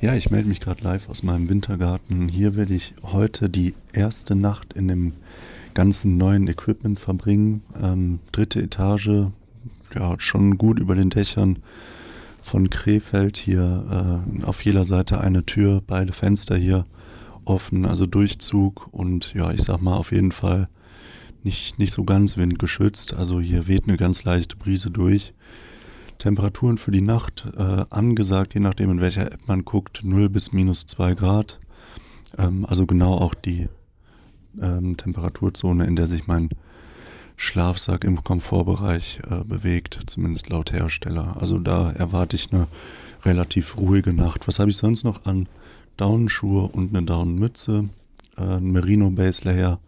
Ja, ich melde mich gerade live aus meinem Wintergarten. Hier werde ich heute die erste Nacht in dem ganzen neuen Equipment verbringen. Ähm, dritte Etage, ja, schon gut über den Dächern von Krefeld hier. Äh, auf jeder Seite eine Tür, beide Fenster hier offen, also Durchzug und ja, ich sag mal auf jeden Fall nicht, nicht so ganz windgeschützt. Also hier weht eine ganz leichte Brise durch. Temperaturen für die Nacht äh, angesagt, je nachdem in welcher App man guckt, 0 bis minus 2 Grad. Ähm, also genau auch die ähm, Temperaturzone, in der sich mein Schlafsack im Komfortbereich äh, bewegt, zumindest laut Hersteller. Also da erwarte ich eine relativ ruhige Nacht. Was habe ich sonst noch an? Daunenschuhe und eine Daunenmütze, äh, ein Merino Base Layer.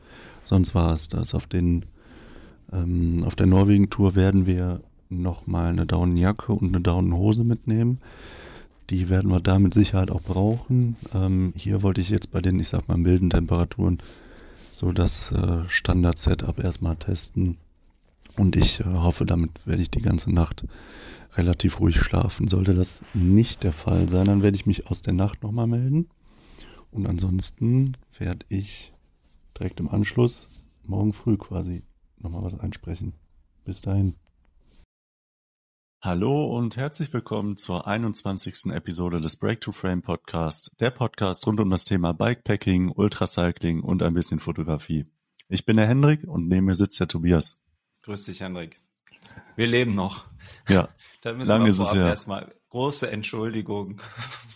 Sonst war es das. Auf den ähm, auf der Norwegen-Tour werden wir nochmal eine Daunenjacke und eine Daunenhose mitnehmen. Die werden wir da mit Sicherheit auch brauchen. Ähm, hier wollte ich jetzt bei den, ich sag mal, milden Temperaturen so das äh, Standard-Setup erstmal testen. Und ich äh, hoffe, damit werde ich die ganze Nacht relativ ruhig schlafen. Sollte das nicht der Fall sein, dann werde ich mich aus der Nacht nochmal melden. Und ansonsten werde ich direkt im Anschluss morgen früh quasi nochmal was einsprechen. Bis dahin. Hallo und herzlich willkommen zur 21. Episode des Break to Frame Podcast, der Podcast rund um das Thema Bikepacking, Ultracycling und ein bisschen Fotografie. Ich bin der Hendrik und neben mir sitzt der Tobias. Grüß dich, Hendrik. Wir leben noch. Ja. da müssen lange wir ist es ja. erstmal große Entschuldigung.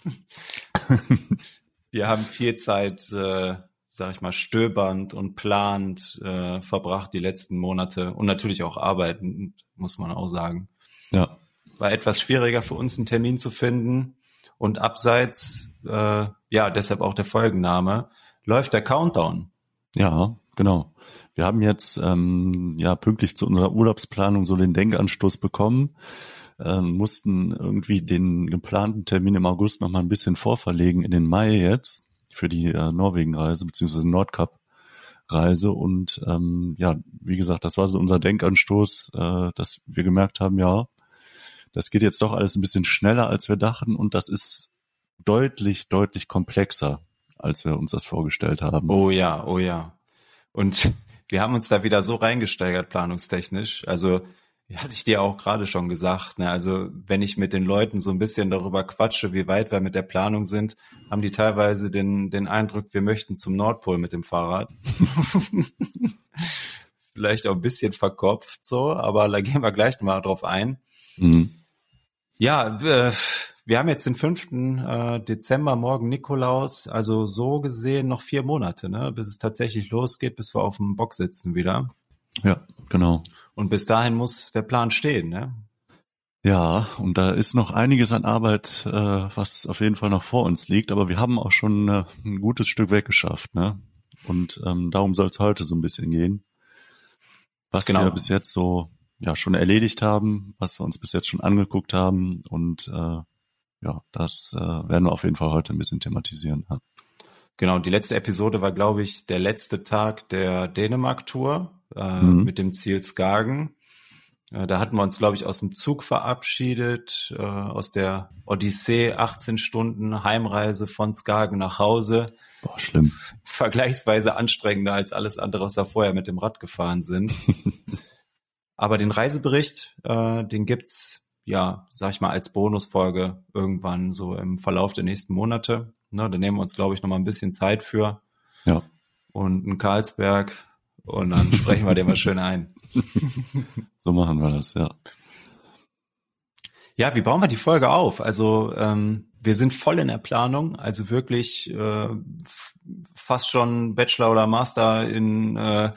wir haben viel Zeit, äh, sag ich mal, stöbernd und plant äh, verbracht die letzten Monate und natürlich auch arbeitend, muss man auch sagen. Ja. War etwas schwieriger für uns, einen Termin zu finden. Und abseits, äh, ja, deshalb auch der Folgenname, läuft der Countdown. Ja, genau. Wir haben jetzt ähm, ja pünktlich zu unserer Urlaubsplanung so den Denkanstoß bekommen, ähm, mussten irgendwie den geplanten Termin im August noch mal ein bisschen vorverlegen in den Mai jetzt für die äh, Norwegen-Reise beziehungsweise Nordkap-Reise und ähm, ja, wie gesagt, das war so unser Denkanstoß, äh, dass wir gemerkt haben, ja, das geht jetzt doch alles ein bisschen schneller, als wir dachten und das ist deutlich, deutlich komplexer, als wir uns das vorgestellt haben. Oh ja, oh ja. Und wir haben uns da wieder so reingesteigert, planungstechnisch. Also, hatte ich dir auch gerade schon gesagt, ne? also wenn ich mit den Leuten so ein bisschen darüber quatsche, wie weit wir mit der Planung sind, haben die teilweise den, den Eindruck, wir möchten zum Nordpol mit dem Fahrrad. Vielleicht auch ein bisschen verkopft so, aber da gehen wir gleich nochmal drauf ein. Mhm. Ja, wir, wir haben jetzt den 5. Äh, Dezember, morgen Nikolaus, also so gesehen noch vier Monate, ne, bis es tatsächlich losgeht, bis wir auf dem Bock sitzen wieder. Ja, genau. Und bis dahin muss der Plan stehen, ne? Ja, und da ist noch einiges an Arbeit, äh, was auf jeden Fall noch vor uns liegt, aber wir haben auch schon äh, ein gutes Stück weggeschafft, ne? Und ähm, darum soll es heute so ein bisschen gehen. Was genau. wir bis jetzt so ja schon erledigt haben, was wir uns bis jetzt schon angeguckt haben und äh, ja, das äh, werden wir auf jeden Fall heute ein bisschen thematisieren. Ja. Genau, die letzte Episode war, glaube ich, der letzte Tag der Dänemark-Tour äh, mhm. mit dem Ziel Skagen. Äh, da hatten wir uns, glaube ich, aus dem Zug verabschiedet, äh, aus der Odyssee, 18 Stunden Heimreise von Skagen nach Hause. Boah, schlimm. Vergleichsweise anstrengender als alles andere, was wir vorher mit dem Rad gefahren sind. Aber den Reisebericht, äh, den gibt's ja, sag ich mal, als Bonusfolge irgendwann so im Verlauf der nächsten Monate. Ne, da nehmen wir uns, glaube ich, noch mal ein bisschen Zeit für. Ja. Und ein Karlsberg und dann sprechen wir den mal schön ein. so machen wir das, ja. Ja, wie bauen wir die Folge auf? Also ähm, wir sind voll in der Planung, also wirklich äh, fast schon Bachelor oder Master in, äh,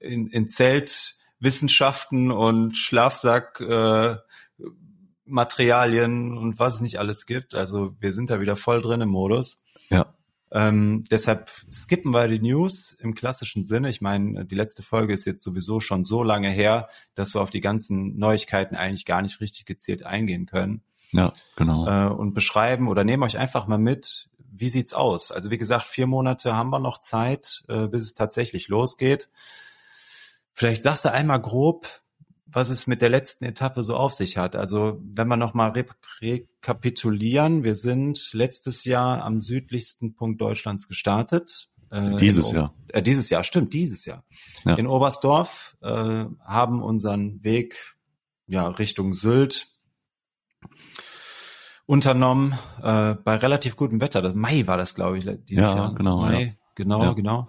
in, in Zelt Wissenschaften und Schlafsack äh, Materialien und was es nicht alles gibt. Also wir sind da wieder voll drin im Modus. Ja. Ähm, deshalb skippen wir die News im klassischen Sinne. Ich meine, die letzte Folge ist jetzt sowieso schon so lange her, dass wir auf die ganzen Neuigkeiten eigentlich gar nicht richtig gezielt eingehen können. Ja, genau. Äh, und beschreiben oder nehmen euch einfach mal mit, wie sieht's aus? Also wie gesagt, vier Monate haben wir noch Zeit, äh, bis es tatsächlich losgeht. Vielleicht sagst du einmal grob, was es mit der letzten Etappe so auf sich hat. Also wenn wir nochmal re rekapitulieren, wir sind letztes Jahr am südlichsten Punkt Deutschlands gestartet. Äh, dieses Jahr. Äh, dieses Jahr, stimmt, dieses Jahr. Ja. In Oberstdorf äh, haben unseren Weg ja, Richtung Sylt unternommen, äh, bei relativ gutem Wetter. Das Mai war das, glaube ich, dieses ja, Jahr. Genau, Mai, ja. genau, genau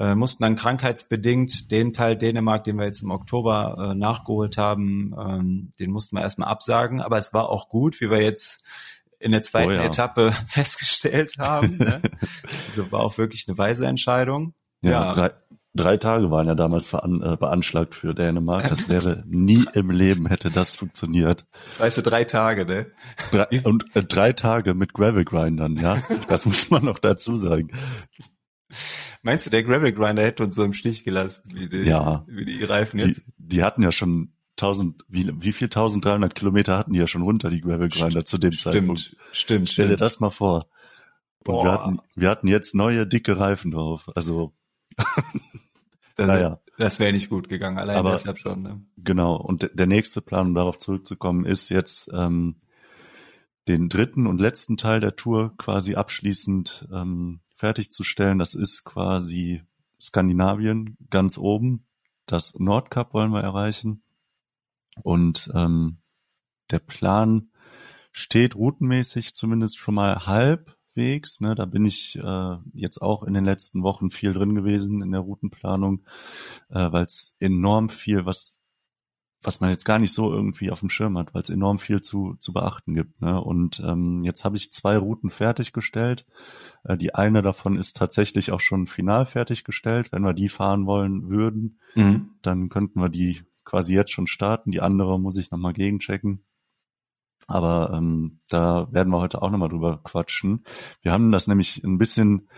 äh, mussten dann krankheitsbedingt den Teil Dänemark, den wir jetzt im Oktober äh, nachgeholt haben, ähm, den mussten wir erstmal absagen. Aber es war auch gut, wie wir jetzt in der zweiten oh ja. Etappe festgestellt haben. Ne? also war auch wirklich eine weise Entscheidung. Ja, ja. Drei, drei Tage waren ja damals veran, äh, beanschlagt für Dänemark. Das wäre nie im Leben hätte das funktioniert. Weißt du, drei Tage, ne? Drei, und äh, drei Tage mit Gravel Grindern, ja. Das muss man noch dazu sagen. Meinst du, der Gravel Grinder hätte uns so im Stich gelassen, wie die, ja. wie die Reifen jetzt? Die, die hatten ja schon 1000, wie, wie viel 1300 Kilometer hatten die ja schon runter, die Gravel Grinder zu dem stimmt, Zeitpunkt. Stimmt, Stell dir das mal vor. Und Boah. wir hatten, wir hatten jetzt neue dicke Reifen drauf. Also, das, naja. Das wäre nicht gut gegangen, allein Aber, deshalb schon. Ne? Genau. Und der nächste Plan, um darauf zurückzukommen, ist jetzt ähm, den dritten und letzten Teil der Tour quasi abschließend ähm, fertigzustellen. Das ist quasi Skandinavien ganz oben. Das Nordkap wollen wir erreichen. Und ähm, der Plan steht routenmäßig zumindest schon mal halbwegs. Ne? Da bin ich äh, jetzt auch in den letzten Wochen viel drin gewesen in der Routenplanung, äh, weil es enorm viel, was was man jetzt gar nicht so irgendwie auf dem Schirm hat, weil es enorm viel zu, zu beachten gibt. Ne? Und ähm, jetzt habe ich zwei Routen fertiggestellt. Äh, die eine davon ist tatsächlich auch schon final fertiggestellt. Wenn wir die fahren wollen würden, mhm. dann könnten wir die quasi jetzt schon starten. Die andere muss ich nochmal gegenchecken. Aber ähm, da werden wir heute auch nochmal drüber quatschen. Wir haben das nämlich ein bisschen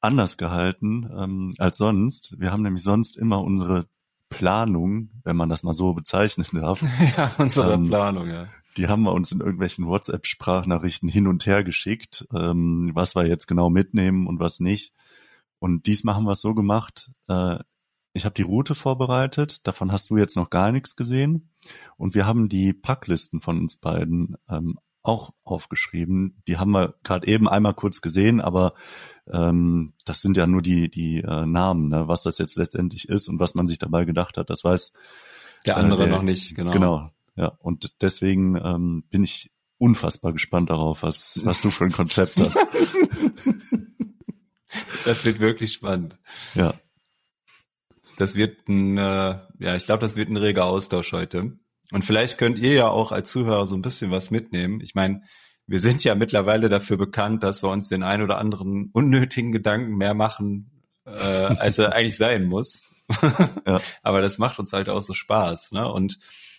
anders gehalten ähm, als sonst. Wir haben nämlich sonst immer unsere Planung, wenn man das mal so bezeichnen darf. ja, unsere ähm, Planung, ja. Die haben wir uns in irgendwelchen WhatsApp-Sprachnachrichten hin und her geschickt, ähm, was wir jetzt genau mitnehmen und was nicht. Und diesmal haben wir es so gemacht, äh, ich habe die Route vorbereitet, davon hast du jetzt noch gar nichts gesehen. Und wir haben die Packlisten von uns beiden ähm, auch aufgeschrieben. Die haben wir gerade eben einmal kurz gesehen, aber ähm, das sind ja nur die, die äh, Namen, ne? was das jetzt letztendlich ist und was man sich dabei gedacht hat. Das weiß der andere äh, noch nicht, genau. Genau, ja. Und deswegen ähm, bin ich unfassbar gespannt darauf, was, was du für ein Konzept hast. das wird wirklich spannend. Ja. Das wird ein, äh, ja, ich glaube, das wird ein reger Austausch heute. Und vielleicht könnt ihr ja auch als Zuhörer so ein bisschen was mitnehmen. Ich meine, wir sind ja mittlerweile dafür bekannt, dass wir uns den ein oder anderen unnötigen Gedanken mehr machen, äh, als er eigentlich sein muss. ja. Aber das macht uns halt auch so Spaß. Ne? Und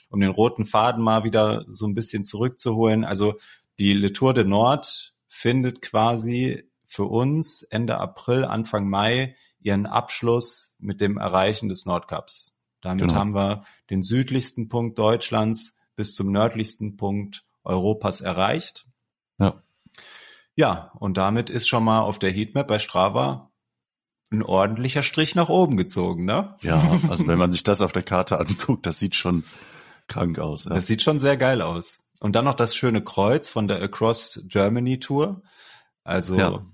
um den roten Faden mal wieder so ein bisschen zurückzuholen, also die Le Tour de Nord findet quasi für uns Ende April, Anfang Mai ihren Abschluss mit dem Erreichen des Nordcups. Damit genau. haben wir den südlichsten Punkt Deutschlands bis zum nördlichsten Punkt Europas erreicht. Ja. Ja, und damit ist schon mal auf der Heatmap bei Strava ein ordentlicher Strich nach oben gezogen, ne? Ja, also wenn man sich das auf der Karte anguckt, das sieht schon krank aus. Ja. Das sieht schon sehr geil aus. Und dann noch das schöne Kreuz von der Across Germany Tour. Also ja.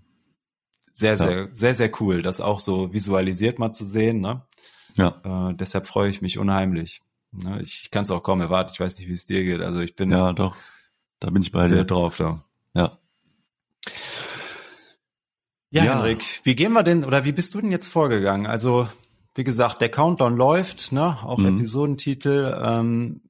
sehr, sehr, ja. sehr, sehr cool, das auch so visualisiert mal zu sehen, ne? Ja. Äh, deshalb freue ich mich unheimlich. Ne? Ich kann es auch kaum erwarten. Ich weiß nicht, wie es dir geht. Also ich bin ja doch. Da bin ich bei dir drauf da. Ja. Ja, ja, Henrik, wie gehen wir denn oder wie bist du denn jetzt vorgegangen? Also, wie gesagt, der Countdown läuft, ne? Auch mhm. Episodentitel. Ähm,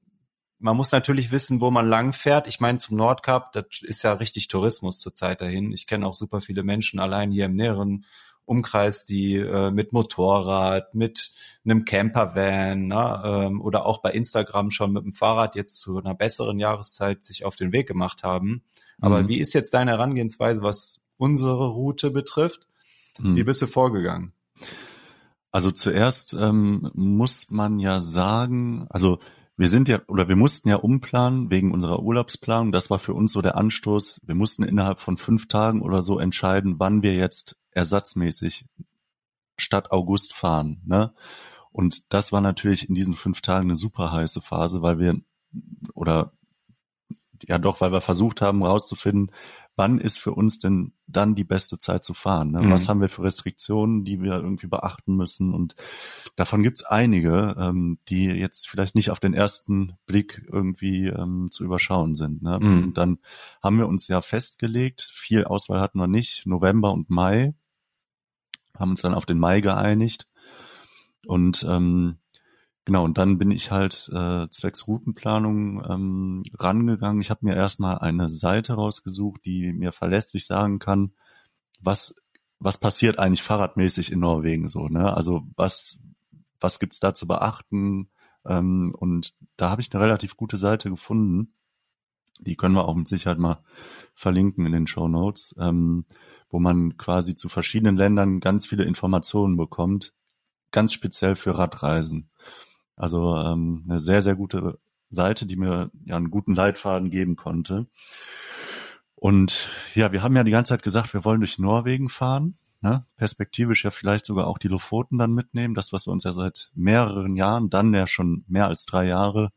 man muss natürlich wissen, wo man lang fährt. Ich meine, zum Nordkap, das ist ja richtig Tourismus zurzeit dahin. Ich kenne auch super viele Menschen allein hier im näheren Umkreis, die äh, mit Motorrad, mit einem Campervan ne, ähm, oder auch bei Instagram schon mit dem Fahrrad jetzt zu einer besseren Jahreszeit sich auf den Weg gemacht haben. Aber mhm. wie ist jetzt deine Herangehensweise, was unsere Route betrifft? Mhm. Wie bist du vorgegangen? Also zuerst ähm, muss man ja sagen, also wir sind ja oder wir mussten ja umplanen wegen unserer Urlaubsplanung. Das war für uns so der Anstoß. Wir mussten innerhalb von fünf Tagen oder so entscheiden, wann wir jetzt ersatzmäßig statt August fahren. Ne? Und das war natürlich in diesen fünf Tagen eine super heiße Phase, weil wir oder ja doch, weil wir versucht haben herauszufinden, wann ist für uns denn dann die beste Zeit zu fahren? Ne? Mhm. Was haben wir für Restriktionen, die wir irgendwie beachten müssen? Und davon gibt's einige, ähm, die jetzt vielleicht nicht auf den ersten Blick irgendwie ähm, zu überschauen sind. Ne? Mhm. Und dann haben wir uns ja festgelegt, viel Auswahl hatten wir nicht, November und Mai, haben uns dann auf den Mai geeinigt. Und ähm, Genau, und dann bin ich halt äh, zwecks Routenplanung ähm, rangegangen. Ich habe mir erstmal eine Seite rausgesucht, die mir verlässlich sagen kann, was, was passiert eigentlich fahrradmäßig in Norwegen so, ne? Also was, was gibt's da zu beachten? Ähm, und da habe ich eine relativ gute Seite gefunden. Die können wir auch mit Sicherheit mal verlinken in den Show Notes, ähm, wo man quasi zu verschiedenen Ländern ganz viele Informationen bekommt, ganz speziell für Radreisen. Also ähm, eine sehr, sehr gute Seite, die mir ja einen guten Leitfaden geben konnte. Und ja, wir haben ja die ganze Zeit gesagt, wir wollen durch Norwegen fahren. Ne? Perspektivisch ja vielleicht sogar auch die Lofoten dann mitnehmen. Das, was wir uns ja seit mehreren Jahren, dann ja schon mehr als drei Jahre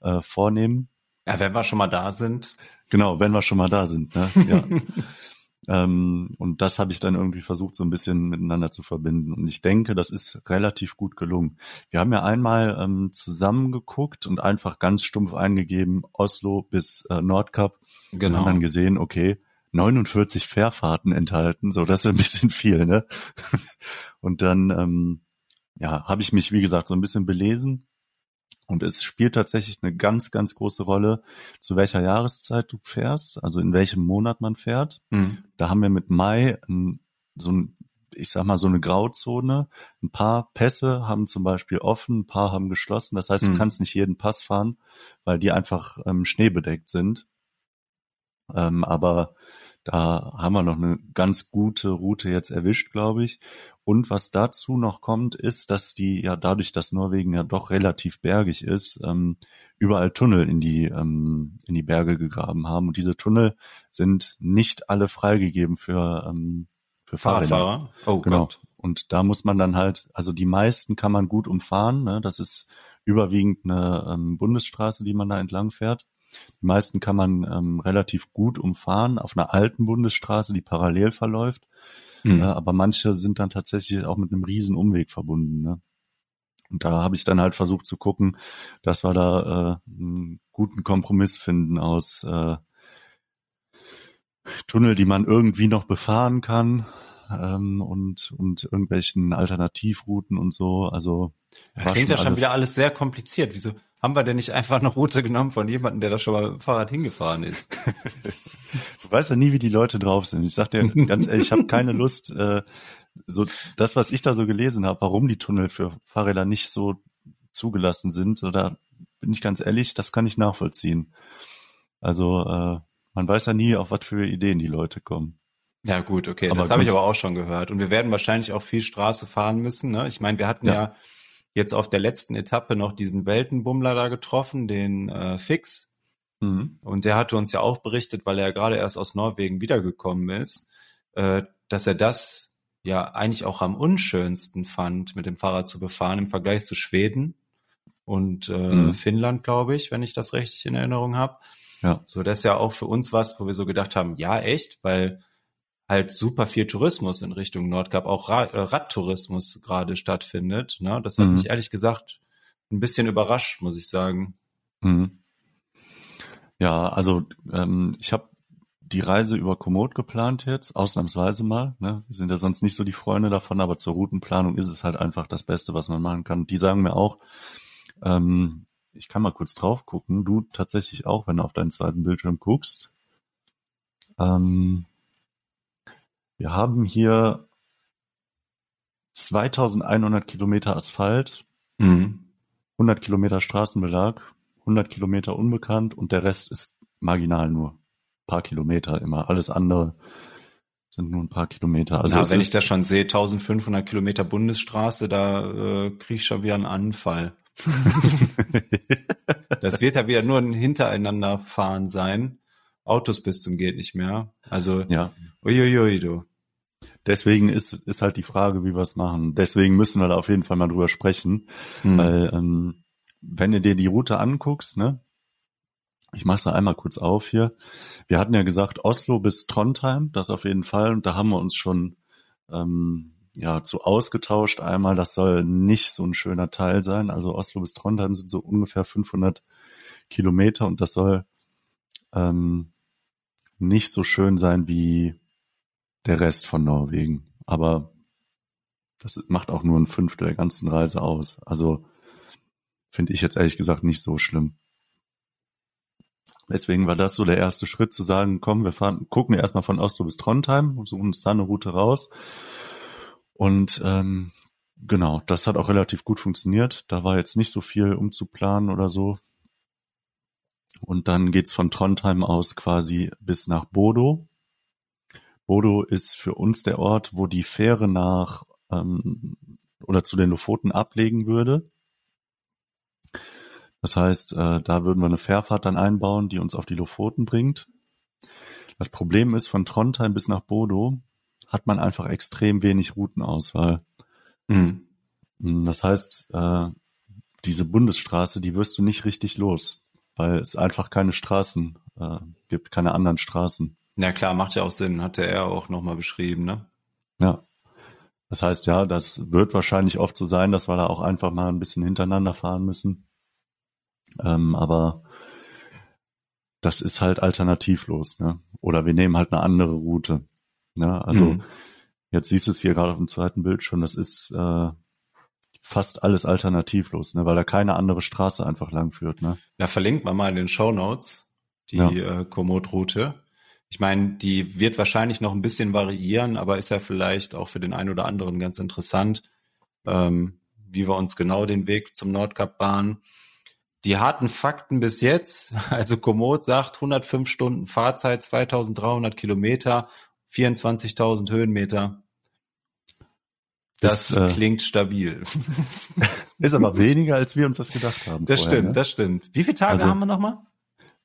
äh, vornehmen. Ja, wenn wir schon mal da sind. Genau, wenn wir schon mal da sind. Ne? Ja. Ähm, und das habe ich dann irgendwie versucht, so ein bisschen miteinander zu verbinden. Und ich denke, das ist relativ gut gelungen. Wir haben ja einmal ähm, zusammengeguckt und einfach ganz stumpf eingegeben, Oslo bis äh, Nordkap. Genau. Und haben dann gesehen, okay, 49 Fährfahrten enthalten, so das ist ein bisschen viel, ne? Und dann ähm, ja, habe ich mich, wie gesagt, so ein bisschen belesen und es spielt tatsächlich eine ganz, ganz große Rolle, zu welcher Jahreszeit du fährst, also in welchem Monat man fährt. Mhm. Da haben wir mit Mai so ein, ich sag mal, so eine Grauzone. Ein paar Pässe haben zum Beispiel offen, ein paar haben geschlossen. Das heißt, mhm. du kannst nicht jeden Pass fahren, weil die einfach ähm, schneebedeckt sind. Ähm, aber da haben wir noch eine ganz gute Route jetzt erwischt, glaube ich. Und was dazu noch kommt, ist, dass die ja dadurch, dass Norwegen ja doch relativ bergig ist, ähm, überall Tunnel in die ähm, in die Berge gegraben haben. Und diese Tunnel sind nicht alle freigegeben für ähm, für Fahrradfahrer. Oh genau. Gott. Und da muss man dann halt, also die meisten kann man gut umfahren. Ne? Das ist überwiegend eine ähm, Bundesstraße, die man da entlang fährt. Die meisten kann man ähm, relativ gut umfahren auf einer alten Bundesstraße, die parallel verläuft. Mhm. Äh, aber manche sind dann tatsächlich auch mit einem riesen Umweg verbunden. Ne? Und da habe ich dann halt versucht zu gucken, dass wir da äh, einen guten Kompromiss finden aus äh, Tunnel, die man irgendwie noch befahren kann ähm, und, und irgendwelchen Alternativrouten und so. Also ja, klingt ja schon wieder alles sehr kompliziert. Wieso haben wir denn nicht einfach eine Route genommen von jemandem, der da schon mal Fahrrad hingefahren ist? du weißt ja nie, wie die Leute drauf sind. Ich sag dir ganz ehrlich, ich habe keine Lust, äh, so das, was ich da so gelesen habe, warum die Tunnel für Fahrräder nicht so zugelassen sind, so da bin ich ganz ehrlich, das kann ich nachvollziehen. Also äh, man weiß ja nie, auf was für Ideen die Leute kommen. Ja gut, okay, aber das habe ich aber auch schon gehört. Und wir werden wahrscheinlich auch viel Straße fahren müssen. Ne? Ich meine, wir hatten ja. ja jetzt auf der letzten Etappe noch diesen Weltenbummler da getroffen, den äh, Fix. Mhm. Und der hatte uns ja auch berichtet, weil er gerade erst aus Norwegen wiedergekommen ist, äh, dass er das ja eigentlich auch am unschönsten fand, mit dem Fahrrad zu befahren im Vergleich zu Schweden und äh, mhm. Finnland, glaube ich, wenn ich das richtig in Erinnerung habe. Ja. So, das ist ja auch für uns was, wo wir so gedacht haben, ja, echt, weil halt super viel Tourismus in Richtung Nordkap, auch Ra äh, Radtourismus gerade stattfindet. Ne? Das hat mhm. mich ehrlich gesagt ein bisschen überrascht, muss ich sagen. Mhm. Ja, also ähm, ich habe die Reise über Komoot geplant jetzt, ausnahmsweise mal. Ne? Wir sind ja sonst nicht so die Freunde davon, aber zur Routenplanung ist es halt einfach das Beste, was man machen kann. Die sagen mir auch, ähm, ich kann mal kurz drauf gucken, du tatsächlich auch, wenn du auf deinen zweiten Bildschirm guckst. Ähm, wir haben hier 2100 Kilometer Asphalt, mhm. 100 Kilometer Straßenbelag, 100 Kilometer unbekannt und der Rest ist marginal nur. Ein paar Kilometer immer. Alles andere sind nur ein paar Kilometer. Also Na, wenn ich das schon sehe, 1500 Kilometer Bundesstraße, da äh, kriege ich schon wieder einen Anfall. das wird ja wieder nur ein Hintereinanderfahren sein. Autos bis zum geht nicht mehr. Also, ja. uiuiui, du. deswegen ist, ist halt die Frage, wie wir es machen. Deswegen müssen wir da auf jeden Fall mal drüber sprechen. Mhm. Weil, ähm, wenn du dir die Route anguckst, ne, ich mach's da einmal kurz auf hier. Wir hatten ja gesagt, Oslo bis Trondheim, das auf jeden Fall. Und da haben wir uns schon ähm, ja zu ausgetauscht. Einmal, das soll nicht so ein schöner Teil sein. Also Oslo bis Trondheim sind so ungefähr 500 Kilometer und das soll ähm, nicht so schön sein wie der Rest von Norwegen. Aber das macht auch nur ein Fünftel der ganzen Reise aus. Also finde ich jetzt ehrlich gesagt nicht so schlimm. Deswegen war das so der erste Schritt zu sagen, komm, wir fahren, gucken wir erstmal von Oslo bis Trondheim und suchen uns da eine Route raus. Und ähm, genau, das hat auch relativ gut funktioniert. Da war jetzt nicht so viel umzuplanen oder so. Und dann geht's von Trondheim aus quasi bis nach Bodo. Bodo ist für uns der Ort, wo die Fähre nach ähm, oder zu den Lofoten ablegen würde. Das heißt, äh, da würden wir eine Fährfahrt dann einbauen, die uns auf die Lofoten bringt. Das Problem ist, von Trondheim bis nach Bodo hat man einfach extrem wenig Routenauswahl. Mhm. Das heißt, äh, diese Bundesstraße, die wirst du nicht richtig los, weil es einfach keine Straßen äh, gibt, keine anderen Straßen. Ja klar, macht ja auch Sinn, hatte er auch nochmal beschrieben, ne? Ja. Das heißt ja, das wird wahrscheinlich oft so sein, dass wir da auch einfach mal ein bisschen hintereinander fahren müssen. Ähm, aber das ist halt alternativlos, ne? Oder wir nehmen halt eine andere Route. Ne? Also mhm. jetzt siehst du es hier gerade auf dem zweiten Bild schon, das ist äh, fast alles alternativlos, ne? weil da keine andere Straße einfach lang führt. Ne? Ja, verlinkt man mal in den Show Notes die ja. äh, Komoot-Route. Ich meine, die wird wahrscheinlich noch ein bisschen variieren, aber ist ja vielleicht auch für den einen oder anderen ganz interessant, ähm, wie wir uns genau den Weg zum Nordkap bahnen. Die harten Fakten bis jetzt, also Komoot sagt 105 Stunden Fahrzeit, 2300 Kilometer, 24.000 Höhenmeter. Das, das äh, klingt stabil. Ist aber weniger, als wir uns das gedacht haben. Das vorher, stimmt, ne? das stimmt. Wie viele Tage also, haben wir nochmal?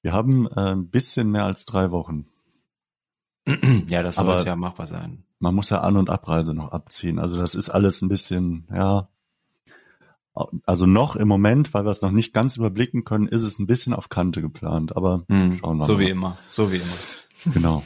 Wir haben äh, ein bisschen mehr als drei Wochen. ja, das sollte ja machbar sein. Man muss ja An- und Abreise noch abziehen. Also das ist alles ein bisschen, ja, also noch im Moment, weil wir es noch nicht ganz überblicken können, ist es ein bisschen auf Kante geplant, aber hm, schauen wir so mal. So wie immer, so wie immer. Genau.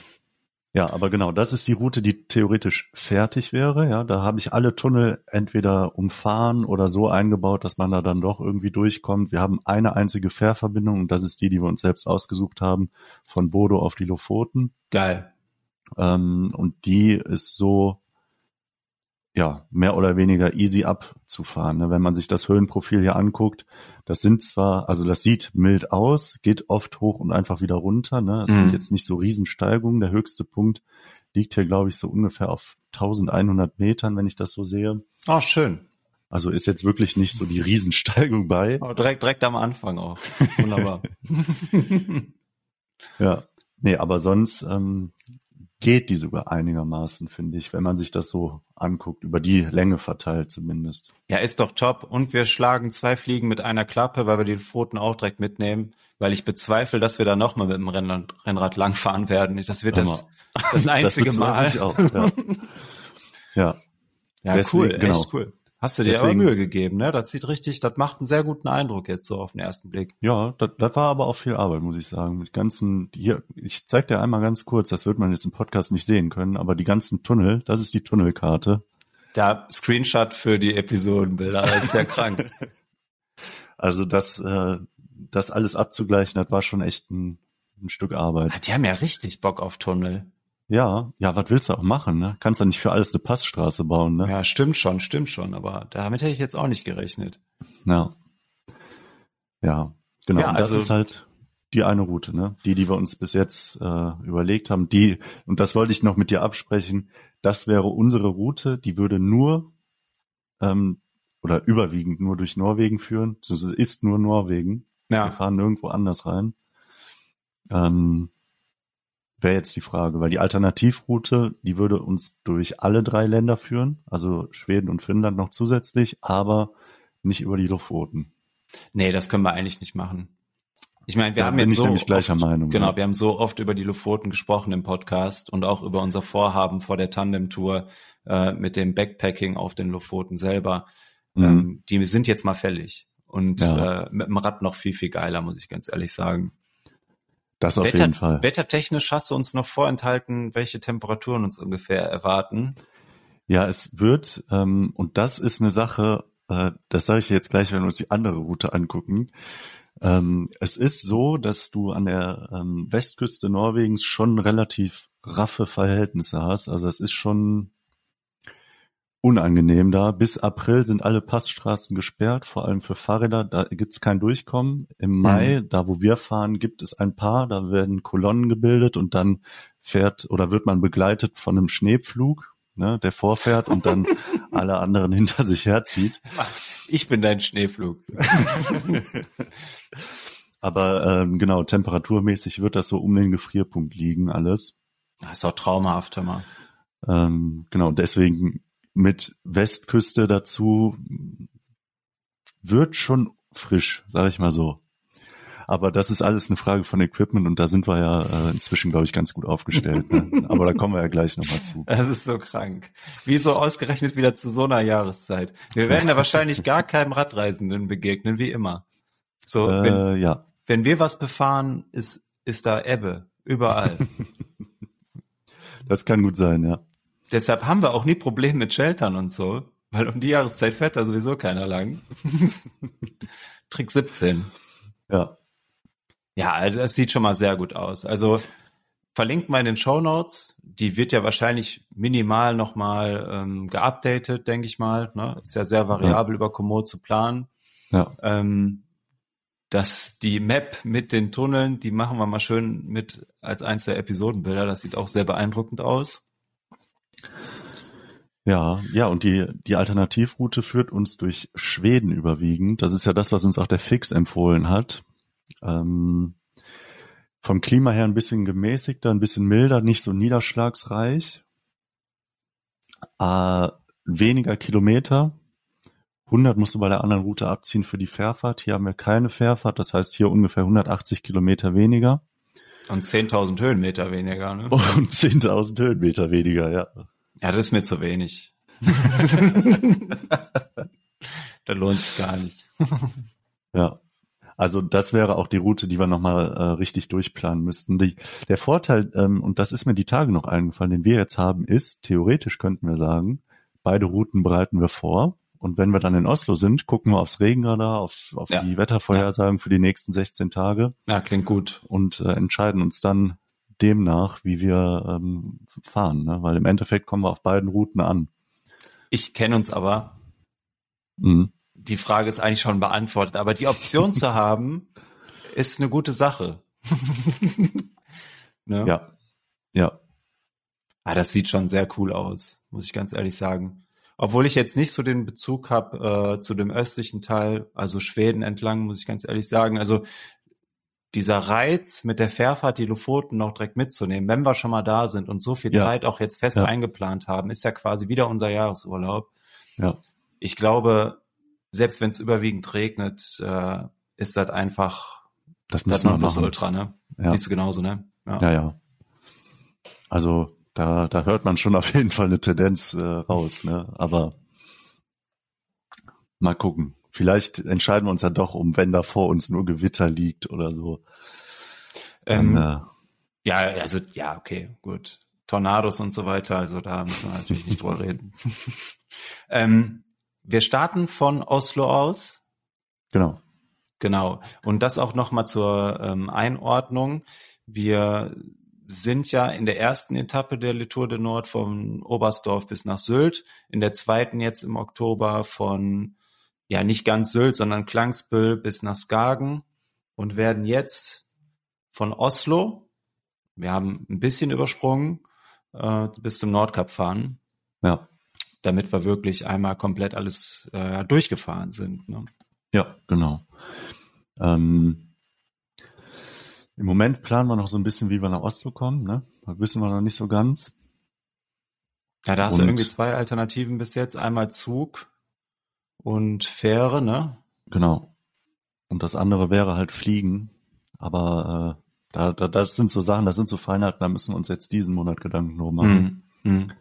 Ja, aber genau, das ist die Route, die theoretisch fertig wäre. Ja, da habe ich alle Tunnel entweder umfahren oder so eingebaut, dass man da dann doch irgendwie durchkommt. Wir haben eine einzige Fährverbindung und das ist die, die wir uns selbst ausgesucht haben, von Bodo auf die Lofoten. Geil. Ähm, und die ist so ja, mehr oder weniger easy abzufahren. Ne? Wenn man sich das Höhenprofil hier anguckt, das sind zwar, also das sieht mild aus, geht oft hoch und einfach wieder runter. Ne? Es mhm. sind jetzt nicht so Riesensteigungen. Der höchste Punkt liegt hier, glaube ich, so ungefähr auf 1100 Metern, wenn ich das so sehe. Ah, schön. Also ist jetzt wirklich nicht so die Riesensteigung bei. Oh, direkt, direkt am Anfang auch. Wunderbar. ja. Nee, aber sonst ähm, geht die sogar einigermaßen, finde ich, wenn man sich das so anguckt, über die Länge verteilt zumindest. Ja, ist doch top. Und wir schlagen zwei Fliegen mit einer Klappe, weil wir die Pfoten auch direkt mitnehmen, weil ich bezweifle, dass wir da nochmal mit dem Rennrad, Rennrad langfahren werden. Das wird das, das einzige das Mal. Auch, ja. ja. Ja, Deswegen, cool, genau. echt cool. Hast du dir Deswegen, aber Mühe gegeben, ne? Das sieht richtig, das macht einen sehr guten Eindruck jetzt so auf den ersten Blick. Ja, das, das war aber auch viel Arbeit, muss ich sagen. Mit ganzen, hier, ich zeig dir einmal ganz kurz, das wird man jetzt im Podcast nicht sehen können, aber die ganzen Tunnel, das ist die Tunnelkarte. Da Screenshot für die Episodenbilder, das ist ja krank. Also das, äh, das alles abzugleichen, das war schon echt ein, ein Stück Arbeit. Die haben ja richtig Bock auf Tunnel. Ja, ja, was willst du auch machen, ne? Kannst du nicht für alles eine Passstraße bauen, ne? Ja, stimmt schon, stimmt schon, aber damit hätte ich jetzt auch nicht gerechnet. Ja. Ja, genau. Ja, also, das ist halt die eine Route, ne? Die, die wir uns bis jetzt äh, überlegt haben, die, und das wollte ich noch mit dir absprechen, das wäre unsere Route, die würde nur ähm, oder überwiegend nur durch Norwegen führen, es ist nur Norwegen. Ja. Wir fahren nirgendwo anders rein. Ähm, wäre jetzt die Frage, weil die Alternativroute, die würde uns durch alle drei Länder führen, also Schweden und Finnland noch zusätzlich, aber nicht über die Lofoten. Nee, das können wir eigentlich nicht machen. Ich meine, wir da haben jetzt so gleicher oft, Meinung. Genau, ja. wir haben so oft über die Lofoten gesprochen im Podcast und auch über unser Vorhaben vor der Tandem-Tour äh, mit dem Backpacking auf den Lofoten selber. Mhm. Ähm, die sind jetzt mal fällig und ja. äh, mit dem Rad noch viel viel geiler, muss ich ganz ehrlich sagen. Das auf Wetter, jeden Fall. Wettertechnisch hast du uns noch vorenthalten, welche Temperaturen uns ungefähr erwarten. Ja, es wird ähm, und das ist eine Sache. Äh, das sage ich jetzt gleich, wenn wir uns die andere Route angucken. Ähm, es ist so, dass du an der ähm, Westküste Norwegens schon relativ raffe Verhältnisse hast. Also es ist schon unangenehm da. Bis April sind alle Passstraßen gesperrt, vor allem für Fahrräder. Da gibt's kein Durchkommen. Im Mai, mhm. da wo wir fahren, gibt es ein paar. Da werden Kolonnen gebildet und dann fährt oder wird man begleitet von einem Schneepflug ne, der vorfährt und dann alle anderen hinter sich herzieht. Ich bin dein Schneeflug. Aber ähm, genau, temperaturmäßig wird das so um den Gefrierpunkt liegen, alles. Das ist doch traumhaft, hör mal. Ähm, genau, deswegen mit Westküste dazu wird schon frisch, sage ich mal so. Aber das ist alles eine Frage von Equipment und da sind wir ja äh, inzwischen, glaube ich, ganz gut aufgestellt. Ne? Aber da kommen wir ja gleich nochmal zu. Das ist so krank. Wieso ausgerechnet wieder zu so einer Jahreszeit? Wir werden da wahrscheinlich gar keinem Radreisenden begegnen, wie immer. So, äh, wenn, ja. wenn wir was befahren, ist, ist da Ebbe. Überall. das kann gut sein, ja. Deshalb haben wir auch nie Probleme mit Sheltern und so, weil um die Jahreszeit fährt da sowieso keiner lang. Trick 17. Ja. Ja, das sieht schon mal sehr gut aus. Also verlinkt mal in den Show Notes. Die wird ja wahrscheinlich minimal nochmal ähm, geupdatet, denke ich mal. Ne? Ist ja sehr variabel ja. über Komoot zu planen. Ja. Ähm, dass die Map mit den Tunneln, die machen wir mal schön mit als eins der Episodenbilder. Das sieht auch sehr beeindruckend aus. Ja, ja, und die, die Alternativroute führt uns durch Schweden überwiegend. Das ist ja das, was uns auch der Fix empfohlen hat. Ähm, vom Klima her ein bisschen gemäßigter, ein bisschen milder, nicht so niederschlagsreich. Äh, weniger Kilometer. 100 musst du bei der anderen Route abziehen für die Fährfahrt. Hier haben wir keine Fährfahrt, das heißt hier ungefähr 180 Kilometer weniger. Und 10.000 Höhenmeter weniger, ne? Und 10.000 Höhenmeter weniger, ja. Ja, das ist mir zu wenig. da lohnt sich gar nicht. ja. Also das wäre auch die Route, die wir nochmal äh, richtig durchplanen müssten. Die, der Vorteil, ähm, und das ist mir die Tage noch eingefallen, den wir jetzt haben, ist, theoretisch könnten wir sagen, beide Routen bereiten wir vor. Und wenn wir dann in Oslo sind, gucken wir aufs Regenradar, auf, auf ja. die Wettervorhersagen ja. für die nächsten 16 Tage. Ja, klingt gut. Und äh, entscheiden uns dann demnach, wie wir ähm, fahren. Ne? Weil im Endeffekt kommen wir auf beiden Routen an. Ich kenne uns aber. Mhm die Frage ist eigentlich schon beantwortet, aber die Option zu haben, ist eine gute Sache. ne? Ja. Ja. Ah, das sieht schon sehr cool aus, muss ich ganz ehrlich sagen. Obwohl ich jetzt nicht so den Bezug habe äh, zu dem östlichen Teil, also Schweden entlang, muss ich ganz ehrlich sagen. Also dieser Reiz mit der Fährfahrt die Lofoten noch direkt mitzunehmen, wenn wir schon mal da sind und so viel ja. Zeit auch jetzt fest ja. eingeplant haben, ist ja quasi wieder unser Jahresurlaub. Ja. Ich glaube, selbst wenn es überwiegend regnet, äh, ist das einfach das, das Ultra, ne? Ja. Siehst du genauso, ne? Ja. ja, ja. Also da, da hört man schon auf jeden Fall eine Tendenz äh, raus, ne? Aber mal gucken. Vielleicht entscheiden wir uns ja doch um, wenn da vor uns nur Gewitter liegt oder so. Dann, ähm, äh, ja, also ja, okay, gut. Tornados und so weiter, also da müssen wir natürlich nicht drüber reden. ähm, wir starten von Oslo aus. Genau. Genau. Und das auch nochmal zur ähm, Einordnung. Wir sind ja in der ersten Etappe der Litour de Nord von Oberstdorf bis nach Sylt, in der zweiten jetzt im Oktober von, ja nicht ganz Sylt, sondern Klangsbüll bis nach Skagen und werden jetzt von Oslo, wir haben ein bisschen übersprungen, äh, bis zum Nordkap fahren. Ja damit wir wirklich einmal komplett alles äh, durchgefahren sind. Ne? Ja, genau. Ähm, Im Moment planen wir noch so ein bisschen, wie wir nach Oslo kommen. Ne? Da wissen wir noch nicht so ganz. Ja, da hast und, du irgendwie zwei Alternativen bis jetzt. Einmal Zug und Fähre, ne? Genau. Und das andere wäre halt Fliegen. aber äh, da, da, das sind so Sachen, das sind so Feinheiten, da müssen wir uns jetzt diesen Monat Gedanken drum machen. Mhm. Mhm.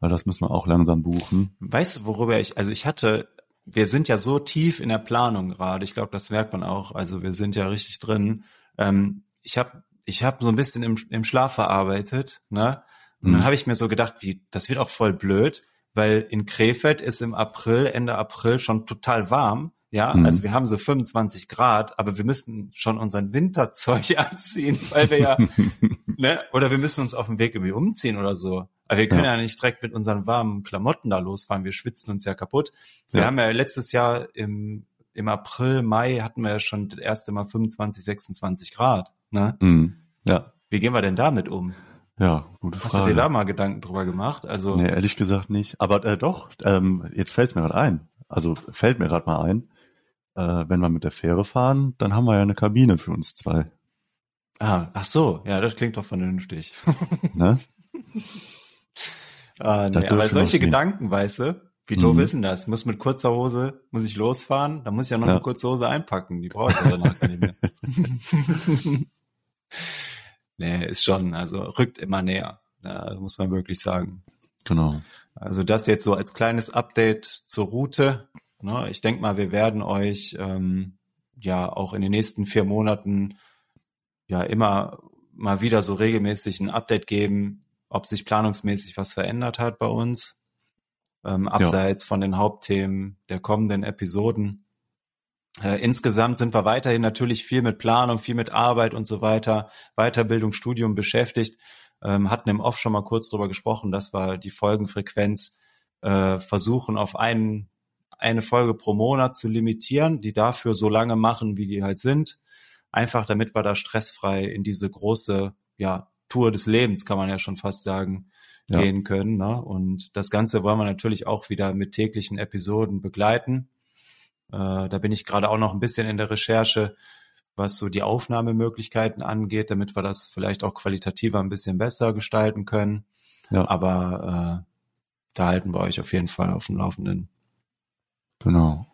Weil das müssen wir auch langsam buchen. Weißt du, worüber ich, also ich hatte, wir sind ja so tief in der Planung gerade, ich glaube, das merkt man auch, also wir sind ja richtig drin. Ähm, ich habe ich hab so ein bisschen im, im Schlaf verarbeitet, ne? Und mhm. dann habe ich mir so gedacht, wie, das wird auch voll blöd, weil in Krefeld ist im April, Ende April schon total warm. Ja, mhm. also wir haben so 25 Grad, aber wir müssen schon unseren Winterzeug anziehen, weil wir ja, ne, oder wir müssen uns auf dem Weg irgendwie umziehen oder so. Aber wir können ja. ja nicht direkt mit unseren warmen Klamotten da losfahren. Wir schwitzen uns ja kaputt. Wir ja. haben ja letztes Jahr im, im April, Mai hatten wir ja schon das erste Mal 25, 26 Grad. Ne? Mhm. Ja. Wie gehen wir denn damit um? Ja, gute Frage. Hast du dir da mal Gedanken drüber gemacht? Also nee, ehrlich gesagt nicht. Aber äh, doch, ähm, jetzt fällt es mir gerade ein. Also fällt mir gerade mal ein, äh, wenn wir mit der Fähre fahren, dann haben wir ja eine Kabine für uns zwei. Ah, ach so, ja, das klingt doch vernünftig. ne? ah, nee, aber solche Gedanken, weißt du, wie doof mhm. ist denn das? Muss mit kurzer Hose, muss ich losfahren? Da muss ich ja noch ja. eine kurze Hose einpacken. Die brauche ich ja danach nicht mehr. nee, ist schon, also rückt immer näher. Muss man wirklich sagen. Genau. Also das jetzt so als kleines Update zur Route. Ne? Ich denke mal, wir werden euch ähm, ja auch in den nächsten vier Monaten ja immer mal wieder so regelmäßig ein Update geben, ob sich planungsmäßig was verändert hat bei uns, ähm, abseits ja. von den Hauptthemen der kommenden Episoden. Äh, insgesamt sind wir weiterhin natürlich viel mit Planung, viel mit Arbeit und so weiter, Weiterbildung, Studium beschäftigt. Ähm, hatten im Off schon mal kurz drüber gesprochen, dass wir die Folgenfrequenz äh, versuchen auf einen, eine Folge pro Monat zu limitieren, die dafür so lange machen, wie die halt sind. Einfach damit wir da stressfrei in diese große ja, Tour des Lebens, kann man ja schon fast sagen, ja. gehen können. Ne? Und das Ganze wollen wir natürlich auch wieder mit täglichen Episoden begleiten. Äh, da bin ich gerade auch noch ein bisschen in der Recherche, was so die Aufnahmemöglichkeiten angeht, damit wir das vielleicht auch qualitativer ein bisschen besser gestalten können. Ja. Aber äh, da halten wir euch auf jeden Fall auf dem Laufenden. Genau.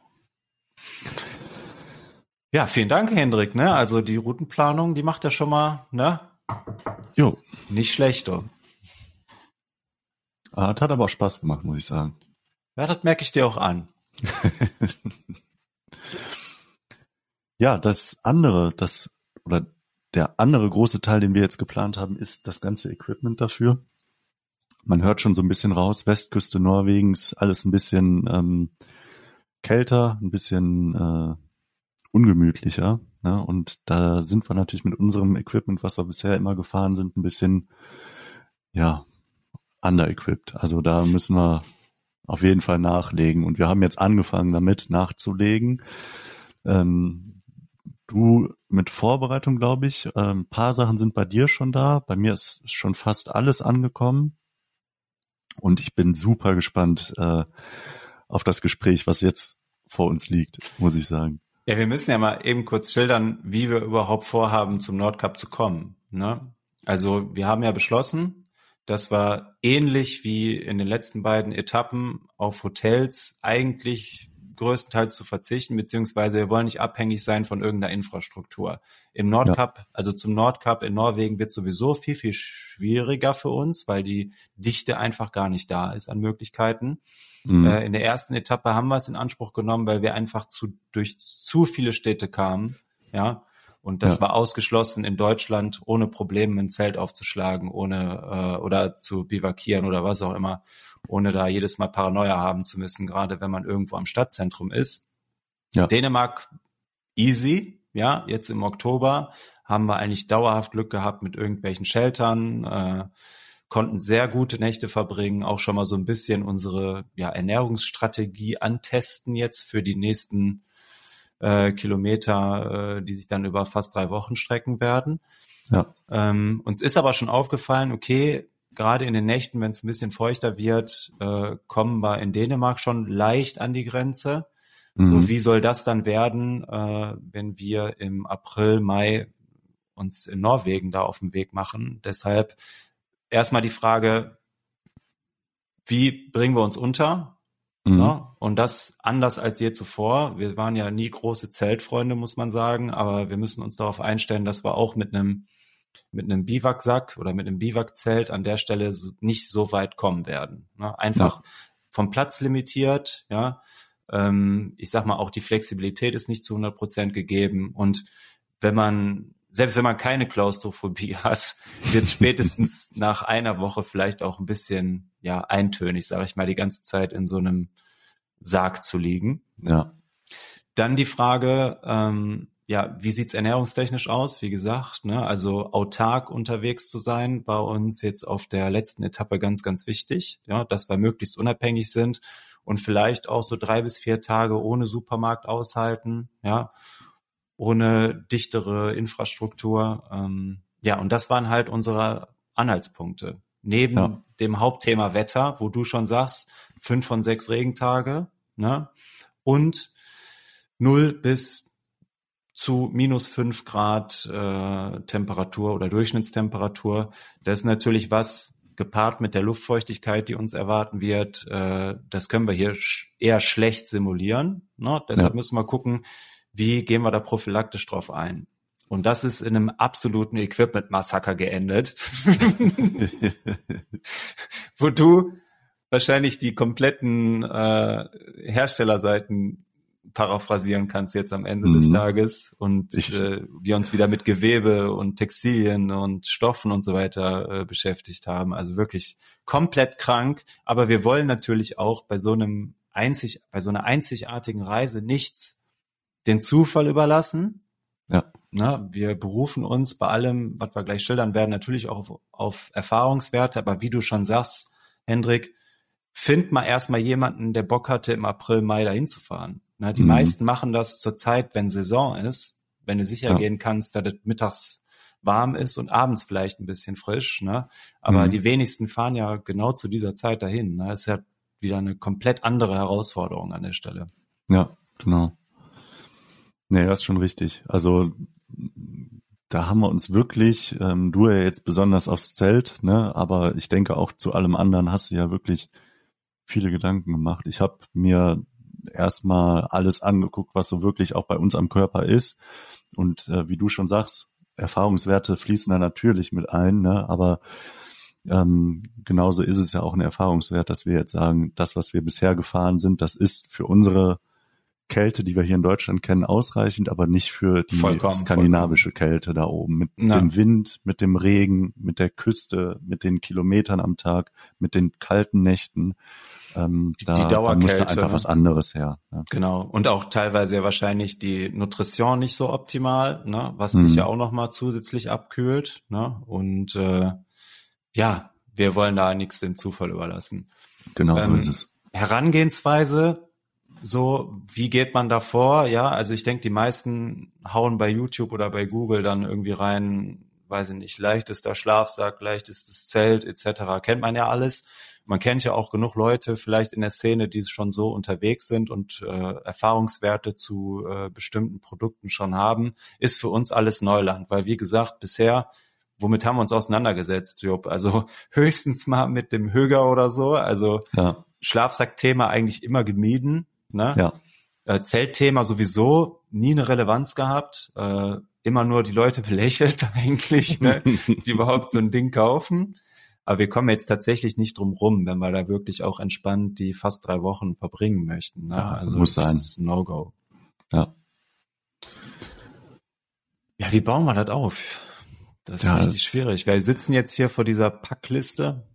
Ja, vielen Dank, Hendrik. Ne? Also die Routenplanung, die macht ja schon mal, ne? Jo. Nicht schlecht, doch. Ah, hat aber auch Spaß gemacht, muss ich sagen. Ja, das merke ich dir auch an. ja, das andere, das oder der andere große Teil, den wir jetzt geplant haben, ist das ganze Equipment dafür. Man hört schon so ein bisschen raus, Westküste Norwegens, alles ein bisschen ähm, kälter, ein bisschen äh, ungemütlicher. Ne? Und da sind wir natürlich mit unserem Equipment, was wir bisher immer gefahren sind, ein bisschen ja under-equipped. Also da müssen wir auf jeden Fall nachlegen. Und wir haben jetzt angefangen damit nachzulegen. Ähm, du mit Vorbereitung, glaube ich. Ein ähm, paar Sachen sind bei dir schon da. Bei mir ist schon fast alles angekommen. Und ich bin super gespannt äh, auf das Gespräch, was jetzt vor uns liegt, muss ich sagen. Ja, wir müssen ja mal eben kurz schildern, wie wir überhaupt vorhaben, zum Nordcup zu kommen. Ne? Also wir haben ja beschlossen, das war ähnlich wie in den letzten beiden Etappen auf Hotels eigentlich größtenteils zu verzichten, beziehungsweise wir wollen nicht abhängig sein von irgendeiner Infrastruktur. Im Nordcup, ja. also zum Nordcup in Norwegen wird sowieso viel, viel schwieriger für uns, weil die Dichte einfach gar nicht da ist an Möglichkeiten. Mhm. Äh, in der ersten Etappe haben wir es in Anspruch genommen, weil wir einfach zu, durch zu viele Städte kamen. Ja, und das ja. war ausgeschlossen in Deutschland, ohne Probleme ein Zelt aufzuschlagen, ohne äh, oder zu bivakieren oder was auch immer, ohne da jedes Mal Paranoia haben zu müssen, gerade wenn man irgendwo am Stadtzentrum ist. Ja. Dänemark easy, ja, jetzt im Oktober haben wir eigentlich dauerhaft Glück gehabt mit irgendwelchen Sheltern, äh, konnten sehr gute Nächte verbringen, auch schon mal so ein bisschen unsere ja, Ernährungsstrategie antesten jetzt für die nächsten äh, Kilometer, äh, die sich dann über fast drei Wochen strecken werden. Ja. Ähm, uns ist aber schon aufgefallen, okay, gerade in den Nächten, wenn es ein bisschen feuchter wird, äh, kommen wir in Dänemark schon leicht an die Grenze. Mhm. So, wie soll das dann werden, äh, wenn wir im April, Mai uns in Norwegen da auf den Weg machen? Deshalb erstmal die Frage, wie bringen wir uns unter? Mhm. Ne? Und das anders als je zuvor. Wir waren ja nie große Zeltfreunde, muss man sagen, aber wir müssen uns darauf einstellen, dass wir auch mit einem mit einem Biwaksack oder mit einem Biwakzelt an der Stelle nicht so weit kommen werden. Ne? Einfach ja. vom Platz limitiert, ja. Ähm, ich sag mal, auch die Flexibilität ist nicht zu 100 Prozent gegeben und wenn man selbst wenn man keine Klaustrophobie hat, wird spätestens nach einer Woche vielleicht auch ein bisschen ja eintönig, sage ich mal, die ganze Zeit in so einem Sarg zu liegen. Ja. Dann die Frage, ähm, ja, wie sieht's ernährungstechnisch aus? Wie gesagt, ne, also autark unterwegs zu sein, war uns jetzt auf der letzten Etappe ganz, ganz wichtig, ja, dass wir möglichst unabhängig sind und vielleicht auch so drei bis vier Tage ohne Supermarkt aushalten, ja, ohne dichtere Infrastruktur. Ähm, ja, und das waren halt unsere Anhaltspunkte. Neben ja. dem Hauptthema Wetter, wo du schon sagst, fünf von sechs Regentage, ne? Und null bis zu minus fünf Grad äh, Temperatur oder Durchschnittstemperatur. Das ist natürlich was gepaart mit der Luftfeuchtigkeit, die uns erwarten wird. Äh, das können wir hier sch eher schlecht simulieren. Ne? Deshalb ja. müssen wir gucken, wie gehen wir da prophylaktisch drauf ein? Und das ist in einem absoluten Equipment-Massaker geendet, wo du wahrscheinlich die kompletten äh, Herstellerseiten paraphrasieren kannst jetzt am Ende mhm. des Tages und ich, äh, wir uns wieder mit Gewebe und Textilien und Stoffen und so weiter äh, beschäftigt haben. Also wirklich komplett krank. Aber wir wollen natürlich auch bei so einem einzig, bei so einer einzigartigen Reise nichts den Zufall überlassen. Ja. Na, wir berufen uns bei allem, was wir gleich schildern werden, natürlich auch auf, auf Erfahrungswerte, aber wie du schon sagst, Hendrik, find mal erstmal jemanden, der Bock hatte, im April, Mai dahin zu fahren. Na, die mhm. meisten machen das zur Zeit, wenn Saison ist, wenn du sicher ja. gehen kannst, dass es mittags warm ist und abends vielleicht ein bisschen frisch. Ne? Aber mhm. die wenigsten fahren ja genau zu dieser Zeit dahin. Ne? Das ist ja wieder eine komplett andere Herausforderung an der Stelle. Ja, genau. Nee, das ist schon richtig. Also da haben wir uns wirklich, ähm, du ja jetzt besonders aufs Zelt, ne, aber ich denke auch zu allem anderen hast du ja wirklich viele Gedanken gemacht. Ich habe mir erstmal alles angeguckt, was so wirklich auch bei uns am Körper ist. Und äh, wie du schon sagst, Erfahrungswerte fließen da natürlich mit ein, ne? aber ähm, genauso ist es ja auch ein Erfahrungswert, dass wir jetzt sagen, das, was wir bisher gefahren sind, das ist für unsere Kälte, die wir hier in Deutschland kennen, ausreichend, aber nicht für die vollkommen, skandinavische vollkommen. Kälte da oben. Mit Na. dem Wind, mit dem Regen, mit der Küste, mit den Kilometern am Tag, mit den kalten Nächten. Ähm, da, die Dauerkälte, da musste einfach ne? was anderes her. Ja. Genau. Und auch teilweise ja wahrscheinlich die Nutrition nicht so optimal, ne? was mhm. dich ja auch nochmal zusätzlich abkühlt. Ne? Und äh, ja, wir wollen da nichts dem Zufall überlassen. Genau ähm, so ist es. Herangehensweise so, wie geht man da vor? Ja, also ich denke, die meisten hauen bei YouTube oder bei Google dann irgendwie rein, weiß ich nicht, leichtester Schlafsack, leichtestes Zelt etc. Kennt man ja alles. Man kennt ja auch genug Leute vielleicht in der Szene, die schon so unterwegs sind und äh, Erfahrungswerte zu äh, bestimmten Produkten schon haben. Ist für uns alles Neuland, weil wie gesagt, bisher womit haben wir uns auseinandergesetzt, Job? Also höchstens mal mit dem Höger oder so. Also ja. Schlafsackthema eigentlich immer gemieden. Ne? Ja. Äh, Zeltthema sowieso nie eine Relevanz gehabt. Äh, immer nur die Leute belächelt eigentlich, ne? die überhaupt so ein Ding kaufen. Aber wir kommen jetzt tatsächlich nicht drum rum, wenn wir da wirklich auch entspannt die fast drei Wochen verbringen möchten. Ne? Ja, also muss sein. No-Go. Ja. Ja, wie bauen wir das auf? Das ist ja, richtig schwierig. Wir sitzen jetzt hier vor dieser Packliste,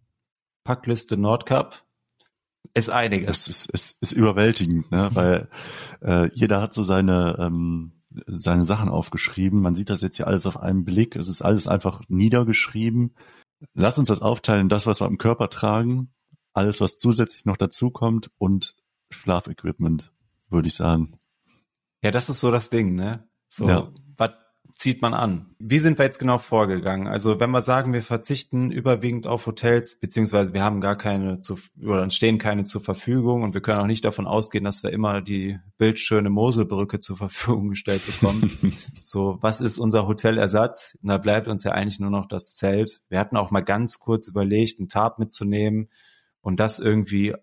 Packliste Nordcup ist einiges. Es ist, es ist überwältigend, ne? weil äh, jeder hat so seine ähm, seine Sachen aufgeschrieben. Man sieht das jetzt hier alles auf einen Blick. Es ist alles einfach niedergeschrieben. Lass uns das aufteilen, das, was wir im Körper tragen, alles, was zusätzlich noch dazukommt und Schlafequipment, würde ich sagen. Ja, das ist so das Ding, ne? So, ja. was zieht man an. Wie sind wir jetzt genau vorgegangen? Also wenn wir sagen, wir verzichten überwiegend auf Hotels, beziehungsweise wir haben gar keine zu, oder stehen keine zur Verfügung und wir können auch nicht davon ausgehen, dass wir immer die bildschöne Moselbrücke zur Verfügung gestellt bekommen. so, was ist unser Hotelersatz? Und da bleibt uns ja eigentlich nur noch das Zelt. Wir hatten auch mal ganz kurz überlegt, einen Tarp mitzunehmen und das irgendwie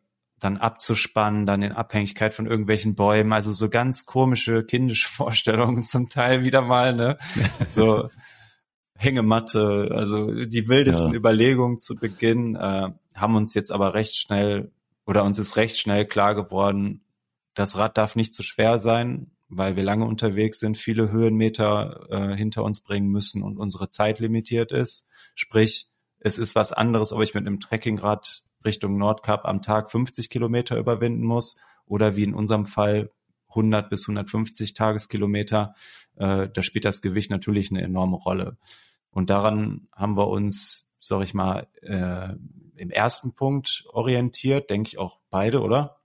dann abzuspannen, dann in Abhängigkeit von irgendwelchen Bäumen, also so ganz komische kindische Vorstellungen zum Teil wieder mal, ne? So Hängematte, also die wildesten ja. Überlegungen zu Beginn, äh, haben uns jetzt aber recht schnell oder uns ist recht schnell klar geworden, das Rad darf nicht zu schwer sein, weil wir lange unterwegs sind, viele Höhenmeter äh, hinter uns bringen müssen und unsere Zeit limitiert ist. Sprich, es ist was anderes, ob ich mit einem Trekkingrad Richtung Nordkap am Tag 50 Kilometer überwinden muss oder wie in unserem Fall 100 bis 150 Tageskilometer. Äh, da spielt das Gewicht natürlich eine enorme Rolle. Und daran haben wir uns, sag ich mal, äh, im ersten Punkt orientiert, denke ich auch beide, oder?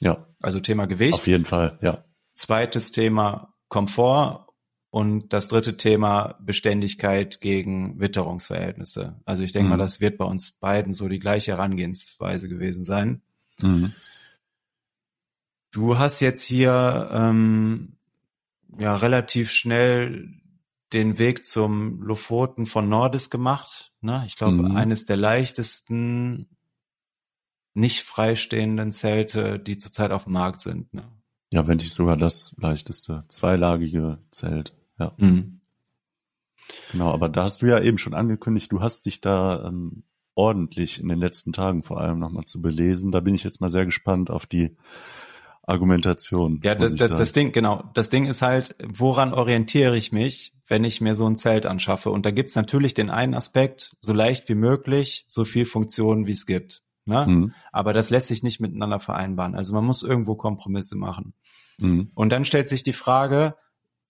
Ja. Also Thema Gewicht. Auf jeden Fall, ja. Zweites Thema Komfort und das dritte Thema Beständigkeit gegen Witterungsverhältnisse. Also ich denke mhm. mal, das wird bei uns beiden so die gleiche Herangehensweise gewesen sein. Mhm. Du hast jetzt hier ähm, ja relativ schnell den Weg zum Lofoten von Nordis gemacht. Ne? Ich glaube, mhm. eines der leichtesten nicht freistehenden Zelte, die zurzeit auf dem Markt sind. Ne? Ja, wenn nicht sogar das leichteste, zweilagige Zelt. Ja. Mhm. Genau, aber da hast du ja eben schon angekündigt, du hast dich da ähm, ordentlich in den letzten Tagen vor allem nochmal zu belesen. Da bin ich jetzt mal sehr gespannt auf die Argumentation. Ja, das, das, das, Ding, genau. Das Ding ist halt, woran orientiere ich mich, wenn ich mir so ein Zelt anschaffe? Und da gibt's natürlich den einen Aspekt, so leicht wie möglich, so viel Funktion wie es gibt. Ne? Mhm. Aber das lässt sich nicht miteinander vereinbaren. Also man muss irgendwo Kompromisse machen. Mhm. Und dann stellt sich die Frage,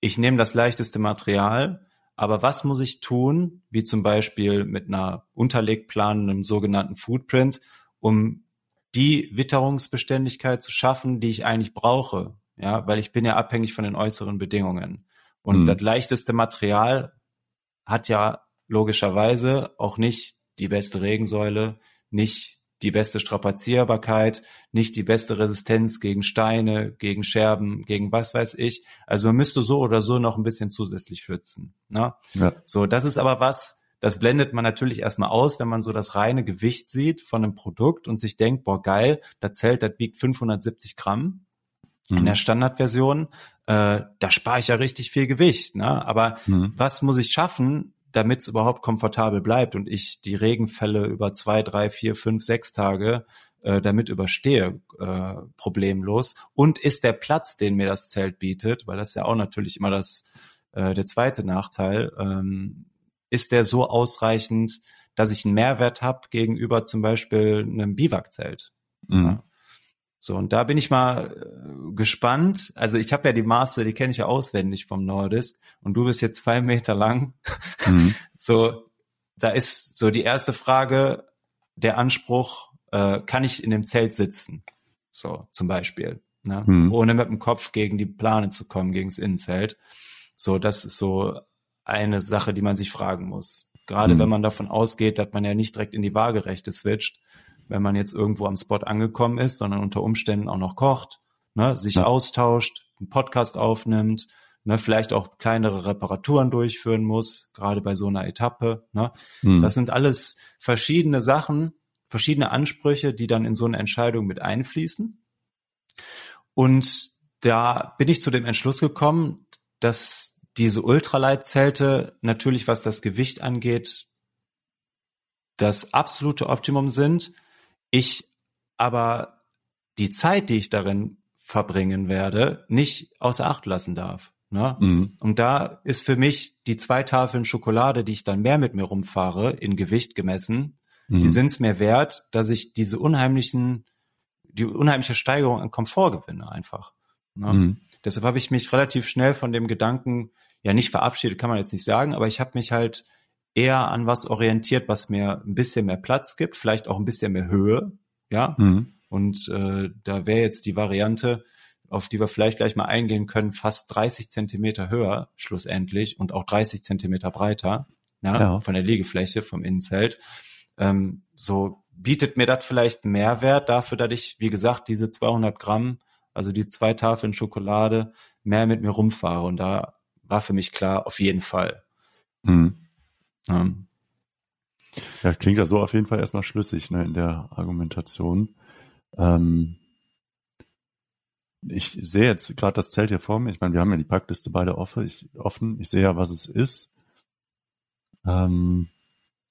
ich nehme das leichteste Material, aber was muss ich tun, wie zum Beispiel mit einer Unterlegplan, einem sogenannten Footprint, um die Witterungsbeständigkeit zu schaffen, die ich eigentlich brauche? Ja, weil ich bin ja abhängig von den äußeren Bedingungen. Und mhm. das leichteste Material hat ja logischerweise auch nicht die beste Regensäule, nicht die beste Strapazierbarkeit, nicht die beste Resistenz gegen Steine, gegen Scherben, gegen was weiß ich. Also man müsste so oder so noch ein bisschen zusätzlich schützen. Ne? Ja. So, das ist aber was, das blendet man natürlich erstmal aus, wenn man so das reine Gewicht sieht von einem Produkt und sich denkt, boah geil, das Zelt, das wiegt 570 Gramm. Mhm. In der Standardversion, äh, da spare ich ja richtig viel Gewicht. Ne? Aber mhm. was muss ich schaffen, damit es überhaupt komfortabel bleibt und ich die Regenfälle über zwei, drei, vier, fünf, sechs Tage äh, damit überstehe, äh, problemlos. Und ist der Platz, den mir das Zelt bietet, weil das ja auch natürlich immer das äh, der zweite Nachteil, ähm, ist der so ausreichend, dass ich einen Mehrwert habe gegenüber zum Beispiel einem Biwakzelt. Mhm. Ja. So, und da bin ich mal äh, gespannt. Also ich habe ja die Maße, die kenne ich ja auswendig vom Nordisk und du bist jetzt zwei Meter lang. Mhm. So, da ist so die erste Frage, der Anspruch, äh, kann ich in dem Zelt sitzen? So, zum Beispiel. Ne? Mhm. Ohne mit dem Kopf gegen die Plane zu kommen, gegen das Innenzelt. So, das ist so eine Sache, die man sich fragen muss. Gerade mhm. wenn man davon ausgeht, dass man ja nicht direkt in die Waagerechte switcht, wenn man jetzt irgendwo am Spot angekommen ist, sondern unter Umständen auch noch kocht, ne, sich ja. austauscht, einen Podcast aufnimmt, ne, vielleicht auch kleinere Reparaturen durchführen muss, gerade bei so einer Etappe. Ne. Mhm. Das sind alles verschiedene Sachen, verschiedene Ansprüche, die dann in so eine Entscheidung mit einfließen. Und da bin ich zu dem Entschluss gekommen, dass diese Ultraleitzelte natürlich, was das Gewicht angeht, das absolute Optimum sind, ich aber die Zeit, die ich darin verbringen werde, nicht außer Acht lassen darf. Ne? Mhm. Und da ist für mich die zwei Tafeln Schokolade, die ich dann mehr mit mir rumfahre, in Gewicht gemessen, mhm. die sind es mir wert, dass ich diese unheimlichen, die unheimliche Steigerung an Komfort gewinne einfach. Ne? Mhm. Deshalb habe ich mich relativ schnell von dem Gedanken, ja nicht verabschiedet, kann man jetzt nicht sagen, aber ich habe mich halt eher an was orientiert, was mir ein bisschen mehr Platz gibt, vielleicht auch ein bisschen mehr Höhe, ja. Mhm. Und äh, da wäre jetzt die Variante, auf die wir vielleicht gleich mal eingehen können, fast 30 Zentimeter höher schlussendlich und auch 30 Zentimeter breiter, ja, ja. von der Liegefläche vom Innenzelt. Ähm, so bietet mir das vielleicht Mehrwert dafür, dass ich, wie gesagt, diese 200 Gramm, also die zwei Tafeln Schokolade, mehr mit mir rumfahre. Und da war für mich klar, auf jeden Fall. Mhm. Ja, klingt ja so auf jeden Fall erstmal schlüssig ne, in der Argumentation. Ähm, ich sehe jetzt gerade das Zelt hier vor mir. Ich meine, wir haben ja die Packliste beide offen. Ich, offen. ich sehe ja, was es ist. Ähm,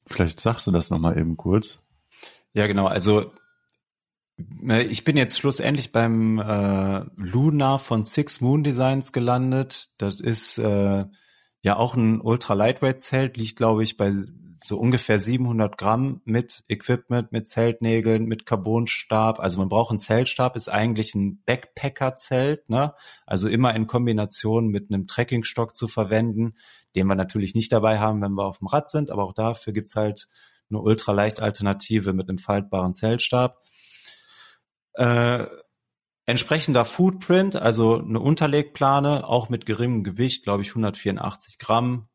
vielleicht sagst du das nochmal eben kurz. Ja, genau. Also äh, ich bin jetzt schlussendlich beim äh, Luna von Six Moon Designs gelandet. Das ist äh, ja auch ein Ultra Lightweight Zelt, liegt glaube ich bei so ungefähr 700 Gramm mit Equipment, mit Zeltnägeln, mit Carbonstab. Also man braucht einen Zeltstab, ist eigentlich ein Backpacker-Zelt, ne? Also immer in Kombination mit einem Trekkingstock zu verwenden, den wir natürlich nicht dabei haben, wenn wir auf dem Rad sind, aber auch dafür gibt's halt eine ultraleicht Alternative mit einem faltbaren Zeltstab. Äh, entsprechender Footprint, also eine Unterlegplane, auch mit geringem Gewicht, glaube ich 184 Gramm,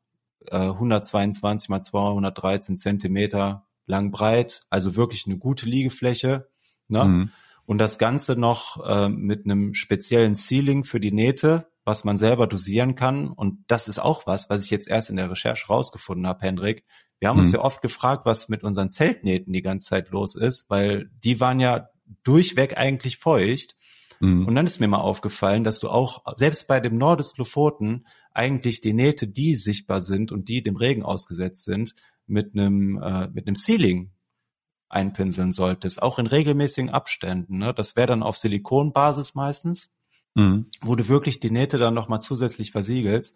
122 mal 213 Zentimeter lang breit, also wirklich eine gute Liegefläche. Ne? Mhm. Und das Ganze noch äh, mit einem speziellen Ceiling für die Nähte, was man selber dosieren kann. Und das ist auch was, was ich jetzt erst in der Recherche rausgefunden habe, Hendrik. Wir haben mhm. uns ja oft gefragt, was mit unseren Zeltnähten die ganze Zeit los ist, weil die waren ja durchweg eigentlich feucht. Mhm. Und dann ist mir mal aufgefallen, dass du auch selbst bei dem Nordis Lofoten eigentlich die Nähte, die sichtbar sind und die dem Regen ausgesetzt sind, mit einem äh, mit einem Ceiling einpinseln solltest, auch in regelmäßigen Abständen. Ne? Das wäre dann auf Silikonbasis meistens, mhm. wo du wirklich die Nähte dann nochmal zusätzlich versiegelst,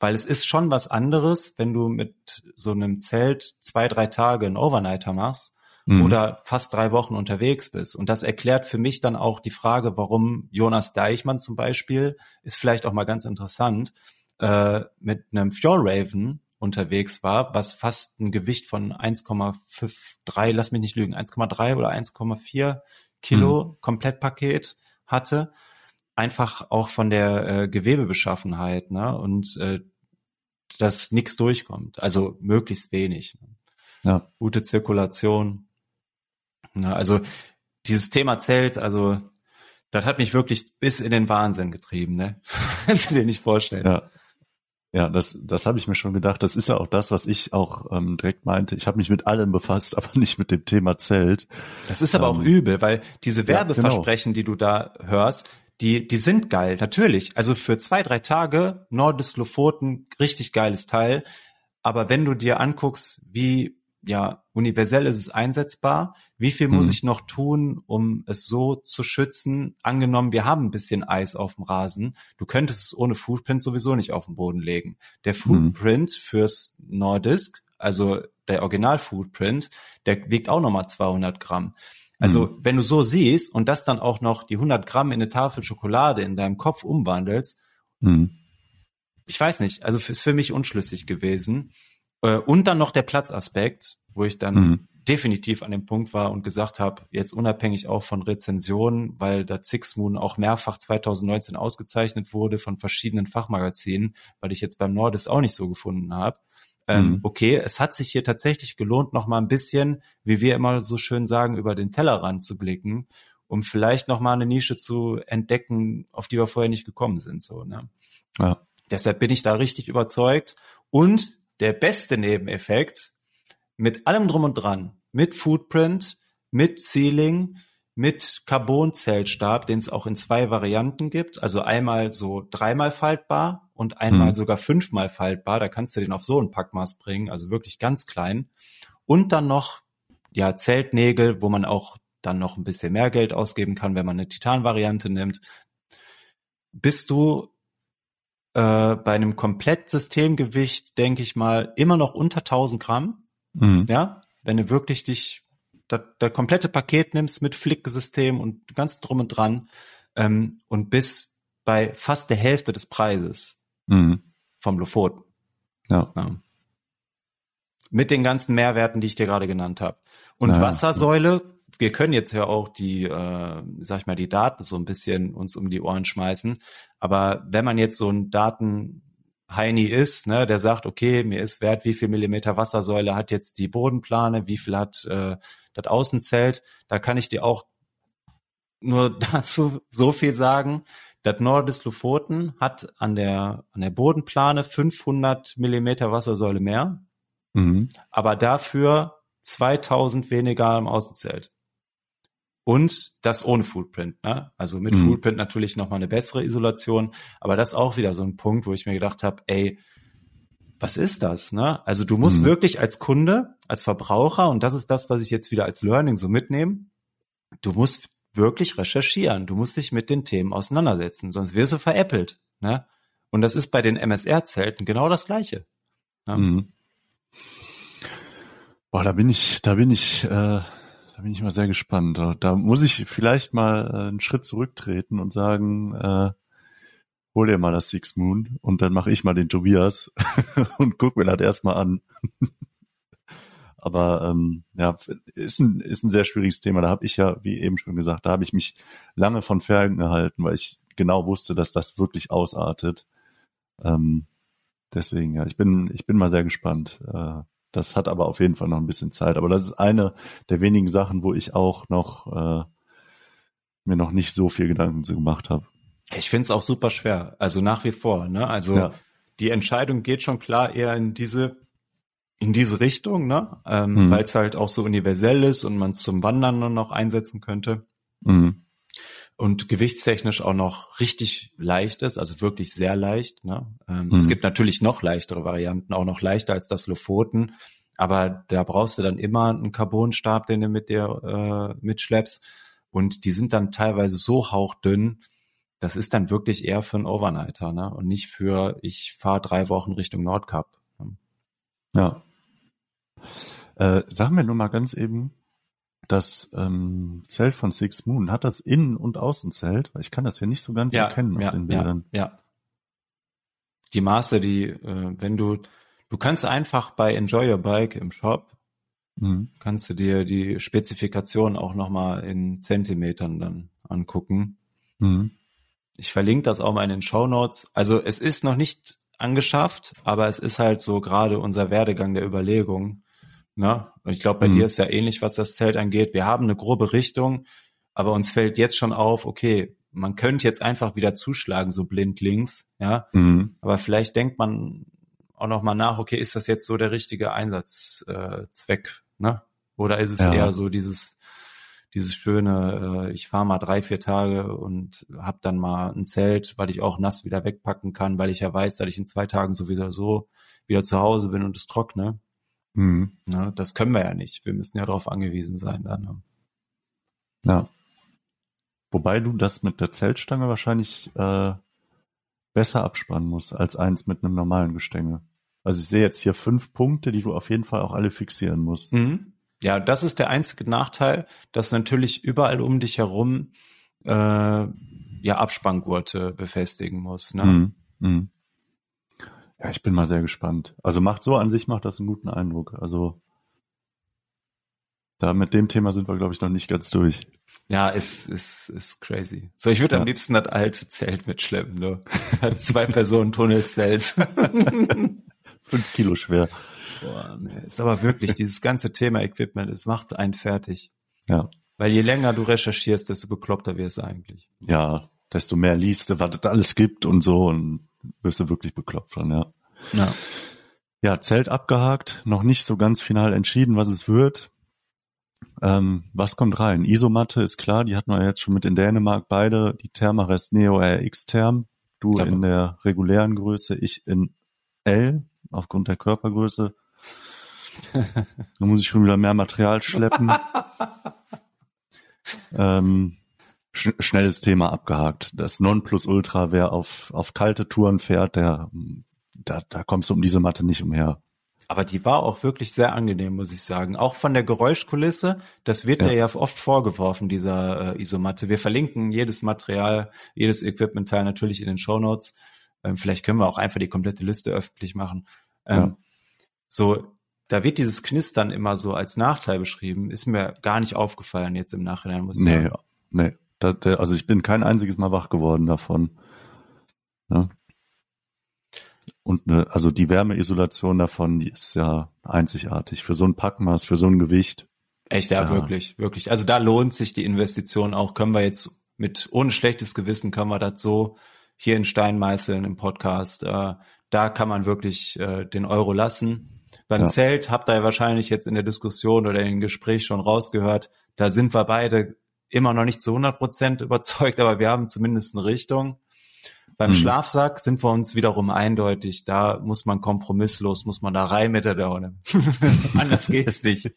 weil es ist schon was anderes, wenn du mit so einem Zelt zwei, drei Tage einen Overnighter machst mhm. oder fast drei Wochen unterwegs bist. Und das erklärt für mich dann auch die Frage, warum Jonas Deichmann zum Beispiel, ist vielleicht auch mal ganz interessant, äh, mit einem Fjordraven unterwegs war, was fast ein Gewicht von 1,53, lass mich nicht lügen, 1,3 oder 1,4 Kilo mhm. Komplettpaket hatte. Einfach auch von der äh, Gewebebeschaffenheit, ne? Und äh, dass nichts durchkommt. Also möglichst wenig. Ne? Ja. Gute Zirkulation. Ne? Also dieses Thema Zelt, also das hat mich wirklich bis in den Wahnsinn getrieben, ne? Kannst du dir nicht vorstellen. Ja. Ja, das, das habe ich mir schon gedacht. Das ist ja auch das, was ich auch ähm, direkt meinte. Ich habe mich mit allem befasst, aber nicht mit dem Thema Zelt. Das ist aber ähm, auch übel, weil diese Werbeversprechen, ja, genau. die du da hörst, die, die sind geil, natürlich. Also für zwei, drei Tage Nordis Lofoten, richtig geiles Teil. Aber wenn du dir anguckst, wie ja, universell ist es einsetzbar. Wie viel mhm. muss ich noch tun, um es so zu schützen? Angenommen, wir haben ein bisschen Eis auf dem Rasen. Du könntest es ohne Footprint sowieso nicht auf den Boden legen. Der mhm. Footprint mhm. fürs Nordisk, also der Original-Footprint, der wiegt auch nochmal 200 Gramm. Also mhm. wenn du so siehst und das dann auch noch die 100 Gramm in eine Tafel Schokolade in deinem Kopf umwandelst, mhm. ich weiß nicht, also ist für mich unschlüssig gewesen. Äh, und dann noch der Platzaspekt, wo ich dann mhm. definitiv an dem Punkt war und gesagt habe, jetzt unabhängig auch von Rezensionen, weil da Moon auch mehrfach 2019 ausgezeichnet wurde von verschiedenen Fachmagazinen, weil ich jetzt beim Nordis auch nicht so gefunden habe. Ähm, mhm. Okay, es hat sich hier tatsächlich gelohnt, noch mal ein bisschen, wie wir immer so schön sagen, über den Tellerrand zu blicken, um vielleicht noch mal eine Nische zu entdecken, auf die wir vorher nicht gekommen sind. So, ne? Ja. Deshalb bin ich da richtig überzeugt. Und der beste Nebeneffekt mit allem drum und dran, mit Footprint, mit Ceiling, mit Carbon-Zeltstab, den es auch in zwei Varianten gibt. Also einmal so dreimal faltbar und einmal hm. sogar fünfmal faltbar. Da kannst du den auf so ein Packmaß bringen, also wirklich ganz klein. Und dann noch ja Zeltnägel, wo man auch dann noch ein bisschen mehr Geld ausgeben kann, wenn man eine Titan-Variante nimmt. Bist du äh, bei einem Komplettsystemgewicht, denke ich mal, immer noch unter 1000 Gramm. Mhm. Ja, wenn du wirklich dich das, das komplette Paket nimmst mit Flicksystem und ganz drum und dran ähm, und bis bei fast der Hälfte des Preises mhm. vom Lofoten. Ja. ja. Mit den ganzen Mehrwerten, die ich dir gerade genannt habe. Und naja. Wassersäule wir können jetzt ja auch die, äh, sag ich mal, die Daten so ein bisschen uns um die Ohren schmeißen. Aber wenn man jetzt so ein Daten Heini ist, ne, der sagt, okay, mir ist wert, wie viel Millimeter Wassersäule hat jetzt die Bodenplane, wie viel hat äh, das Außenzelt, da kann ich dir auch nur dazu so viel sagen. Das Nordis Lofoten hat an der, an der Bodenplane 500 Millimeter Wassersäule mehr, mhm. aber dafür 2000 weniger im Außenzelt. Und das ohne Footprint. Ne? Also mit mhm. Footprint natürlich nochmal eine bessere Isolation, aber das auch wieder so ein Punkt, wo ich mir gedacht habe, ey, was ist das? Ne? Also du musst mhm. wirklich als Kunde, als Verbraucher, und das ist das, was ich jetzt wieder als Learning so mitnehme, du musst wirklich recherchieren, du musst dich mit den Themen auseinandersetzen, sonst wirst du veräppelt. Ne? Und das ist bei den MSR-Zelten genau das Gleiche. Ne? Mhm. Boah, da bin ich, da bin ich, äh, da bin ich mal sehr gespannt. Da muss ich vielleicht mal äh, einen Schritt zurücktreten und sagen, äh, hol dir mal das Six Moon und dann mache ich mal den Tobias und guck mir das erstmal an. Aber ähm, ja, ist ein, ist ein sehr schwieriges Thema. Da habe ich ja, wie eben schon gesagt, da habe ich mich lange von ferngehalten, weil ich genau wusste, dass das wirklich ausartet. Ähm, deswegen, ja, ich bin, ich bin mal sehr gespannt. Äh, das hat aber auf jeden Fall noch ein bisschen Zeit. Aber das ist eine der wenigen Sachen, wo ich auch noch äh, mir noch nicht so viel Gedanken zu gemacht habe. Ich finde es auch super schwer. Also nach wie vor. Ne? Also ja. die Entscheidung geht schon klar eher in diese in diese Richtung, ne? Ähm, mhm. weil es halt auch so universell ist und man es zum Wandern nur noch einsetzen könnte. Mhm. Und gewichtstechnisch auch noch richtig leicht ist, also wirklich sehr leicht. Ne? Ähm, mhm. Es gibt natürlich noch leichtere Varianten, auch noch leichter als das Lofoten. Aber da brauchst du dann immer einen Carbonstab, den du mit dir äh, mitschleppst. Und die sind dann teilweise so hauchdünn, das ist dann wirklich eher für einen Overnighter, ne? Und nicht für, ich fahre drei Wochen Richtung Nordkap. Ja. Äh, sagen wir nur mal ganz eben, das ähm, Zelt von Six Moon, hat das Innen- und Außenzelt? Weil ich kann das ja nicht so ganz ja, erkennen ja, auf den Bildern. Ja, ja. Die Maße, die, äh, wenn du, du kannst einfach bei Enjoy Your Bike im Shop, mhm. kannst du dir die Spezifikation auch nochmal in Zentimetern dann angucken. Mhm. Ich verlinke das auch mal in den Show Notes. Also es ist noch nicht angeschafft, aber es ist halt so gerade unser Werdegang der Überlegung. Ne? Und ich glaube, bei mhm. dir ist ja ähnlich, was das Zelt angeht. Wir haben eine grobe Richtung, aber uns fällt jetzt schon auf, okay, man könnte jetzt einfach wieder zuschlagen, so blind links, ja. Mhm. Aber vielleicht denkt man auch noch mal nach, okay, ist das jetzt so der richtige Einsatzzweck, äh, ne? Oder ist es ja. eher so dieses dieses schöne, äh, ich fahre mal drei, vier Tage und hab dann mal ein Zelt, weil ich auch nass wieder wegpacken kann, weil ich ja weiß, dass ich in zwei Tagen so wieder so wieder zu Hause bin und es trockne. Mhm. Ja, das können wir ja nicht. Wir müssen ja darauf angewiesen sein dann. Ne? Ja. Wobei du das mit der Zeltstange wahrscheinlich äh, besser abspannen musst als eins mit einem normalen Gestänge. Also ich sehe jetzt hier fünf Punkte, die du auf jeden Fall auch alle fixieren musst. Mhm. Ja, das ist der einzige Nachteil, dass natürlich überall um dich herum äh, ja Abspanngurte befestigen muss. Ne? Mhm. Mhm. Ja, ich bin mal sehr gespannt. Also macht so an sich macht das einen guten Eindruck. Also da mit dem Thema sind wir, glaube ich, noch nicht ganz durch. Ja, ist, ist, ist crazy. So, ich würde ja. am liebsten das alte Zelt mitschleppen, ne? Zwei Personen Tunnelzelt. Fünf Kilo schwer. Boah, nee. Ist aber wirklich, dieses ganze Thema Equipment, es macht einen fertig. Ja. Weil je länger du recherchierst, desto bekloppter wirst du eigentlich. Ja, desto mehr liest du, was es alles gibt und so und wirst du wirklich bekloppt von, ja. Ja. Ja, Zelt abgehakt, noch nicht so ganz final entschieden, was es wird. Ähm, was kommt rein? Isomatte ist klar, die hatten wir jetzt schon mit in Dänemark beide, die Thermarest Neo RX Therm. Du ja. in der regulären Größe, ich in L, aufgrund der Körpergröße. da muss ich schon wieder mehr Material schleppen. ähm, sch schnelles Thema abgehakt. Das Nonplusultra, wer auf, auf kalte Touren fährt, der, da, da kommst du um diese Matte nicht umher. Aber die war auch wirklich sehr angenehm, muss ich sagen. Auch von der Geräuschkulisse, das wird ja, ja oft vorgeworfen, dieser äh, Isomatte. Wir verlinken jedes Material, jedes Equipment-Teil natürlich in den Show Notes. Ähm, vielleicht können wir auch einfach die komplette Liste öffentlich machen. Ähm, ja. So, da wird dieses Knistern immer so als Nachteil beschrieben, ist mir gar nicht aufgefallen jetzt im Nachhinein, muss ich nee, sagen. Nee, also ich bin kein einziges Mal wach geworden davon. Ja. Und ne, also die Wärmeisolation davon, die ist ja einzigartig für so ein Packmaß, für so ein Gewicht. Echt, ja, ja, wirklich, wirklich. Also da lohnt sich die Investition auch. Können wir jetzt mit ohne schlechtes Gewissen können wir das so hier in Stein meißeln im Podcast. Äh, da kann man wirklich äh, den Euro lassen. Beim ja. Zelt habt ihr wahrscheinlich jetzt in der Diskussion oder in dem Gespräch schon rausgehört, da sind wir beide immer noch nicht zu 100 Prozent überzeugt, aber wir haben zumindest eine Richtung. Beim hm. Schlafsack sind wir uns wiederum eindeutig. Da muss man kompromisslos, muss man da rein mit der Daune. Anders geht's nicht.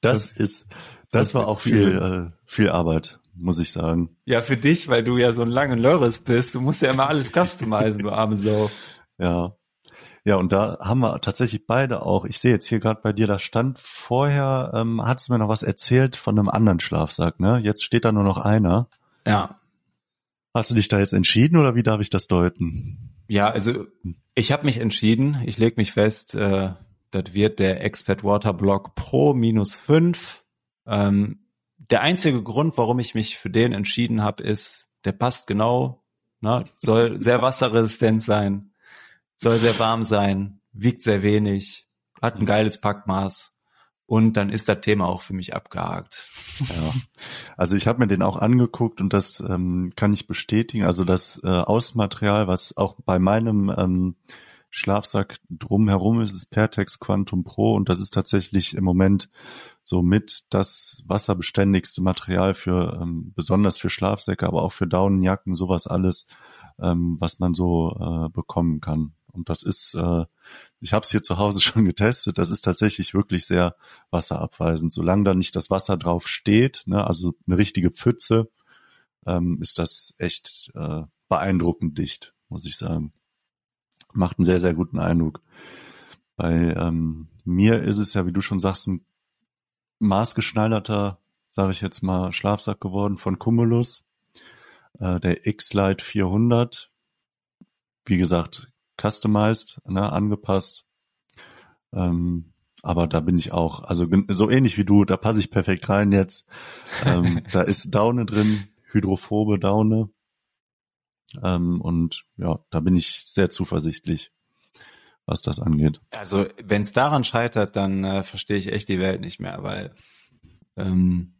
Das, das ist, das, das war auch viel, äh, viel Arbeit, muss ich sagen. Ja, für dich, weil du ja so ein langen Lörres bist. Du musst ja immer alles customizen, du arme Sau. Ja. Ja, und da haben wir tatsächlich beide auch, ich sehe jetzt hier gerade bei dir, da stand vorher, ähm, hattest du mir noch was erzählt von einem anderen Schlafsack, ne? Jetzt steht da nur noch einer. Ja. Hast du dich da jetzt entschieden oder wie darf ich das deuten? Ja, also ich habe mich entschieden. Ich lege mich fest, äh, das wird der Expert Water Block Pro minus fünf. Ähm, der einzige Grund, warum ich mich für den entschieden habe, ist, der passt genau, ne, soll sehr wasserresistent sein, soll sehr warm sein, wiegt sehr wenig, hat ein geiles Packmaß und dann ist das Thema auch für mich abgehakt. Ja. Also ich habe mir den auch angeguckt und das ähm, kann ich bestätigen. Also das äh, Außenmaterial, was auch bei meinem ähm, Schlafsack drumherum ist, ist Pertex Quantum Pro und das ist tatsächlich im Moment so mit das wasserbeständigste Material für ähm, besonders für Schlafsäcke, aber auch für Daunenjacken, sowas alles, ähm, was man so äh, bekommen kann. Und das ist, äh, ich habe es hier zu Hause schon getestet, das ist tatsächlich wirklich sehr wasserabweisend. Solange da nicht das Wasser drauf steht, ne, also eine richtige Pfütze, ähm, ist das echt äh, beeindruckend dicht, muss ich sagen. Macht einen sehr, sehr guten Eindruck. Bei ähm, mir ist es ja, wie du schon sagst, ein maßgeschneiderter, sage ich jetzt mal, Schlafsack geworden von Cumulus. Äh, der X-Lite 400. Wie gesagt, customized, ne, angepasst. Ähm, aber da bin ich auch, also so ähnlich wie du, da passe ich perfekt rein jetzt. Ähm, da ist Daune drin, hydrophobe Daune. Ähm, und ja, da bin ich sehr zuversichtlich, was das angeht. Also wenn es daran scheitert, dann äh, verstehe ich echt die Welt nicht mehr, weil ähm,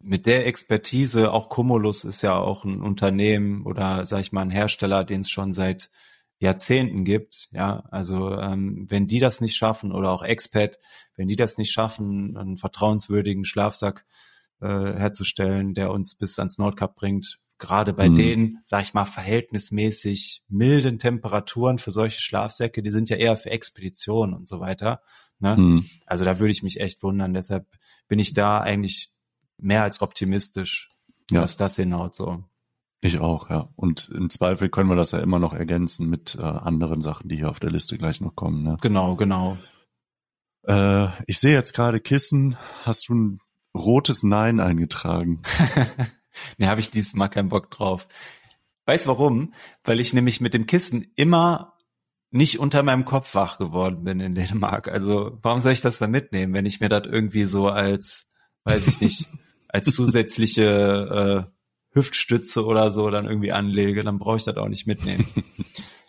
mit der Expertise, auch Cumulus ist ja auch ein Unternehmen oder sag ich mal ein Hersteller, den es schon seit Jahrzehnten gibt. Ja, also ähm, wenn die das nicht schaffen oder auch Expat, wenn die das nicht schaffen, einen vertrauenswürdigen Schlafsack äh, herzustellen, der uns bis ans Nordkap bringt, gerade bei mhm. den, sag ich mal, verhältnismäßig milden Temperaturen für solche Schlafsäcke, die sind ja eher für Expeditionen und so weiter. Ne? Mhm. Also da würde ich mich echt wundern. Deshalb bin ich da eigentlich mehr als optimistisch, ja. dass das hinhaut so. Ich auch, ja. Und im Zweifel können wir das ja immer noch ergänzen mit äh, anderen Sachen, die hier auf der Liste gleich noch kommen. Ne? Genau, genau. Äh, ich sehe jetzt gerade Kissen. Hast du ein rotes Nein eingetragen? nee, habe ich dieses Mal keinen Bock drauf. Weiß warum? Weil ich nämlich mit dem Kissen immer nicht unter meinem Kopf wach geworden bin in Dänemark. Also warum soll ich das da mitnehmen, wenn ich mir das irgendwie so als, weiß ich nicht, als zusätzliche äh, Hüftstütze oder so dann irgendwie anlege, dann brauche ich das auch nicht mitnehmen.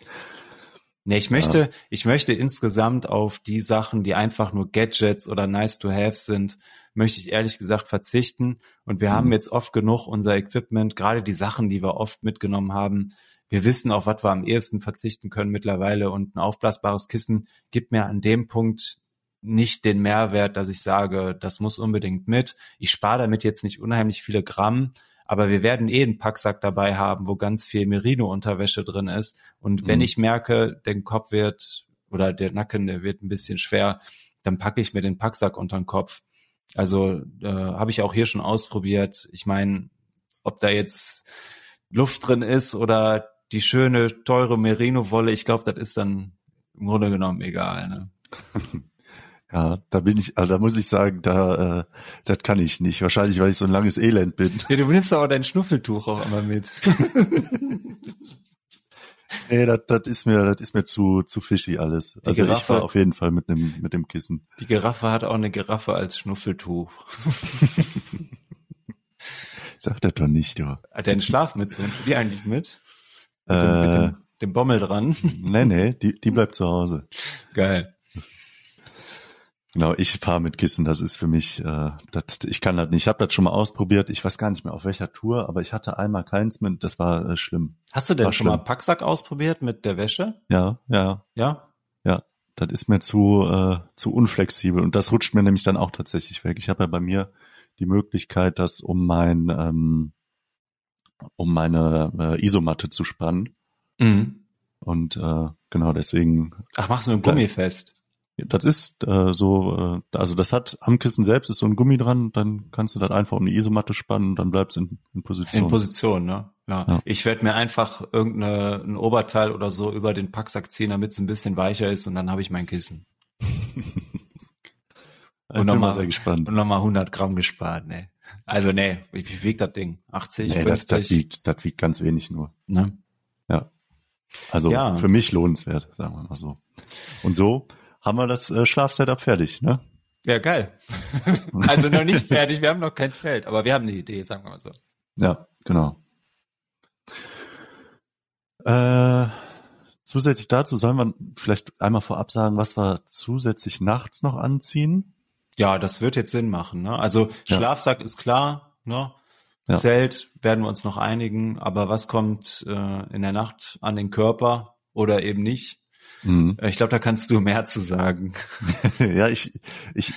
nee, ich möchte, ja. ich möchte insgesamt auf die Sachen, die einfach nur Gadgets oder nice to have sind, möchte ich ehrlich gesagt verzichten. Und wir mhm. haben jetzt oft genug unser Equipment, gerade die Sachen, die wir oft mitgenommen haben. Wir wissen auf was wir am ehesten verzichten können mittlerweile und ein aufblasbares Kissen gibt mir an dem Punkt nicht den Mehrwert, dass ich sage, das muss unbedingt mit. Ich spare damit jetzt nicht unheimlich viele Gramm, aber wir werden eh einen Packsack dabei haben, wo ganz viel Merino-Unterwäsche drin ist. Und wenn mhm. ich merke, der Kopf wird oder der Nacken, der wird ein bisschen schwer, dann packe ich mir den Packsack unter den Kopf. Also äh, habe ich auch hier schon ausprobiert. Ich meine, ob da jetzt Luft drin ist oder die schöne, teure Merino-Wolle, ich glaube, das ist dann im Grunde genommen egal. Ne? Ja, da bin ich, also da muss ich sagen, da, äh, das kann ich nicht. Wahrscheinlich, weil ich so ein langes Elend bin. Ja, du nimmst aber dein Schnuffeltuch auch immer mit. nee, das, das ist mir, das ist mir zu, zu fishy alles. Die also Giraffe, ich war auf jeden Fall mit dem, mit dem Kissen. Die Giraffe hat auch eine Giraffe als Schnuffeltuch. Sag das doch nicht, ja. Hat deine Schlafmütze, nimmst du die eigentlich mit? Mit, äh, dem, mit dem, dem Bommel dran? nee, nee, die, die bleibt zu Hause. Geil. Genau, ich fahre mit Kissen, das ist für mich, äh, das, ich kann das nicht. Ich habe das schon mal ausprobiert, ich weiß gar nicht mehr auf welcher Tour, aber ich hatte einmal keins mit, das war äh, schlimm. Hast du denn war schon schlimm. mal Packsack ausprobiert mit der Wäsche? Ja, ja. Ja? Ja, das ist mir zu, äh, zu unflexibel und das rutscht mir nämlich dann auch tatsächlich weg. Ich habe ja bei mir die Möglichkeit, das um mein ähm, um meine äh, Isomatte zu spannen. Mhm. Und äh, genau deswegen. Ach, machst du mit dem Gummi fest? Das ist äh, so, äh, also das hat am Kissen selbst ist so ein Gummi dran, dann kannst du das einfach um die Isomatte spannen, dann bleibst du in, in Position. In Position, ne? Ja. ja. Ich werde mir einfach irgendein ein Oberteil oder so über den Packsack ziehen, damit es ein bisschen weicher ist und dann habe ich mein Kissen. und nochmal sehr gespannt. Und nochmal 100 Gramm gespart, ne? Also ne, wie, wie wiegt das Ding? 80, nee, 50? Das, das wiegt, das wiegt ganz wenig nur. Ne? Ja. Also ja. für mich lohnenswert, sagen wir mal so. Und so haben wir das äh, Schlafsetup fertig, ne? Ja, geil. also noch nicht fertig, wir haben noch kein Zelt, aber wir haben eine Idee, sagen wir mal so. Ja, genau. Äh, zusätzlich dazu sollen wir vielleicht einmal vorab sagen, was wir zusätzlich nachts noch anziehen. Ja, das wird jetzt Sinn machen. Ne? Also Schlafsack ja. ist klar, ne? Ja. Zelt werden wir uns noch einigen, aber was kommt äh, in der Nacht an den Körper oder eben nicht? Mhm. Äh, ich glaube, da kannst du mehr zu sagen. ja, ich, ich,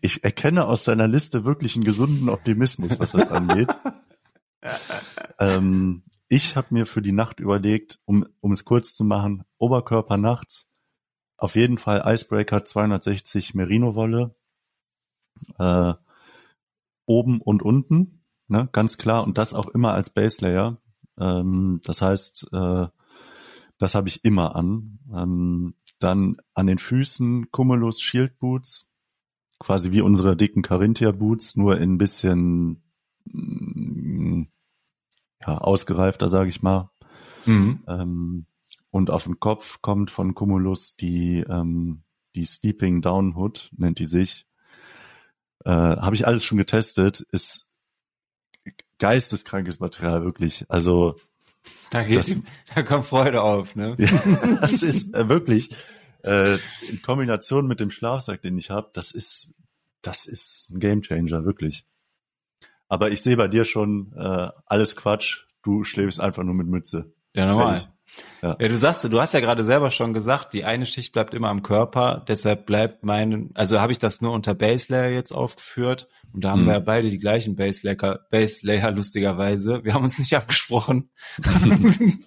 ich erkenne aus deiner Liste wirklich einen gesunden Optimismus, was das angeht. ähm, ich habe mir für die Nacht überlegt, um, um es kurz zu machen, Oberkörper nachts, auf jeden Fall Icebreaker 260 Merino-Wolle, äh, oben und unten, ne, ganz klar, und das auch immer als Base Layer. Ähm, das heißt, äh, das habe ich immer an. Ähm, dann an den Füßen Cumulus Shield Boots, quasi wie unsere dicken Carinthia Boots, nur in ein bisschen mm, ja, ausgereifter, sage ich mal. Mhm. Ähm, und auf den Kopf kommt von Cumulus die ähm, die Sleeping Down Hood, nennt die sich. Äh, habe ich alles schon getestet, ist geisteskrankes Material, wirklich. Also da, geht, das, da kommt Freude auf, ne? Ja, das ist äh, wirklich äh, in Kombination mit dem Schlafsack, den ich habe, das ist das ist ein Gamechanger, wirklich. Aber ich sehe bei dir schon äh, alles Quatsch. Du schläfst einfach nur mit Mütze. Ja, normal. Ja. ja, du sagst, du hast ja gerade selber schon gesagt, die eine Schicht bleibt immer am Körper, deshalb bleibt mein, also habe ich das nur unter Base Layer jetzt aufgeführt und da haben mhm. wir ja beide die gleichen Base Layer, Base Layer lustigerweise. Wir haben uns nicht abgesprochen.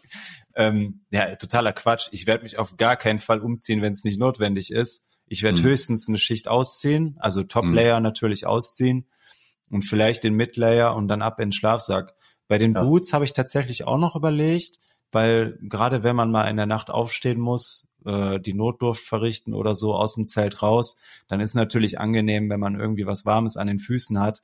ähm, ja, totaler Quatsch. Ich werde mich auf gar keinen Fall umziehen, wenn es nicht notwendig ist. Ich werde mhm. höchstens eine Schicht ausziehen, also Top Layer mhm. natürlich ausziehen und vielleicht den Mid Layer und dann ab in den Schlafsack. Bei den ja. Boots habe ich tatsächlich auch noch überlegt, weil gerade wenn man mal in der Nacht aufstehen muss, äh, die Notdurft verrichten oder so aus dem Zelt raus, dann ist natürlich angenehm, wenn man irgendwie was Warmes an den Füßen hat.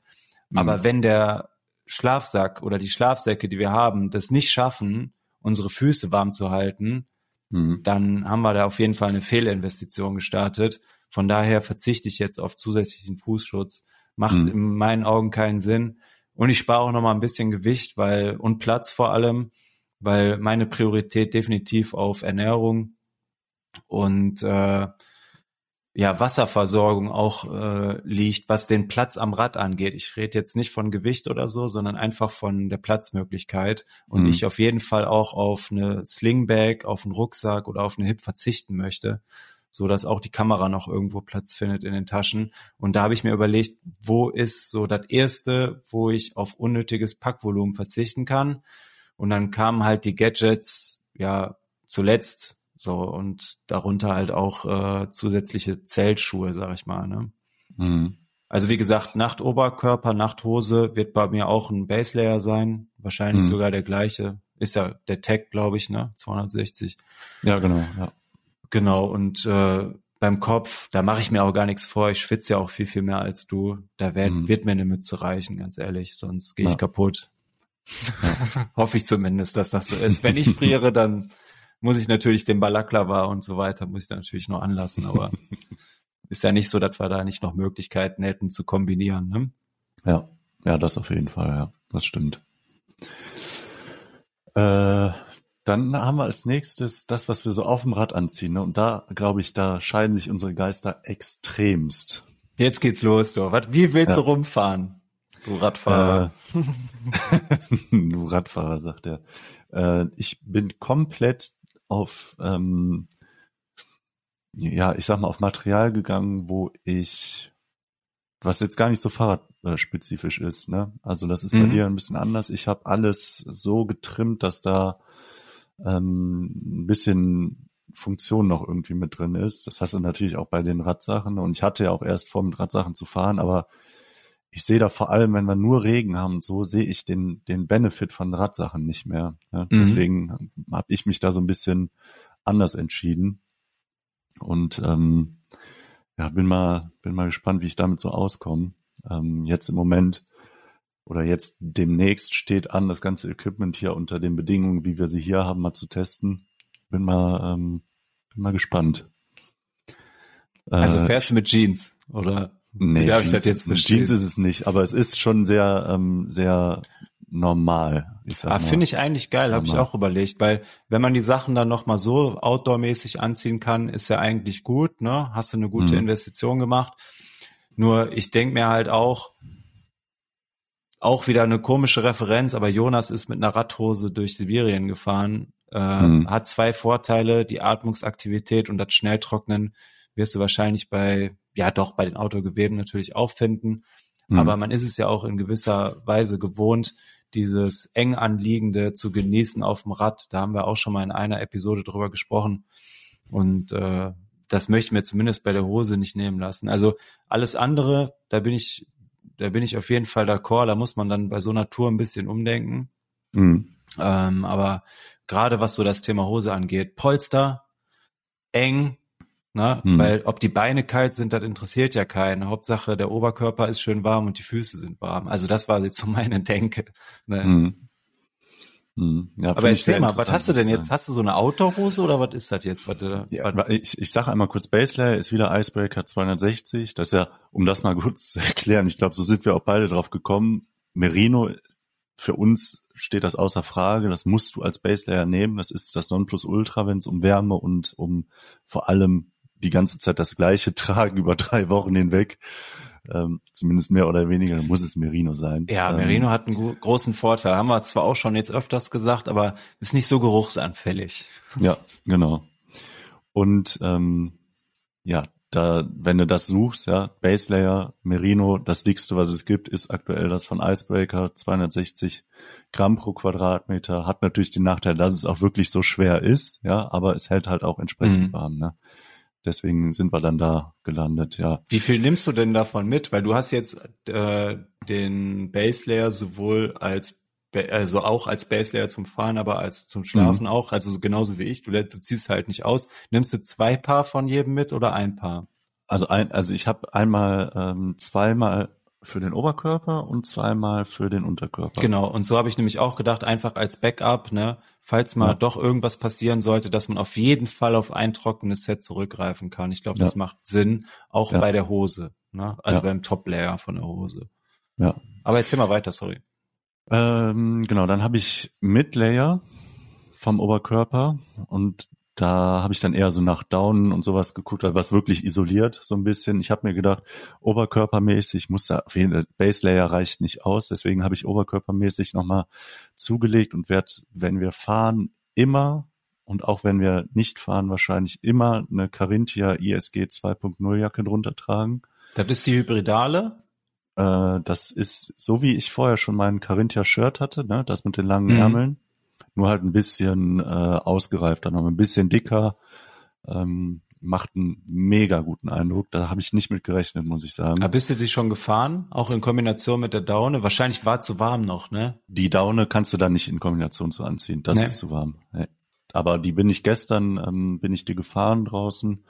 Mhm. Aber wenn der Schlafsack oder die Schlafsäcke, die wir haben, das nicht schaffen, unsere Füße warm zu halten, mhm. dann haben wir da auf jeden Fall eine Fehlinvestition gestartet. Von daher verzichte ich jetzt auf zusätzlichen Fußschutz. Macht mhm. in meinen Augen keinen Sinn. Und ich spare auch noch mal ein bisschen Gewicht, weil und Platz vor allem, weil meine Priorität definitiv auf Ernährung und äh, ja Wasserversorgung auch äh, liegt, was den Platz am Rad angeht. Ich rede jetzt nicht von Gewicht oder so, sondern einfach von der Platzmöglichkeit und mhm. ich auf jeden Fall auch auf eine Slingbag, auf einen Rucksack oder auf eine Hip verzichten möchte, so dass auch die Kamera noch irgendwo Platz findet in den Taschen. Und da habe ich mir überlegt, wo ist so das erste, wo ich auf unnötiges Packvolumen verzichten kann. Und dann kamen halt die Gadgets, ja, zuletzt so und darunter halt auch äh, zusätzliche Zeltschuhe, sag ich mal. Ne? Mhm. Also wie gesagt, Nachtoberkörper, Nachthose wird bei mir auch ein Base Layer sein, wahrscheinlich mhm. sogar der gleiche. Ist ja der Tag, glaube ich, ne? 260. Ja, genau, ja. Genau, und äh, beim Kopf, da mache ich mir auch gar nichts vor. Ich schwitze ja auch viel, viel mehr als du. Da werd, mhm. wird mir eine Mütze reichen, ganz ehrlich, sonst gehe ich ja. kaputt. Ja. Hoffe ich zumindest, dass das so ist. Wenn ich friere, dann muss ich natürlich den Balaklava und so weiter, muss ich natürlich noch anlassen, aber ist ja nicht so, dass wir da nicht noch Möglichkeiten hätten zu kombinieren. Ne? Ja, ja, das auf jeden Fall, ja, das stimmt. Äh, dann haben wir als nächstes das, was wir so auf dem Rad anziehen. Ne? Und da, glaube ich, da scheiden sich unsere Geister extremst. Jetzt geht's los, du. Wie willst ja. du rumfahren? Du Radfahrer. Äh, du Radfahrer, sagt er. Äh, ich bin komplett auf, ähm, ja, ich sag mal, auf Material gegangen, wo ich was jetzt gar nicht so fahrradspezifisch ist. Ne? Also das ist mhm. bei dir ein bisschen anders. Ich habe alles so getrimmt, dass da ähm, ein bisschen Funktion noch irgendwie mit drin ist. Das hast du natürlich auch bei den Radsachen. Und ich hatte ja auch erst vor, mit Radsachen zu fahren, aber ich sehe da vor allem, wenn wir nur Regen haben, so sehe ich den, den Benefit von Radsachen nicht mehr. Ja? Mhm. Deswegen habe ich mich da so ein bisschen anders entschieden. Und ähm, ja, bin mal, bin mal gespannt, wie ich damit so auskomme. Ähm, jetzt im Moment oder jetzt demnächst steht an, das ganze Equipment hier unter den Bedingungen, wie wir sie hier haben, mal zu testen. Bin mal, ähm, bin mal gespannt. Also äh, fährst du mit Jeans oder? Nee, darf ich das jetzt verstehen? Jeans ist es nicht, aber es ist schon sehr, ähm, sehr normal. Ich ah, finde ich eigentlich geil, habe ich auch überlegt, weil wenn man die Sachen dann noch mal so outdoormäßig anziehen kann, ist ja eigentlich gut, ne? Hast du eine gute mhm. Investition gemacht. Nur ich denke mir halt auch, auch wieder eine komische Referenz, aber Jonas ist mit einer Radhose durch Sibirien gefahren, äh, mhm. hat zwei Vorteile, die Atmungsaktivität und das Schnelltrocknen wirst du wahrscheinlich bei, ja doch, bei den Autogeweben natürlich auch finden. Mhm. Aber man ist es ja auch in gewisser Weise gewohnt, dieses eng anliegende zu genießen auf dem Rad. Da haben wir auch schon mal in einer Episode drüber gesprochen. Und äh, das möchte ich mir zumindest bei der Hose nicht nehmen lassen. Also alles andere, da bin ich, da bin ich auf jeden Fall d'accord. Da muss man dann bei so einer Tour ein bisschen umdenken. Mhm. Ähm, aber gerade was so das Thema Hose angeht, Polster, eng, Ne? Hm. Weil ob die Beine kalt sind, das interessiert ja keinen. Hauptsache, der Oberkörper ist schön warm und die Füße sind warm. Also das war jetzt so meine Denke. Ne? Hm. Hm. Ja, Aber erzähl mal, was hast du denn jetzt? Hast du so eine Outdoor-Hose oder was ist das jetzt? Was, ja, was? Ich, ich sage einmal kurz, Base Layer ist wieder Icebreaker 260. Das ist ja, um das mal kurz zu erklären, ich glaube, so sind wir auch beide drauf gekommen. Merino, für uns steht das außer Frage. Das musst du als Base Layer nehmen. Das ist das Nonplusultra, wenn es um Wärme und um vor allem die ganze Zeit das gleiche tragen über drei Wochen hinweg. Ähm, zumindest mehr oder weniger, dann muss es Merino sein. Ja, ähm, Merino hat einen großen Vorteil. Haben wir zwar auch schon jetzt öfters gesagt, aber ist nicht so geruchsanfällig. Ja, genau. Und ähm, ja, da, wenn du das suchst, ja, Base Layer, Merino, das dickste, was es gibt, ist aktuell das von Icebreaker, 260 Gramm pro Quadratmeter, hat natürlich den Nachteil, dass es auch wirklich so schwer ist, ja, aber es hält halt auch entsprechend mhm. warm, ne? Deswegen sind wir dann da gelandet, ja. Wie viel nimmst du denn davon mit? Weil du hast jetzt äh, den Base Layer sowohl als also auch als Base Layer zum Fahren, aber als zum Schlafen mhm. auch, also genauso wie ich. Du, du ziehst halt nicht aus. Nimmst du zwei Paar von jedem mit oder ein Paar? Also ein, also ich habe einmal ähm, zweimal für den Oberkörper und zweimal für den Unterkörper. Genau, und so habe ich nämlich auch gedacht, einfach als Backup, ne, falls mal ja. doch irgendwas passieren sollte, dass man auf jeden Fall auf ein trockenes Set zurückgreifen kann. Ich glaube, ja. das macht Sinn, auch ja. bei der Hose, ne? Also beim Top-Layer von der Hose. Ja. Aber erzähl mal weiter, sorry. Ähm, genau, dann habe ich Mid-Layer vom Oberkörper und da habe ich dann eher so nach Down und sowas geguckt, was wirklich isoliert so ein bisschen. Ich habe mir gedacht, oberkörpermäßig muss da auf jeden Fall, Base Layer reicht nicht aus, deswegen habe ich oberkörpermäßig nochmal zugelegt und werde, wenn wir fahren, immer und auch wenn wir nicht fahren, wahrscheinlich immer eine Carinthia ISG 2.0 Jacke drunter tragen. Das ist die Hybridale? Äh, das ist so wie ich vorher schon meinen Carinthia Shirt hatte, ne, das mit den langen mhm. Ärmeln nur halt ein bisschen äh, ausgereifter, noch ein bisschen dicker. Ähm, macht einen mega guten Eindruck. Da habe ich nicht mit gerechnet, muss ich sagen. Aber bist du die schon gefahren? Auch in Kombination mit der Daune? Wahrscheinlich war es zu warm noch, ne? Die Daune kannst du da nicht in Kombination zu anziehen. Das nee. ist zu warm. Nee. Aber die bin ich gestern, ähm, bin ich die gefahren draußen.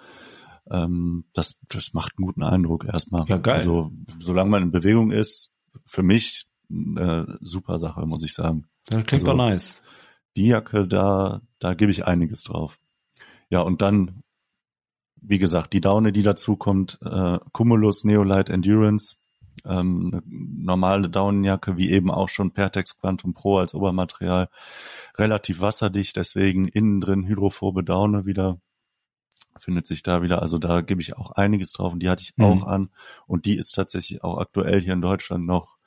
Ähm, das, das macht einen guten Eindruck erstmal. Ja, geil. Also, solange man in Bewegung ist, für mich äh, super Sache, muss ich sagen. Das klingt also, doch nice die Jacke, da, da gebe ich einiges drauf. Ja, und dann, wie gesagt, die Daune, die dazu kommt, äh, Cumulus Neolight Endurance, ähm, eine normale Daunenjacke, wie eben auch schon Pertex Quantum Pro als Obermaterial, relativ wasserdicht, deswegen innen drin hydrophobe Daune wieder findet sich da wieder. Also da gebe ich auch einiges drauf und die hatte ich mhm. auch an und die ist tatsächlich auch aktuell hier in Deutschland noch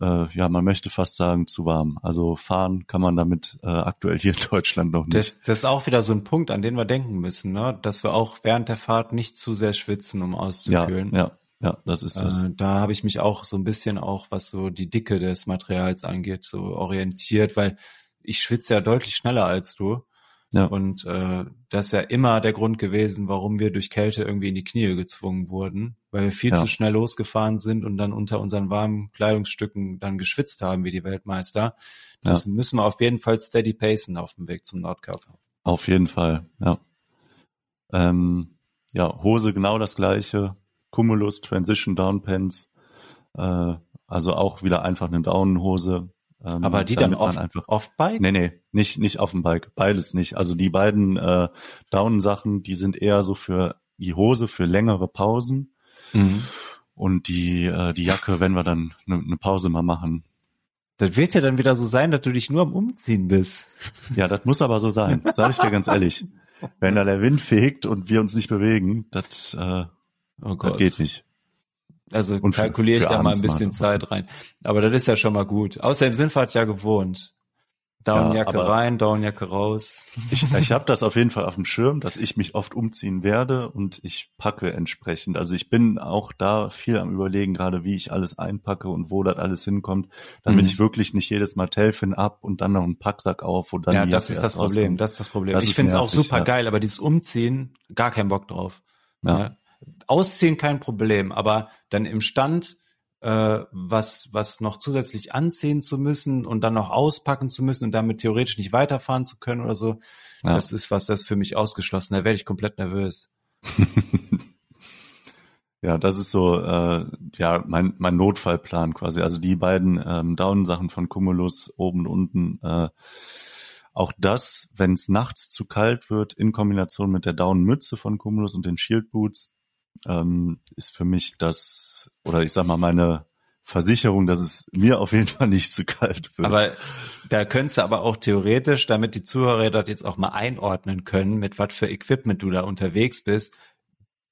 äh, ja, man möchte fast sagen, zu warm. Also fahren kann man damit äh, aktuell hier in Deutschland noch nicht. Das, das ist auch wieder so ein Punkt, an den wir denken müssen, ne? dass wir auch während der Fahrt nicht zu sehr schwitzen, um auszukühlen. Ja, ja. Ja, das ist das. Äh, da habe ich mich auch so ein bisschen auch, was so die Dicke des Materials angeht, so orientiert, weil ich schwitze ja deutlich schneller als du. Ja. Und äh, das ist ja immer der Grund gewesen, warum wir durch Kälte irgendwie in die Knie gezwungen wurden, weil wir viel ja. zu schnell losgefahren sind und dann unter unseren warmen Kleidungsstücken dann geschwitzt haben wie die Weltmeister. Das ja. müssen wir auf jeden Fall steady pacen auf dem Weg zum Nordcup. Auf jeden Fall, ja. Ähm, ja, Hose genau das gleiche. Cumulus Transition Down Pants. Äh, also auch wieder einfach eine Downhose. Ähm, Aber die dann off, einfach, off Bike? Nee, nee, nicht, nicht auf dem Bike. Beides nicht. Also die beiden äh, Down-Sachen, die sind eher so für die Hose für längere Pausen. Mhm. Und die, äh, die Jacke, wenn wir dann eine ne Pause mal machen. Das wird ja dann wieder so sein, dass du dich nur am Umziehen bist. Ja, das muss aber so sein, sage ich dir ganz ehrlich. Wenn da der Wind fegt und wir uns nicht bewegen, das, äh, oh das geht nicht. Also und kalkuliere ich da mal ein bisschen Zeit rein. Aber das ist ja schon mal gut. Außerdem sind wir ja gewohnt. Downjacke ja, rein, Downjacke raus. Ich, ich habe das auf jeden Fall auf dem Schirm, dass ich mich oft umziehen werde und ich packe entsprechend. Also ich bin auch da viel am überlegen, gerade wie ich alles einpacke und wo das alles hinkommt, damit mhm. ich wirklich nicht jedes Mal Telfin ab und dann noch einen Packsack auf und dann Ja, das ist das Problem, rauskommt. das ist das Problem. Das ich finde es auch super ja. geil, aber dieses Umziehen, gar keinen Bock drauf. Ja. ja. Ausziehen kein Problem, aber dann im Stand äh, was, was noch zusätzlich anziehen zu müssen und dann noch auspacken zu müssen und damit theoretisch nicht weiterfahren zu können oder so. Ja. Das ist was, das für mich ausgeschlossen. Da werde ich komplett nervös. ja, das ist so äh, ja mein, mein Notfallplan quasi. Also die beiden ähm, Down-Sachen von Cumulus oben und unten. Äh, auch das, wenn es nachts zu kalt wird, in Kombination mit der Down-Mütze von Cumulus und den Shield Boots, ähm, ist für mich das, oder ich sag mal, meine Versicherung, dass es mir auf jeden Fall nicht zu kalt wird. Aber da könntest du aber auch theoretisch, damit die Zuhörer das jetzt auch mal einordnen können, mit was für Equipment du da unterwegs bist,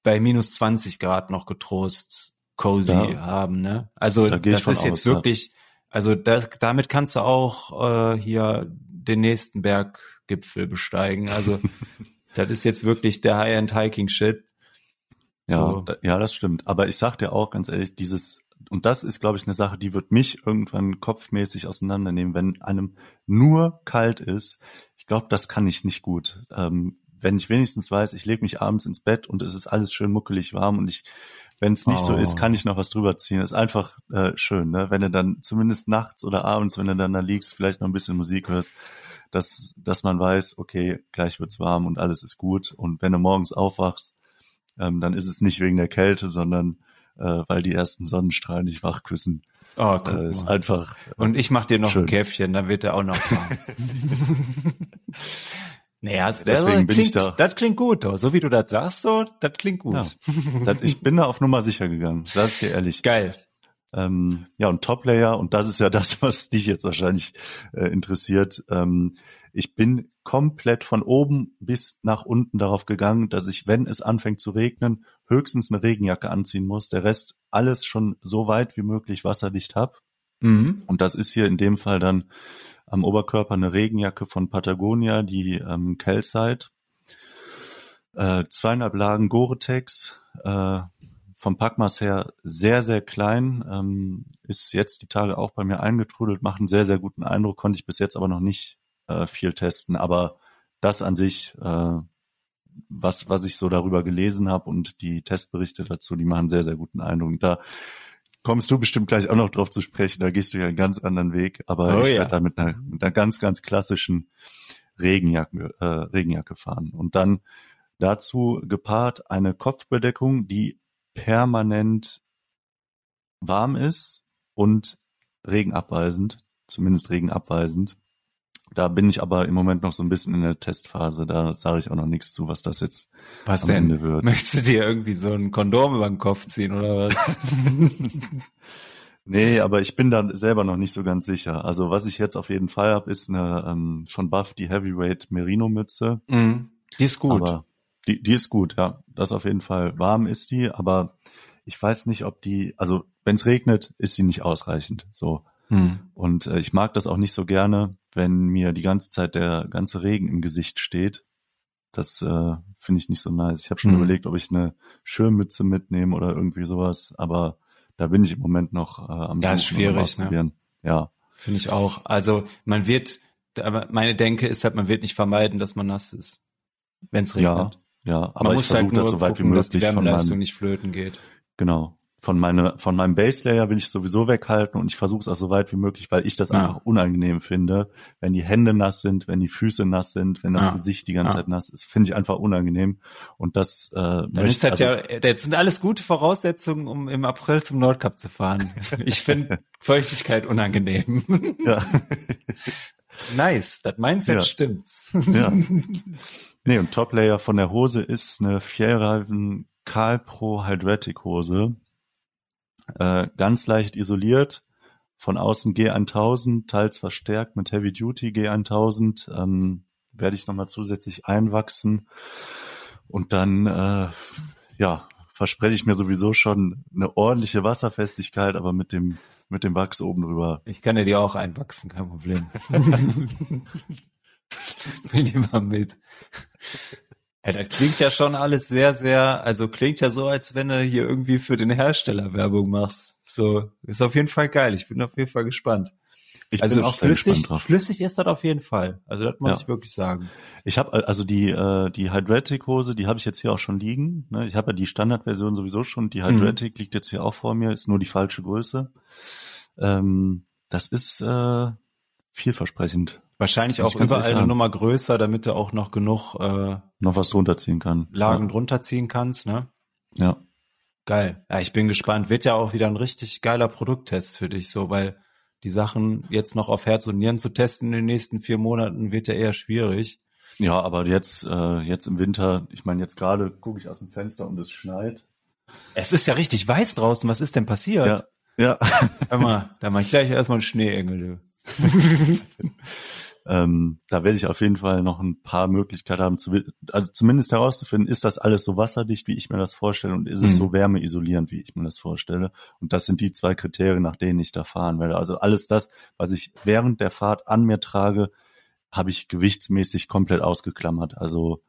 bei minus 20 Grad noch getrost cozy ja, haben, ne? Also da das ist jetzt aus, wirklich, ja. also das, damit kannst du auch äh, hier den nächsten Berggipfel besteigen. Also das ist jetzt wirklich der High-End Shit. Ja, so. ja, das stimmt. Aber ich sag dir auch ganz ehrlich, dieses, und das ist, glaube ich, eine Sache, die wird mich irgendwann kopfmäßig auseinandernehmen, wenn einem nur kalt ist. Ich glaube, das kann ich nicht gut. Ähm, wenn ich wenigstens weiß, ich lege mich abends ins Bett und es ist alles schön muckelig warm und ich, wenn es nicht oh. so ist, kann ich noch was drüber ziehen. Ist einfach äh, schön, ne? Wenn du dann zumindest nachts oder abends, wenn du dann da liegst, vielleicht noch ein bisschen Musik hörst, dass, dass man weiß, okay, gleich wird's warm und alles ist gut. Und wenn du morgens aufwachst, ähm, dann ist es nicht wegen der Kälte, sondern äh, weil die ersten Sonnenstrahlen dich wach küssen. Oh, guck äh, ist mal. einfach. Äh, Und ich mach dir noch schön. ein Käffchen, dann wird er auch noch warm. naja, das, Deswegen bin klingt, ich da. das klingt gut, so wie du das sagst, so, das klingt gut. Ja, das, ich bin da auf Nummer sicher gegangen, sag ich dir ehrlich. Geil. Ähm, ja, und Top-Layer, und das ist ja das, was dich jetzt wahrscheinlich äh, interessiert. Ähm, ich bin komplett von oben bis nach unten darauf gegangen, dass ich, wenn es anfängt zu regnen, höchstens eine Regenjacke anziehen muss. Der Rest alles schon so weit wie möglich wasserdicht hab. Mhm. Und das ist hier in dem Fall dann am Oberkörper eine Regenjacke von Patagonia, die ähm, Calcite. Äh, zweieinhalb Lagen Gore-Tex, äh, vom Packmaß her sehr, sehr klein, ähm, ist jetzt die Tage auch bei mir eingetrudelt, macht einen sehr, sehr guten Eindruck, konnte ich bis jetzt aber noch nicht äh, viel testen, aber das an sich, äh, was, was ich so darüber gelesen habe und die Testberichte dazu, die machen sehr, sehr guten Eindruck. Da kommst du bestimmt gleich auch noch drauf zu sprechen, da gehst du ja einen ganz anderen Weg, aber oh, ich ja. werde da mit einer, mit einer ganz, ganz klassischen Regenjacke, äh, Regenjacke fahren. Und dann dazu gepaart eine Kopfbedeckung, die permanent warm ist und regenabweisend, zumindest regenabweisend. Da bin ich aber im Moment noch so ein bisschen in der Testphase. Da sage ich auch noch nichts zu, was das jetzt was am denn? Ende wird. Möchtest du dir irgendwie so ein Kondom über den Kopf ziehen oder was? nee, aber ich bin da selber noch nicht so ganz sicher. Also was ich jetzt auf jeden Fall habe, ist eine ähm, von Buff die Heavyweight Merino Mütze. Mm, die ist gut. Aber die, die ist gut, ja. Das auf jeden Fall. Warm ist die, aber ich weiß nicht, ob die, also wenn es regnet, ist sie nicht ausreichend. So. Hm. Und äh, ich mag das auch nicht so gerne, wenn mir die ganze Zeit der ganze Regen im Gesicht steht. Das äh, finde ich nicht so nice. Ich habe schon mhm. überlegt, ob ich eine Schirmmütze mitnehme oder irgendwie sowas, aber da bin ich im Moment noch äh, am Das ist schwierig, ne? Ja. Finde ich auch. Also man wird, meine Denke ist halt, man wird nicht vermeiden, dass man nass ist, wenn es regnet. Ja, ja, aber man ich versuche halt das so weit gucken, wie möglich dass die Wärmeleistung von nicht flöten geht. Genau von, meine, von meinem Base Layer will ich sowieso weghalten und ich versuche es auch so weit wie möglich, weil ich das ja. einfach unangenehm finde, wenn die Hände nass sind, wenn die Füße nass sind, wenn das ja. Gesicht die ganze ja. Zeit nass ist, finde ich einfach unangenehm und das äh, Dann möchte, ist das also, ja, das sind alles gute Voraussetzungen, um im April zum Nordcup zu fahren. Ich finde Feuchtigkeit unangenehm. Ja. nice, das Mindset ja. stimmt. Ja. Nee, und Top Layer von der Hose ist eine Fjellreifen Carl Pro Hydratic Hose äh, ganz leicht isoliert, von außen G1000, teils verstärkt mit Heavy Duty G1000, ähm, werde ich nochmal zusätzlich einwachsen und dann, äh, ja, verspreche ich mir sowieso schon eine ordentliche Wasserfestigkeit, aber mit dem, mit dem Wachs oben drüber. Ich kann ja die auch einwachsen, kein Problem. Bin immer mit. Ja, das klingt ja schon alles sehr, sehr, also klingt ja so, als wenn du hier irgendwie für den Hersteller Werbung machst. So, ist auf jeden Fall geil. Ich bin auf jeden Fall gespannt. Ich also bin auch flüssig, flüssig ist das auf jeden Fall. Also das muss ja. ich wirklich sagen. Ich habe also die äh, die Hydratic Hose, die habe ich jetzt hier auch schon liegen. Ne? Ich habe ja die Standardversion sowieso schon. Die Hydratic mhm. liegt jetzt hier auch vor mir, ist nur die falsche Größe. Ähm, das ist äh, vielversprechend. Wahrscheinlich auch überall eine Nummer größer, damit du auch noch genug äh, noch was drunter ziehen kann. Lagen ja. drunter ziehen kannst, ne? Ja. Geil. Ja, ich bin gespannt. Wird ja auch wieder ein richtig geiler Produkttest für dich, so, weil die Sachen jetzt noch auf Herz und Nieren zu testen in den nächsten vier Monaten wird ja eher schwierig. Ja, aber jetzt, äh, jetzt im Winter, ich meine, jetzt gerade gucke ich aus dem Fenster und es schneit. Es ist ja richtig weiß draußen. Was ist denn passiert? Ja. ja. Hör mal, da mach ich gleich erstmal einen Schneeengel, du. Ähm, da werde ich auf jeden Fall noch ein paar Möglichkeiten haben, zu, also zumindest herauszufinden, ist das alles so wasserdicht, wie ich mir das vorstelle, und ist mhm. es so wärmeisolierend, wie ich mir das vorstelle. Und das sind die zwei Kriterien, nach denen ich da fahren werde. Also alles das, was ich während der Fahrt an mir trage, habe ich gewichtsmäßig komplett ausgeklammert. Also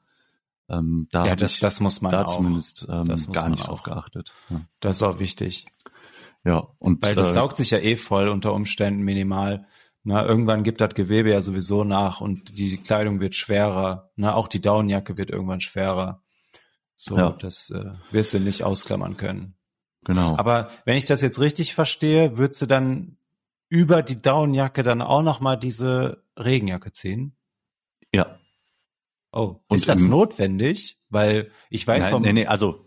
ähm, da ja, das, das muss man da auch. zumindest ähm, gar nicht drauf geachtet. Ja. Das ist auch wichtig. Ja, und weil das äh, saugt sich ja eh voll unter Umständen minimal. Na, irgendwann gibt das Gewebe ja sowieso nach und die Kleidung wird schwerer. Na, auch die Downjacke wird irgendwann schwerer. So, ja. das äh, wirst du nicht ausklammern können. Genau. Aber wenn ich das jetzt richtig verstehe, würdest du dann über die Downjacke dann auch noch mal diese Regenjacke ziehen? Ja. Oh, und ist das notwendig? Weil ich weiß nein, vom nee, nee, also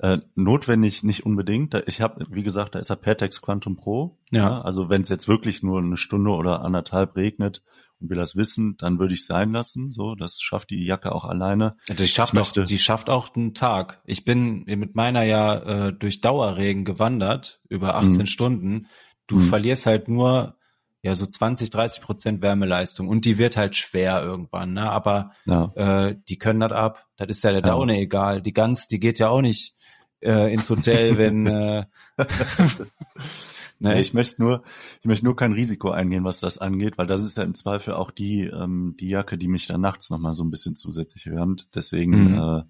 äh, notwendig nicht unbedingt. Ich habe, wie gesagt, da ist der Pertex Quantum Pro. Ja. ja also wenn es jetzt wirklich nur eine Stunde oder anderthalb regnet und will das wissen, dann würde ich sein lassen. So, das schafft die Jacke auch alleine. Die schafft auch, die schafft auch einen Tag. Ich bin mit meiner ja äh, durch Dauerregen gewandert über 18 mhm. Stunden. Du mhm. verlierst halt nur ja so 20, 30 Prozent Wärmeleistung und die wird halt schwer irgendwann, ne? Aber ja. äh, die können das ab. Das ist ja der Daune ja. egal. Die Gans, die geht ja auch nicht äh, ins Hotel, wenn äh, Ne, ich möchte nur, ich möchte nur kein Risiko eingehen, was das angeht, weil das ist ja im Zweifel auch die, ähm, die Jacke, die mich dann nachts nochmal so ein bisschen zusätzlich wärmt. Deswegen, mhm. äh,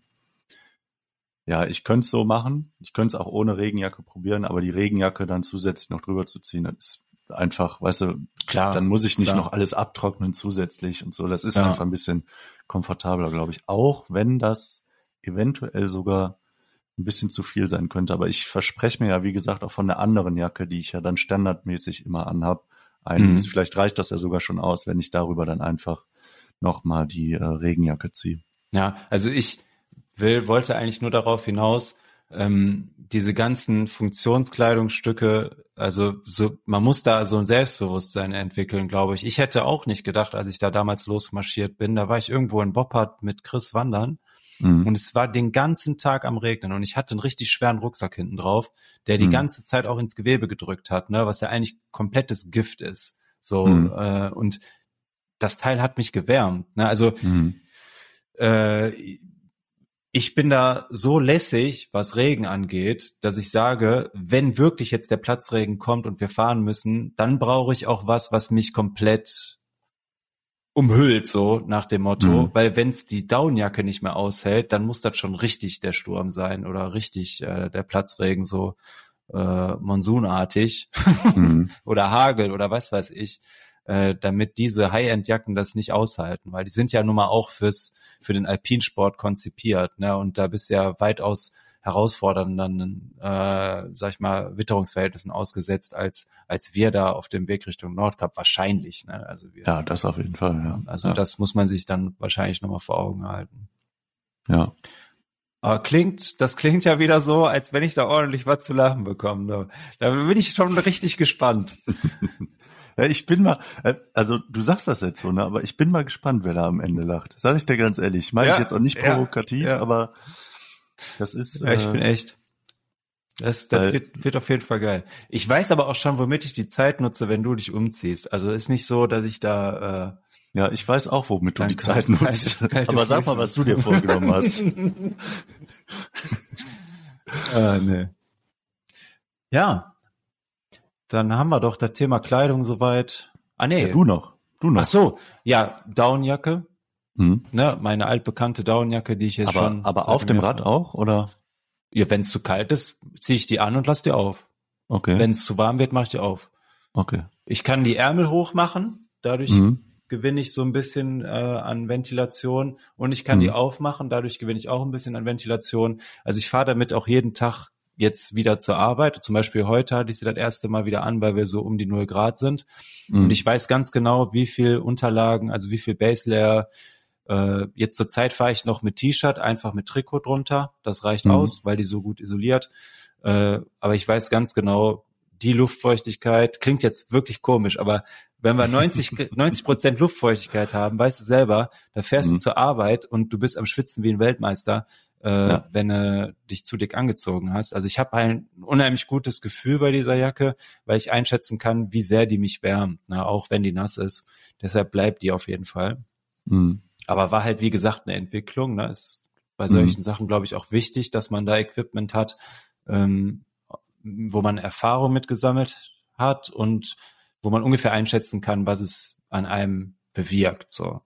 ja, ich könnte es so machen. Ich könnte es auch ohne Regenjacke probieren, aber die Regenjacke dann zusätzlich noch drüber zu ziehen, das ist einfach, weißt du, klar, dann muss ich nicht klar. noch alles abtrocknen zusätzlich und so. Das ist ja. einfach ein bisschen komfortabler, glaube ich. Auch wenn das eventuell sogar ein bisschen zu viel sein könnte. Aber ich verspreche mir ja, wie gesagt, auch von der anderen Jacke, die ich ja dann standardmäßig immer anhab, einiges. Mhm. Vielleicht reicht das ja sogar schon aus, wenn ich darüber dann einfach nochmal die äh, Regenjacke ziehe. Ja, also ich will, wollte eigentlich nur darauf hinaus, ähm, diese ganzen Funktionskleidungsstücke, also so, man muss da so ein Selbstbewusstsein entwickeln, glaube ich. Ich hätte auch nicht gedacht, als ich da damals losmarschiert bin, da war ich irgendwo in Boppard mit Chris wandern Mhm. Und es war den ganzen Tag am Regnen und ich hatte einen richtig schweren Rucksack hinten drauf, der die mhm. ganze Zeit auch ins Gewebe gedrückt hat, ne, was ja eigentlich komplettes Gift ist. So, mhm. äh, und das Teil hat mich gewärmt. Ne? Also mhm. äh, ich bin da so lässig, was Regen angeht, dass ich sage, wenn wirklich jetzt der Platzregen kommt und wir fahren müssen, dann brauche ich auch was, was mich komplett umhüllt, so nach dem Motto, mhm. weil wenn's die Downjacke nicht mehr aushält, dann muss das schon richtig der Sturm sein oder richtig äh, der Platzregen so äh, monsunartig mhm. oder Hagel oder was weiß ich, äh, damit diese High-End-Jacken das nicht aushalten, weil die sind ja nun mal auch fürs für den Alpinsport konzipiert, ne? Und da bist du ja weitaus herausfordernden, äh, sag ich mal, Witterungsverhältnissen ausgesetzt, als als wir da auf dem Weg Richtung Nordkap wahrscheinlich. Ne? Also wir, ja, das auf jeden Fall. Ja. Also ja. das muss man sich dann wahrscheinlich nochmal vor Augen halten. Ja. Aber klingt, das klingt ja wieder so, als wenn ich da ordentlich was zu lachen bekomme. So. Da bin ich schon richtig gespannt. ja, ich bin mal, also du sagst das jetzt so, ne? aber ich bin mal gespannt, wer da am Ende lacht. Sag ich dir ganz ehrlich. Meine ja, ich jetzt auch nicht provokativ, ja. aber das ist. Ja, ich äh, bin echt. Das, das wird, wird auf jeden Fall geil. Ich weiß aber auch schon, womit ich die Zeit nutze, wenn du dich umziehst. Also ist nicht so, dass ich da. Äh, ja, ich weiß auch, womit du die Zeit nutzt. Aber sag mal, was du dir vorgenommen hast. äh, nee. Ja. Dann haben wir doch das Thema Kleidung soweit. Ah nee. Ja, du noch. Du noch. Ach so. Ja, Downjacke. Hm. Ne, meine altbekannte Downjacke, die ich jetzt aber, schon. Aber auf dem Rad auch, oder? Ja, wenn es zu kalt ist, ziehe ich die an und lass die auf. Okay. Wenn es zu warm wird, mache ich die auf. Okay. Ich kann die Ärmel hochmachen, dadurch mhm. gewinne ich so ein bisschen äh, an Ventilation und ich kann mhm. die aufmachen, dadurch gewinne ich auch ein bisschen an Ventilation. Also ich fahre damit auch jeden Tag jetzt wieder zur Arbeit. Zum Beispiel heute hatte ich sie das erste Mal wieder an, weil wir so um die null Grad sind. Mhm. Und ich weiß ganz genau, wie viel Unterlagen, also wie viel Base Layer, äh, jetzt zur Zeit fahre ich noch mit T-Shirt, einfach mit Trikot drunter. Das reicht mhm. aus, weil die so gut isoliert. Äh, aber ich weiß ganz genau, die Luftfeuchtigkeit klingt jetzt wirklich komisch, aber wenn wir 90 90 Prozent Luftfeuchtigkeit haben, weißt du selber, da fährst mhm. du zur Arbeit und du bist am Schwitzen wie ein Weltmeister, äh, ja. wenn du dich zu dick angezogen hast. Also ich habe ein unheimlich gutes Gefühl bei dieser Jacke, weil ich einschätzen kann, wie sehr die mich wärmt, ne, auch wenn die nass ist. Deshalb bleibt die auf jeden Fall. Mhm. Aber war halt, wie gesagt, eine Entwicklung. Ne? Ist bei solchen mhm. Sachen, glaube ich, auch wichtig, dass man da Equipment hat, ähm, wo man Erfahrung mitgesammelt hat und wo man ungefähr einschätzen kann, was es an einem bewirkt. So.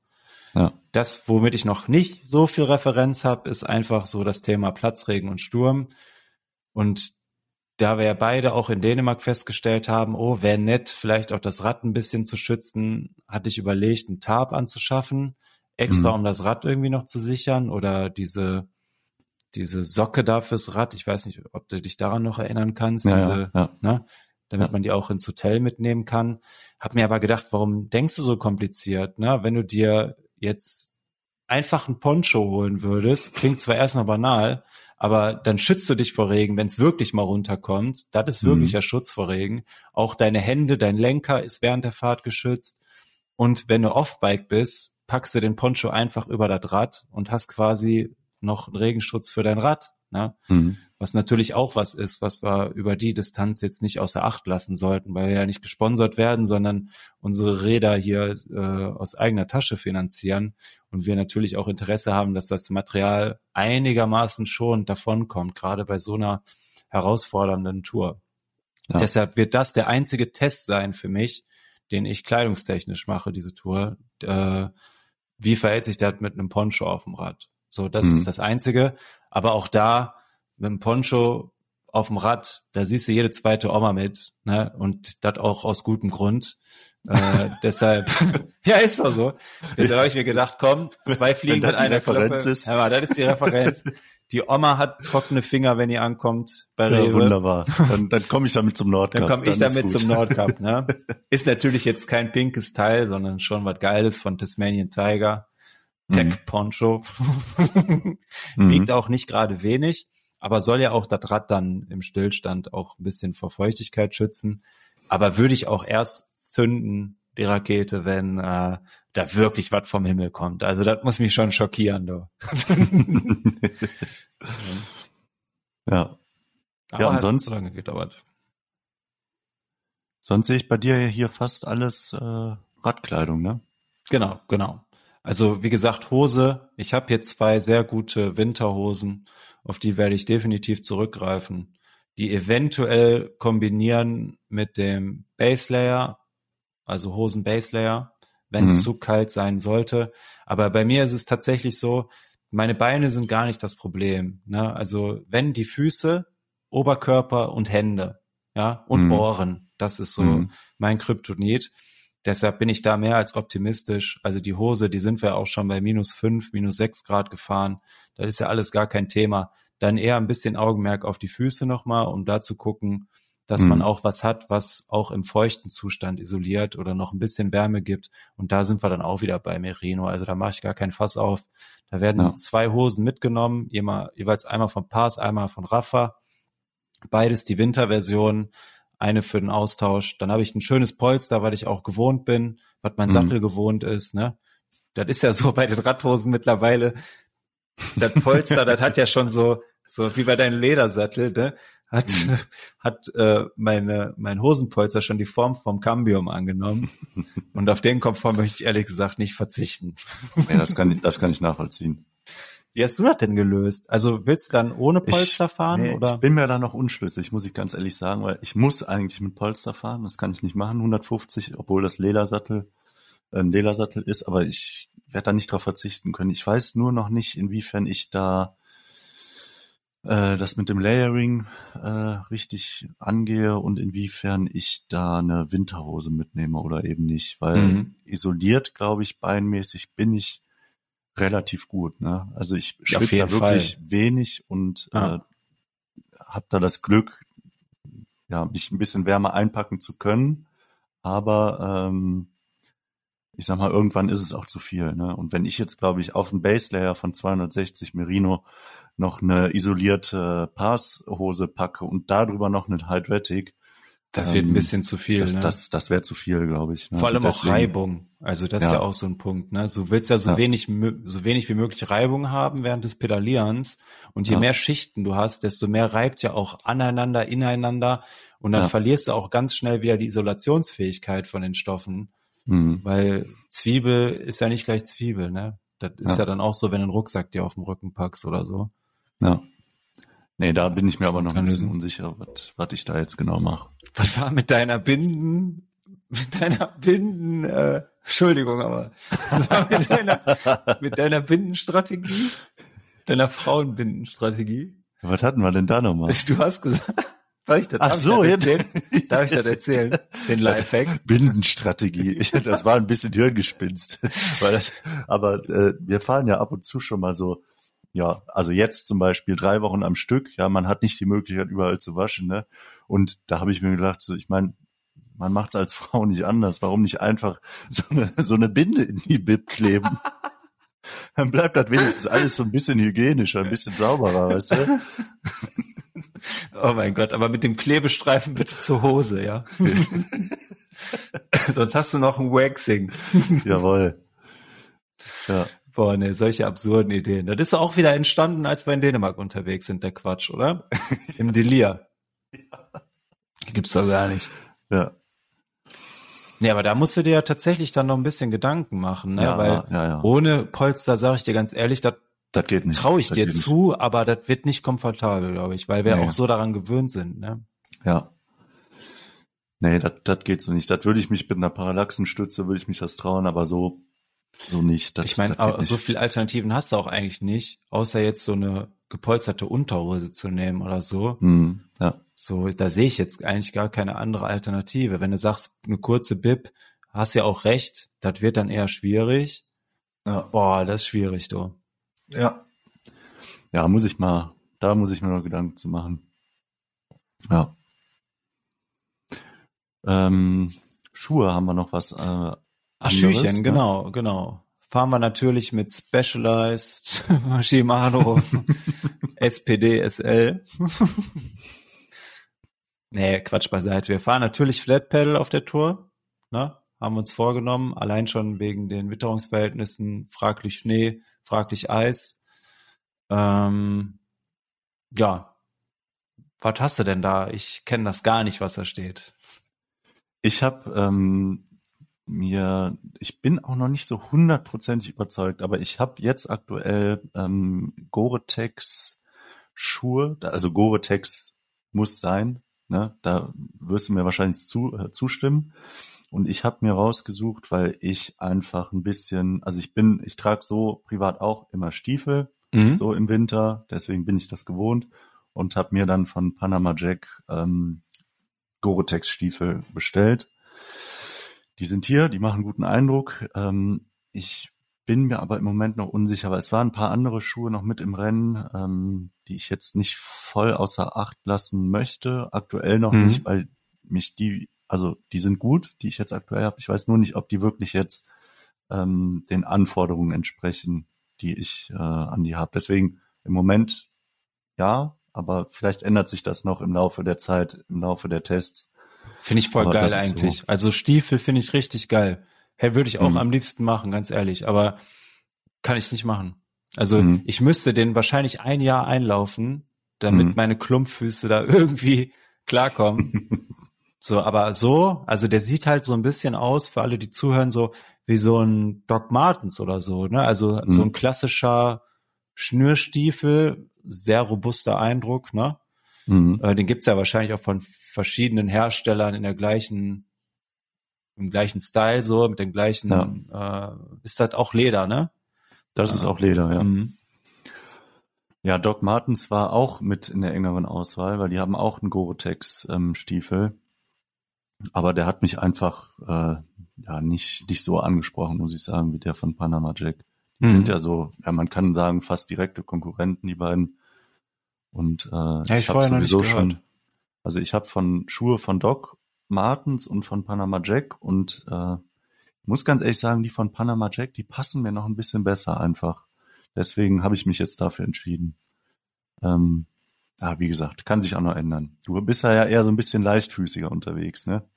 Ja. Das, womit ich noch nicht so viel Referenz habe, ist einfach so das Thema Platzregen und Sturm. Und da wir ja beide auch in Dänemark festgestellt haben, oh, wäre nett, vielleicht auch das Rad ein bisschen zu schützen, hatte ich überlegt, einen Tarp anzuschaffen extra, mhm. um das Rad irgendwie noch zu sichern oder diese diese Socke da fürs Rad. Ich weiß nicht, ob du dich daran noch erinnern kannst. Ja, diese, ja, ja. Ne, damit man die auch ins Hotel mitnehmen kann. Hab mir aber gedacht, warum denkst du so kompliziert? Ne? Wenn du dir jetzt einfach ein Poncho holen würdest, klingt zwar erstmal banal, aber dann schützt du dich vor Regen, wenn es wirklich mal runterkommt. Das ist wirklicher mhm. Schutz vor Regen. Auch deine Hände, dein Lenker ist während der Fahrt geschützt. Und wenn du Offbike bist, packst du den Poncho einfach über das Rad und hast quasi noch einen Regenschutz für dein Rad. Ne? Mhm. Was natürlich auch was ist, was wir über die Distanz jetzt nicht außer Acht lassen sollten, weil wir ja nicht gesponsert werden, sondern unsere Räder hier äh, aus eigener Tasche finanzieren und wir natürlich auch Interesse haben, dass das Material einigermaßen schon davonkommt, gerade bei so einer herausfordernden Tour. Ja. Deshalb wird das der einzige Test sein für mich, den ich kleidungstechnisch mache, diese Tour. Äh, wie verhält sich der mit einem Poncho auf dem Rad? So, das mhm. ist das Einzige. Aber auch da, mit einem Poncho auf dem Rad, da siehst du jede zweite Oma mit, ne? Und das auch aus gutem Grund. äh, deshalb, ja, ist doch so. Deshalb habe ich mir gedacht, komm, zwei Fliegen mit einer Referenz Klappe. Ist. Ja, das ist die Referenz. Die Oma hat trockene Finger, wenn ihr ankommt bei Rewe. Ja, wunderbar. Dann, dann komme ich damit zum Nordcup. Dann komme ich damit zum Nordcup. Ne? Ist natürlich jetzt kein pinkes Teil, sondern schon was Geiles von Tasmanian Tiger. Tech mhm. Poncho. Mhm. Wiegt auch nicht gerade wenig, aber soll ja auch das Rad dann im Stillstand auch ein bisschen vor Feuchtigkeit schützen. Aber würde ich auch erst zünden, die Rakete, wenn äh, da wirklich was vom Himmel kommt. Also das muss mich schon schockieren, du. ja. Aber ja, und sonst so lange gedauert. Sonst sehe ich bei dir hier fast alles äh, Radkleidung, ne? Genau, genau. Also wie gesagt, Hose. Ich habe hier zwei sehr gute Winterhosen, auf die werde ich definitiv zurückgreifen, die eventuell kombinieren mit dem Base Layer, also Hosen Base Layer, wenn es mhm. zu kalt sein sollte. Aber bei mir ist es tatsächlich so, meine Beine sind gar nicht das Problem. Ne? Also wenn die Füße, Oberkörper und Hände, ja, und mhm. Ohren, das ist so mhm. mein Kryptonit. Deshalb bin ich da mehr als optimistisch. Also die Hose, die sind wir auch schon bei minus fünf, minus sechs Grad gefahren. Da ist ja alles gar kein Thema. Dann eher ein bisschen Augenmerk auf die Füße nochmal, um da zu gucken, dass mhm. man auch was hat, was auch im feuchten Zustand isoliert oder noch ein bisschen Wärme gibt. Und da sind wir dann auch wieder bei Merino. Also da mache ich gar keinen Fass auf. Da werden ja. zwei Hosen mitgenommen, jeweils einmal von Pass, einmal von Rafa. Beides die Winterversion, eine für den Austausch. Dann habe ich ein schönes Polster, weil ich auch gewohnt bin, was mein mhm. Sattel gewohnt ist. Ne? Das ist ja so bei den Radhosen mittlerweile. Das Polster, das hat ja schon so, so wie bei deinem Ledersattel, ne? hat, mhm. hat äh, meine, mein Hosenpolster schon die Form vom Cambium angenommen. Und auf den Komfort möchte ich ehrlich gesagt nicht verzichten. Ja, das kann ich, das kann ich nachvollziehen. Wie hast du das denn gelöst? Also willst du dann ohne Polster ich, fahren? Nee, oder? Ich bin mir da noch unschlüssig, muss ich ganz ehrlich sagen, weil ich muss eigentlich mit Polster fahren. Das kann ich nicht machen, 150, obwohl das Ledersattel äh, ein Ledersattel ist, aber ich werde da nicht drauf verzichten können. Ich weiß nur noch nicht, inwiefern ich da äh, das mit dem Layering äh, richtig angehe und inwiefern ich da eine Winterhose mitnehme oder eben nicht, weil mhm. isoliert, glaube ich, beinmäßig bin ich relativ gut. Ne? Also ich schwitze da wirklich Fall. wenig und ah. äh, habe da das Glück, ja, mich ein bisschen wärmer einpacken zu können. Aber ähm, ich sag mal, irgendwann ist es auch zu viel. Ne? Und wenn ich jetzt, glaube ich, auf einen Base Layer von 260 Merino noch eine isolierte Passhose packe und darüber noch eine Hydratic, das wird ein ähm, bisschen zu viel, das, ne? Das, das wäre zu viel, glaube ich. Ne? Vor allem Deswegen, auch Reibung. Also das ja. ist ja auch so ein Punkt. Ne? Du willst ja so ja. wenig, so wenig wie möglich Reibung haben während des Pedalierens. Und je ja. mehr Schichten du hast, desto mehr reibt ja auch aneinander, ineinander. Und dann verlierst du auch ganz schnell wieder die Isolationsfähigkeit von den Stoffen. Mhm. Weil Zwiebel ist ja nicht gleich Zwiebel, ne? Das ist ja. dann auch so, wenn du einen Rucksack dir auf dem Rücken packst oder so. Ja. Nee, da bin ich mir aber noch ein bisschen unsicher, was, was ich da jetzt genau mache. Was war mit deiner Binden, mit deiner Binden, äh, Entschuldigung, aber mit deiner, mit deiner Bindenstrategie, deiner Frauenbindenstrategie? Was hatten wir denn da nochmal? Du hast gesagt, soll ich das, Ach so, ich das erzählen? Darf ich das erzählen? Den Lifehack? Bindenstrategie. Ich, das war ein bisschen Hirngespinst. Weil das, aber äh, wir fahren ja ab und zu schon mal so ja, also jetzt zum Beispiel drei Wochen am Stück, ja, man hat nicht die Möglichkeit, überall zu waschen, ne? Und da habe ich mir gedacht, so, ich meine, man macht es als Frau nicht anders. Warum nicht einfach so eine, so eine Binde in die Bib kleben? Dann bleibt das wenigstens alles so ein bisschen hygienischer, ein bisschen sauberer, weißt du? Oh mein Gott, aber mit dem Klebestreifen bitte zur Hose, ja? Sonst hast du noch ein Waxing. Jawohl. Ja. Boah, ne, solche absurden Ideen. Das ist auch wieder entstanden, als wir in Dänemark unterwegs sind, der Quatsch, oder? Im Delir. Ja. Gibt's doch gar nicht. Ja. Nee, aber da musst du dir ja tatsächlich dann noch ein bisschen Gedanken machen, ne? Ja, Weil ja, ja. ohne Polster, sage ich dir ganz ehrlich, das das geht nicht. Traue ich das dir zu, nicht. aber das wird nicht komfortabel, glaube ich, weil wir nee. auch so daran gewöhnt sind, ne? Ja. Nee, das das geht so nicht. Das würde ich mich mit einer Parallaxenstütze, würde ich mich das trauen, aber so so nicht. Das, ich meine, so viel Alternativen hast du auch eigentlich nicht, außer jetzt so eine gepolsterte Unterhose zu nehmen oder so. Mm, ja. So, da sehe ich jetzt eigentlich gar keine andere Alternative. Wenn du sagst, eine kurze Bib, hast ja auch recht, das wird dann eher schwierig. Ja. Boah, das ist schwierig, du. Ja. Ja, muss ich mal, da muss ich mir noch Gedanken zu machen. Ja. Ähm, Schuhe haben wir noch was äh, Ach, Schüchen, ne? genau, genau. Fahren wir natürlich mit Specialized, Shimano, SPD, SL. nee, Quatsch beiseite. Wir fahren natürlich Flat Pedal auf der Tour, ne? Haben uns vorgenommen, allein schon wegen den Witterungsverhältnissen, fraglich Schnee, fraglich Eis. Ähm, ja. Was hast du denn da? Ich kenne das gar nicht, was da steht. Ich habe ähm, mir, ich bin auch noch nicht so hundertprozentig überzeugt, aber ich habe jetzt aktuell ähm, Gore-Tex Schuhe, also Gore-Tex muss sein, ne? da wirst du mir wahrscheinlich zu, äh, zustimmen. und ich habe mir rausgesucht, weil ich einfach ein bisschen, also ich bin, ich trage so privat auch immer Stiefel, mhm. so im Winter, deswegen bin ich das gewohnt und habe mir dann von Panama Jack ähm, Gore-Tex-Stiefel bestellt. Die sind hier, die machen guten Eindruck. Ähm, ich bin mir aber im Moment noch unsicher, weil es waren ein paar andere Schuhe noch mit im Rennen, ähm, die ich jetzt nicht voll außer Acht lassen möchte. Aktuell noch mhm. nicht, weil mich die, also die sind gut, die ich jetzt aktuell habe. Ich weiß nur nicht, ob die wirklich jetzt ähm, den Anforderungen entsprechen, die ich äh, an die habe. Deswegen im Moment ja, aber vielleicht ändert sich das noch im Laufe der Zeit, im Laufe der Tests. Finde ich voll aber geil eigentlich. So. Also Stiefel finde ich richtig geil. Hey, würde ich auch mhm. am liebsten machen, ganz ehrlich, aber kann ich nicht machen. Also mhm. ich müsste den wahrscheinlich ein Jahr einlaufen, damit mhm. meine Klumpfüße da irgendwie klarkommen. so, aber so, also der sieht halt so ein bisschen aus, für alle, die zuhören, so wie so ein Doc Martens oder so, ne? Also so ein mhm. klassischer Schnürstiefel, sehr robuster Eindruck, ne? Mhm. Äh, den gibt's ja wahrscheinlich auch von verschiedenen Herstellern in der gleichen im gleichen Style so, mit den gleichen, ja. äh, ist das auch Leder, ne? Das ist auch Leder, ja. Mhm. Ja, Doc Martens war auch mit in der engeren Auswahl, weil die haben auch einen Gore-Tex-Stiefel. Ähm, Aber der hat mich einfach äh, ja nicht, nicht so angesprochen, muss ich sagen, wie der von Panama Jack. Die mhm. sind ja so, ja, man kann sagen, fast direkte Konkurrenten, die beiden. Und äh, ja, ich, ich habe sowieso schon, also ich habe von Schuhe von Doc Martens und von Panama Jack und äh, muss ganz ehrlich sagen, die von Panama Jack, die passen mir noch ein bisschen besser einfach. Deswegen habe ich mich jetzt dafür entschieden. Ähm, ah, wie gesagt, kann sich auch noch ändern. Du bist ja eher so ein bisschen leichtfüßiger unterwegs, ne?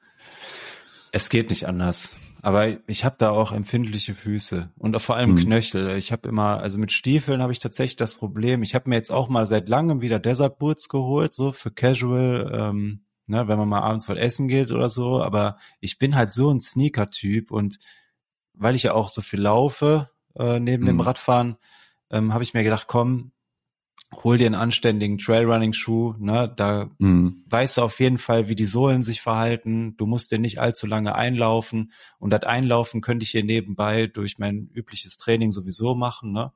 Es geht nicht anders. Aber ich habe da auch empfindliche Füße und vor allem hm. Knöchel. Ich habe immer, also mit Stiefeln habe ich tatsächlich das Problem. Ich habe mir jetzt auch mal seit langem wieder Desert Boots geholt, so für Casual. Ähm, ne, wenn man mal abends was essen geht oder so. Aber ich bin halt so ein Sneaker-Typ und weil ich ja auch so viel laufe äh, neben mhm. dem Radfahren, ähm, habe ich mir gedacht, komm, hol dir einen anständigen Trailrunning-Schuh, ne, da mhm. weißt du auf jeden Fall, wie die Sohlen sich verhalten, du musst den nicht allzu lange einlaufen und das Einlaufen könnte ich hier nebenbei durch mein übliches Training sowieso machen, ne.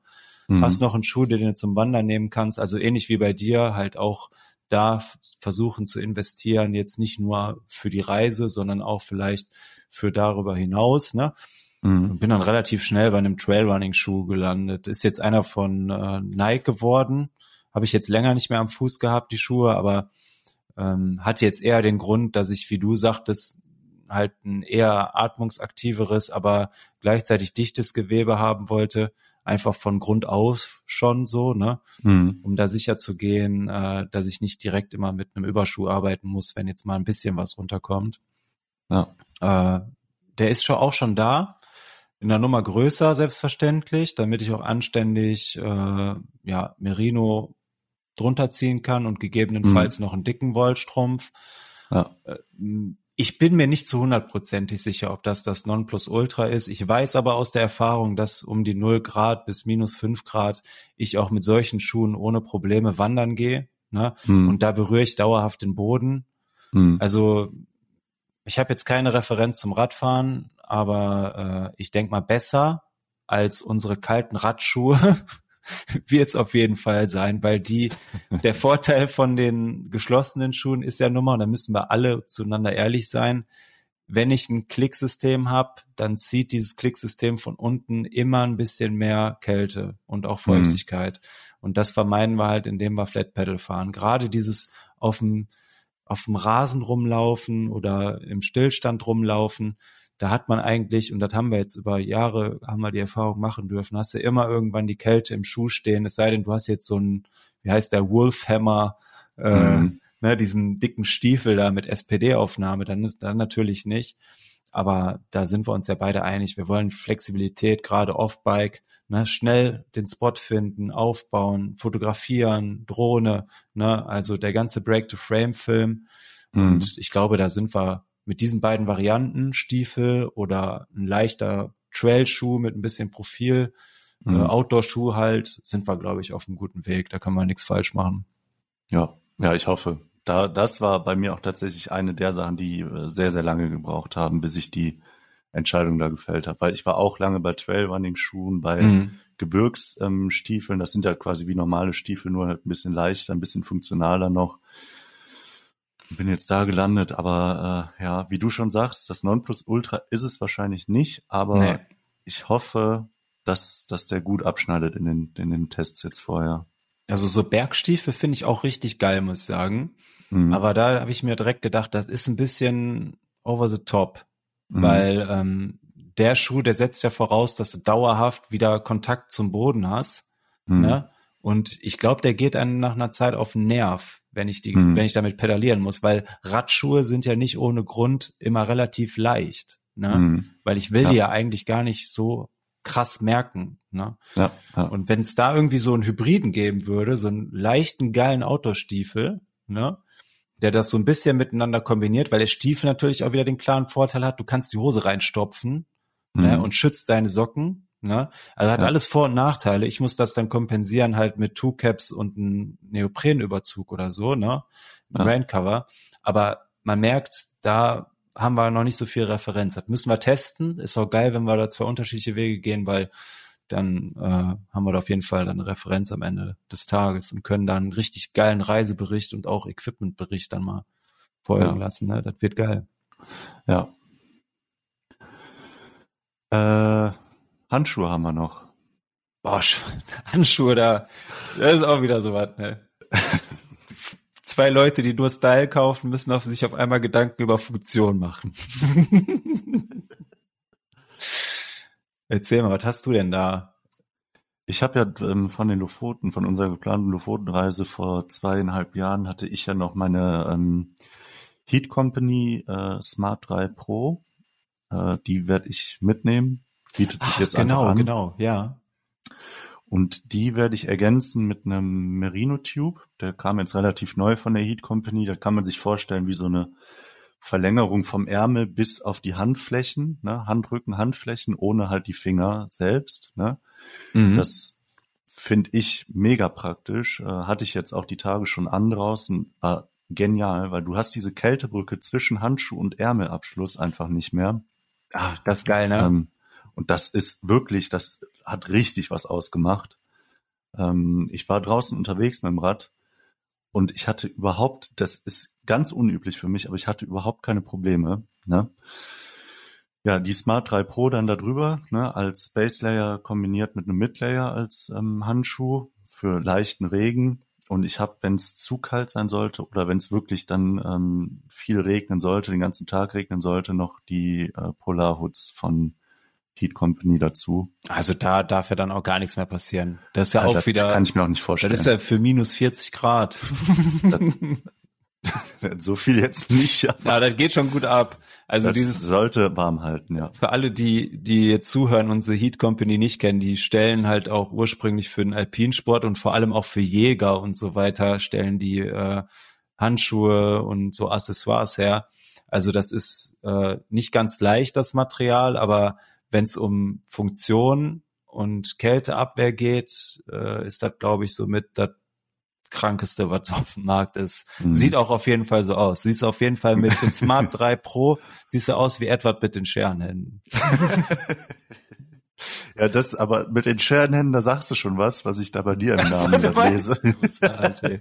Mhm. Hast noch einen Schuh, den du zum Wandern nehmen kannst, also ähnlich wie bei dir, halt auch da versuchen zu investieren, jetzt nicht nur für die Reise, sondern auch vielleicht für darüber hinaus. Ne? Mhm. Bin dann relativ schnell bei einem Trailrunning-Schuh gelandet. Ist jetzt einer von äh, Nike geworden. Habe ich jetzt länger nicht mehr am Fuß gehabt, die Schuhe, aber ähm, hat jetzt eher den Grund, dass ich, wie du sagtest, halt ein eher atmungsaktiveres, aber gleichzeitig dichtes Gewebe haben wollte einfach von Grund auf schon so, ne? Mhm. Um da sicher zu gehen, äh, dass ich nicht direkt immer mit einem Überschuh arbeiten muss, wenn jetzt mal ein bisschen was runterkommt. Ja. Äh, der ist schon auch schon da, in der Nummer größer selbstverständlich, damit ich auch anständig äh, ja Merino drunter ziehen kann und gegebenenfalls mhm. noch einen dicken Wollstrumpf. Ja. Äh, ich bin mir nicht zu hundertprozentig sicher, ob das das Nonplusultra ist. Ich weiß aber aus der Erfahrung, dass um die 0 Grad bis minus 5 Grad ich auch mit solchen Schuhen ohne Probleme wandern gehe. Ne? Hm. Und da berühre ich dauerhaft den Boden. Hm. Also ich habe jetzt keine Referenz zum Radfahren, aber äh, ich denk mal besser als unsere kalten Radschuhe wird es auf jeden Fall sein, weil die, der Vorteil von den geschlossenen Schuhen ist ja nun mal, und da müssen wir alle zueinander ehrlich sein, wenn ich ein Klicksystem habe, dann zieht dieses Klicksystem von unten immer ein bisschen mehr Kälte und auch mhm. Feuchtigkeit. Mhm. Und das vermeiden wir halt, indem wir Flat Pedal fahren. Gerade dieses auf dem, auf dem Rasen rumlaufen oder im Stillstand rumlaufen, da hat man eigentlich, und das haben wir jetzt über Jahre, haben wir die Erfahrung machen dürfen, hast du immer irgendwann die Kälte im Schuh stehen, es sei denn, du hast jetzt so ein, wie heißt der, Wolfhammer, äh, mhm. ne, diesen dicken Stiefel da mit SPD-Aufnahme, dann ist dann natürlich nicht. Aber da sind wir uns ja beide einig. Wir wollen Flexibilität, gerade Off-Bike, ne, schnell den Spot finden, aufbauen, fotografieren, Drohne, ne, also der ganze Break-to-Frame-Film. Mhm. Und ich glaube, da sind wir mit diesen beiden Varianten, Stiefel oder ein leichter Trail-Schuh mit ein bisschen Profil, äh, mhm. äh, Outdoor-Schuh halt, sind wir, glaube ich, auf einem guten Weg. Da kann man nichts falsch machen. Ja, ja, ich hoffe. Da, das war bei mir auch tatsächlich eine der Sachen, die äh, sehr, sehr lange gebraucht haben, bis ich die Entscheidung da gefällt habe. Weil ich war auch lange bei Trailrunning-Schuhen, bei mhm. Gebirgsstiefeln. Ähm, das sind ja quasi wie normale Stiefel, nur halt ein bisschen leichter, ein bisschen funktionaler noch. Bin jetzt da gelandet, aber äh, ja, wie du schon sagst, das Nonplusultra ist es wahrscheinlich nicht, aber nee. ich hoffe, dass, dass der gut abschneidet in den, in den Tests jetzt vorher. Also so Bergstiefel finde ich auch richtig geil, muss ich sagen. Mhm. Aber da habe ich mir direkt gedacht, das ist ein bisschen over the top, mhm. weil ähm, der Schuh, der setzt ja voraus, dass du dauerhaft wieder Kontakt zum Boden hast. Mhm. Ne? Und ich glaube, der geht einem nach einer Zeit auf den Nerv, wenn ich die, mhm. wenn ich damit pedalieren muss, weil Radschuhe sind ja nicht ohne Grund immer relativ leicht. Ne? Mhm. Weil ich will ja. die ja eigentlich gar nicht so krass merken. Ne? Ja, ja. Und wenn es da irgendwie so einen Hybriden geben würde, so einen leichten, geilen Outdoor-Stiefel, ne? Der das so ein bisschen miteinander kombiniert, weil der Stiefel natürlich auch wieder den klaren Vorteil hat, du kannst die Hose reinstopfen ne? mhm. ne? und schützt deine Socken. Ne? Also hat ja. alles Vor- und Nachteile. Ich muss das dann kompensieren halt mit Two Caps und einem Neoprenüberzug oder so, ne? Ja. Raincover. Aber man merkt, da haben wir noch nicht so viel Referenz. Das müssen wir testen. Ist auch geil, wenn wir da zwei unterschiedliche Wege gehen, weil dann äh, haben wir da auf jeden Fall dann eine Referenz am Ende des Tages und können dann einen richtig geilen Reisebericht und auch Equipmentbericht dann mal folgen ja. lassen. Ne? Das wird geil. Ja. Äh, Handschuhe haben wir noch. Boah, Handschuhe da, das ist auch wieder so was, ne? zwei Leute, die nur Style kaufen, müssen auf sich auf einmal Gedanken über Funktion machen. Erzähl mal, was hast du denn da? Ich habe ja ähm, von den Lofoten, von unserer geplanten Lofotenreise vor zweieinhalb Jahren hatte ich ja noch meine ähm, Heat Company äh, Smart 3 Pro. Äh, die werde ich mitnehmen. Bietet sich Ach, jetzt genau, an. Genau, genau, ja. Und die werde ich ergänzen mit einem Merino Tube. Der kam jetzt relativ neu von der Heat Company. Da kann man sich vorstellen wie so eine Verlängerung vom Ärmel bis auf die Handflächen, ne? Handrücken, Handflächen, ohne halt die Finger selbst. Ne? Mhm. Das finde ich mega praktisch. Äh, hatte ich jetzt auch die Tage schon an draußen. Äh, genial, weil du hast diese Kältebrücke zwischen Handschuh und Ärmelabschluss einfach nicht mehr. Ach, das ist geil, ne? Ähm, und das ist wirklich, das hat richtig was ausgemacht. Ähm, ich war draußen unterwegs mit dem Rad und ich hatte überhaupt, das ist ganz unüblich für mich, aber ich hatte überhaupt keine Probleme. Ne? Ja, die Smart 3 Pro dann da drüber, ne, als Base Layer kombiniert mit einem Mid Layer als ähm, Handschuh für leichten Regen. Und ich habe, wenn es zu kalt sein sollte oder wenn es wirklich dann ähm, viel regnen sollte, den ganzen Tag regnen sollte, noch die äh, Polarhoods von Heat Company dazu. Also da darf ja dann auch gar nichts mehr passieren. Das ist ja also auch wieder. Kann ich mir auch nicht vorstellen. Das ist ja für minus 40 Grad. so viel jetzt nicht. Aber ja, das geht schon gut ab. Also das dieses sollte warm halten, ja. Für alle, die die jetzt zuhören und The Heat Company nicht kennen, die stellen halt auch ursprünglich für den Alpinsport und vor allem auch für Jäger und so weiter stellen die äh, Handschuhe und so Accessoires her. Also das ist äh, nicht ganz leicht das Material, aber wenn es um Funktion und Kälteabwehr geht, äh, ist das, glaube ich, so mit das krankeste, was auf dem Markt ist. Mhm. Sieht auch auf jeden Fall so aus. Siehst auf jeden Fall mit dem Smart 3 Pro, siehst du aus wie Edward mit den Scherenhänden. ja, das, aber mit den Scherenhänden, da sagst du schon was, was ich da bei dir im Namen lese.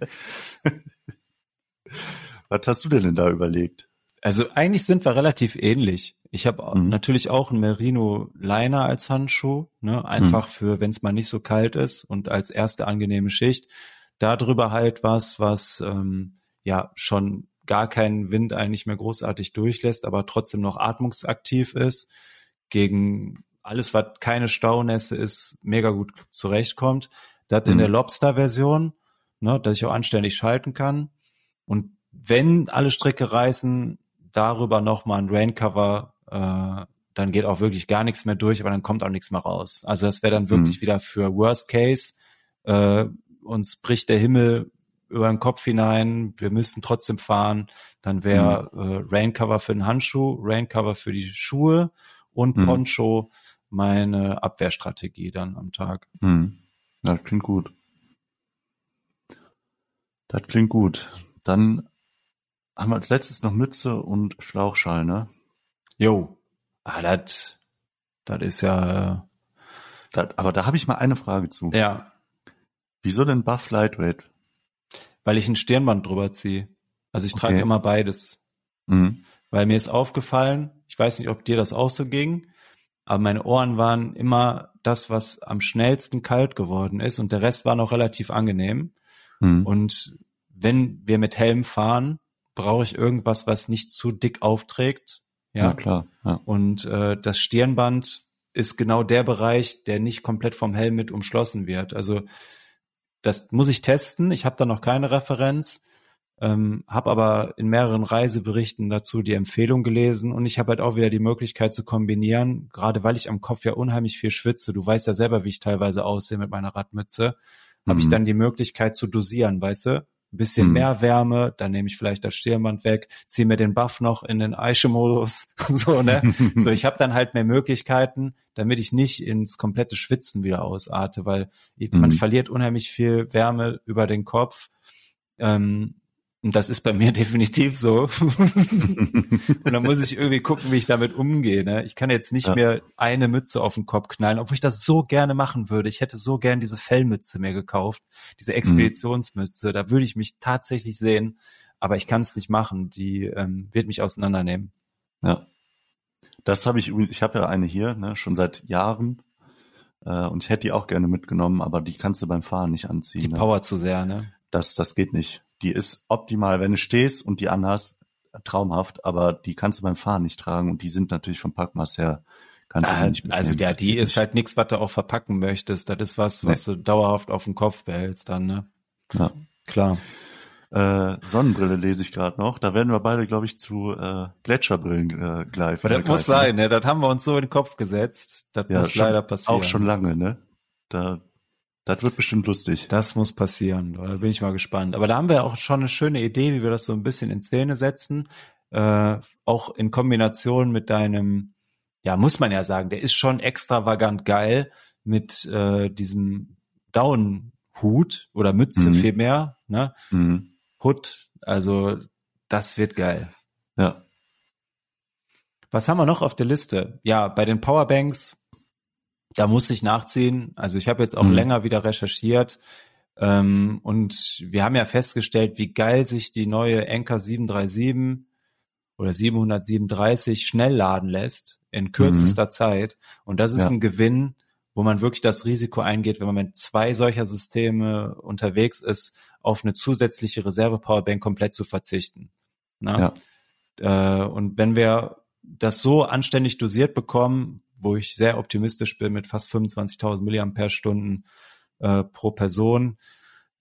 was hast du denn, denn da überlegt? Also eigentlich sind wir relativ ähnlich. Ich habe mhm. natürlich auch einen Merino Liner als Handschuh, ne? einfach mhm. für, wenn es mal nicht so kalt ist und als erste angenehme Schicht. Darüber halt was, was ähm, ja schon gar keinen Wind eigentlich mehr großartig durchlässt, aber trotzdem noch atmungsaktiv ist, gegen alles, was keine Staunässe ist, mega gut zurechtkommt. Das mhm. in der Lobster-Version, ne, dass ich auch anständig schalten kann. Und wenn alle Stricke reißen, darüber nochmal ein Raincover, äh, dann geht auch wirklich gar nichts mehr durch, aber dann kommt auch nichts mehr raus. Also das wäre dann wirklich mhm. wieder für Worst Case, äh, uns bricht der Himmel über den Kopf hinein, wir müssen trotzdem fahren, dann wäre mhm. äh, Raincover für den Handschuh, Raincover für die Schuhe und mhm. Poncho meine Abwehrstrategie dann am Tag. Mhm. Das klingt gut. Das klingt gut. Dann haben wir als letztes noch Mütze und Schlauchschal, ne? Jo. Ah, das, das ist ja. Das, aber da habe ich mal eine Frage zu. Ja. Wieso denn Buff Lightweight? Weil ich ein Stirnband drüber ziehe. Also ich okay. trage immer beides. Mhm. Weil mir ist aufgefallen, ich weiß nicht, ob dir das auch so ging, aber meine Ohren waren immer das, was am schnellsten kalt geworden ist und der Rest war noch relativ angenehm. Mhm. Und wenn wir mit Helm fahren, brauche ich irgendwas, was nicht zu dick aufträgt. Ja, ja klar. Ja. Und äh, das Stirnband ist genau der Bereich, der nicht komplett vom Helm mit umschlossen wird. Also das muss ich testen. Ich habe da noch keine Referenz, ähm, habe aber in mehreren Reiseberichten dazu die Empfehlung gelesen und ich habe halt auch wieder die Möglichkeit zu kombinieren, gerade weil ich am Kopf ja unheimlich viel schwitze. Du weißt ja selber, wie ich teilweise aussehe mit meiner Radmütze. Mhm. Habe ich dann die Möglichkeit zu dosieren, weißt du? Ein bisschen mhm. mehr Wärme, dann nehme ich vielleicht das Stirnband weg, ziehe mir den Buff noch in den Eiche-Modus, so, ne? so, ich habe dann halt mehr Möglichkeiten, damit ich nicht ins komplette Schwitzen wieder ausarte, weil mhm. man verliert unheimlich viel Wärme über den Kopf. Ähm, und das ist bei mir definitiv so. und dann muss ich irgendwie gucken, wie ich damit umgehe. Ne? Ich kann jetzt nicht ja. mehr eine Mütze auf den Kopf knallen, obwohl ich das so gerne machen würde. Ich hätte so gern diese Fellmütze mir gekauft, diese mhm. Expeditionsmütze. Mhm. Da würde ich mich tatsächlich sehen, aber ich kann es nicht machen. Die ähm, wird mich auseinandernehmen. Ja. Das habe ich übrigens, ich habe ja eine hier, ne, schon seit Jahren. Äh, und ich hätte die auch gerne mitgenommen, aber die kannst du beim Fahren nicht anziehen. Die ne? Power zu sehr, ne? Das, das geht nicht die ist optimal, wenn du stehst und die anhast, traumhaft, aber die kannst du beim Fahren nicht tragen und die sind natürlich vom Packmaß her kannst du ah, nicht Also ja, die ist halt nichts, was du auch verpacken möchtest. Das ist was, was nee. du dauerhaft auf dem Kopf behältst dann, ne? Ja. Klar. Äh, Sonnenbrille lese ich gerade noch. Da werden wir beide, glaube ich, zu äh, Gletscherbrillen äh, gleich. Das muss sein, ne? Das haben wir uns so in den Kopf gesetzt. Das ja, muss leider passieren. Auch schon lange, ne? Da das wird bestimmt lustig. Das muss passieren. Da bin ich mal gespannt. Aber da haben wir auch schon eine schöne Idee, wie wir das so ein bisschen in Szene setzen. Äh, auch in Kombination mit deinem, ja, muss man ja sagen, der ist schon extravagant geil mit äh, diesem Down-Hut oder Mütze mhm. vielmehr, ne? Mhm. Hut, also das wird geil. Ja. Was haben wir noch auf der Liste? Ja, bei den Powerbanks da musste ich nachziehen. Also ich habe jetzt auch mhm. länger wieder recherchiert. Ähm, und wir haben ja festgestellt, wie geil sich die neue Enker 737 oder 737 schnell laden lässt in kürzester mhm. Zeit. Und das ist ja. ein Gewinn, wo man wirklich das Risiko eingeht, wenn man mit zwei solcher Systeme unterwegs ist, auf eine zusätzliche Reserve-Powerbank komplett zu verzichten. Ja. Äh, und wenn wir das so anständig dosiert bekommen, wo ich sehr optimistisch bin mit fast 25.000 Milliampere-Stunden äh, pro Person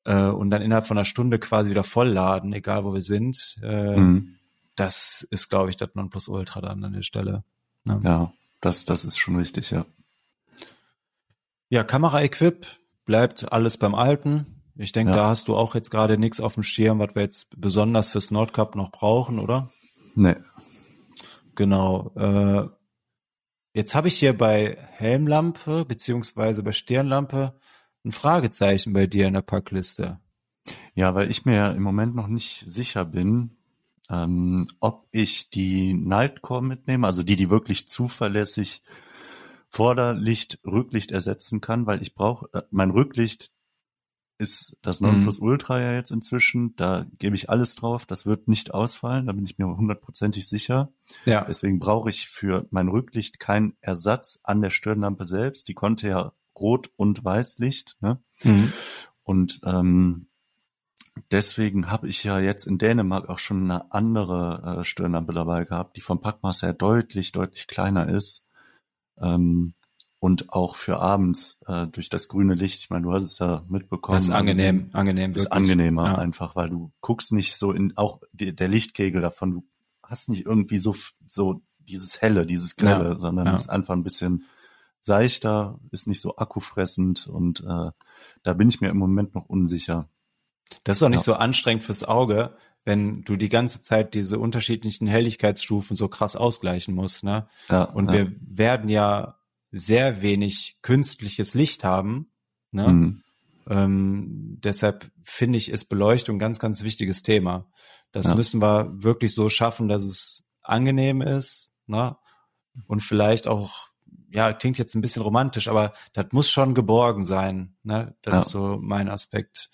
äh, und dann innerhalb von einer Stunde quasi wieder vollladen, egal wo wir sind. Äh, mhm. Das ist, glaube ich, das Nonplusultra dann an der Stelle. Ne? Ja, das, das ist schon wichtig, ja. Ja, Kamera-Equip bleibt alles beim Alten. Ich denke, ja. da hast du auch jetzt gerade nichts auf dem Schirm, was wir jetzt besonders fürs Nordcup noch brauchen, oder? Nee. Genau. Äh, Jetzt habe ich hier bei Helmlampe beziehungsweise bei Stirnlampe ein Fragezeichen bei dir in der Packliste. Ja, weil ich mir im Moment noch nicht sicher bin, ähm, ob ich die Nightcore mitnehme, also die, die wirklich zuverlässig Vorderlicht, Rücklicht ersetzen kann, weil ich brauche, äh, mein Rücklicht ist das Nonplusultra mhm. ja jetzt inzwischen. Da gebe ich alles drauf. Das wird nicht ausfallen. Da bin ich mir hundertprozentig sicher. Ja. Deswegen brauche ich für mein Rücklicht keinen Ersatz an der Stirnlampe selbst. Die konnte ja Rot- und Weißlicht. Ne? Mhm. Und ähm, deswegen habe ich ja jetzt in Dänemark auch schon eine andere äh, Stirnlampe dabei gehabt, die vom Packmaß her deutlich, deutlich kleiner ist. Ähm, und auch für abends äh, durch das grüne Licht. Ich meine, du hast es ja mitbekommen. Das ist angenehm, also, angenehm. Ist angenehmer ja. einfach, weil du guckst nicht so in auch die, der Lichtkegel davon. Du hast nicht irgendwie so so dieses helle, dieses grelle, ja. sondern ja. ist einfach ein bisschen seichter, ist nicht so akkufressend und äh, da bin ich mir im Moment noch unsicher. Das ist auch nicht so anstrengend fürs Auge, wenn du die ganze Zeit diese unterschiedlichen Helligkeitsstufen so krass ausgleichen musst, ne? Ja, und wir werden ja sehr wenig künstliches Licht haben. Ne? Mhm. Ähm, deshalb finde ich, ist Beleuchtung ein ganz, ganz wichtiges Thema. Das ja. müssen wir wirklich so schaffen, dass es angenehm ist, ne? Und vielleicht auch, ja, klingt jetzt ein bisschen romantisch, aber das muss schon geborgen sein, ne? Das ja. ist so mein Aspekt.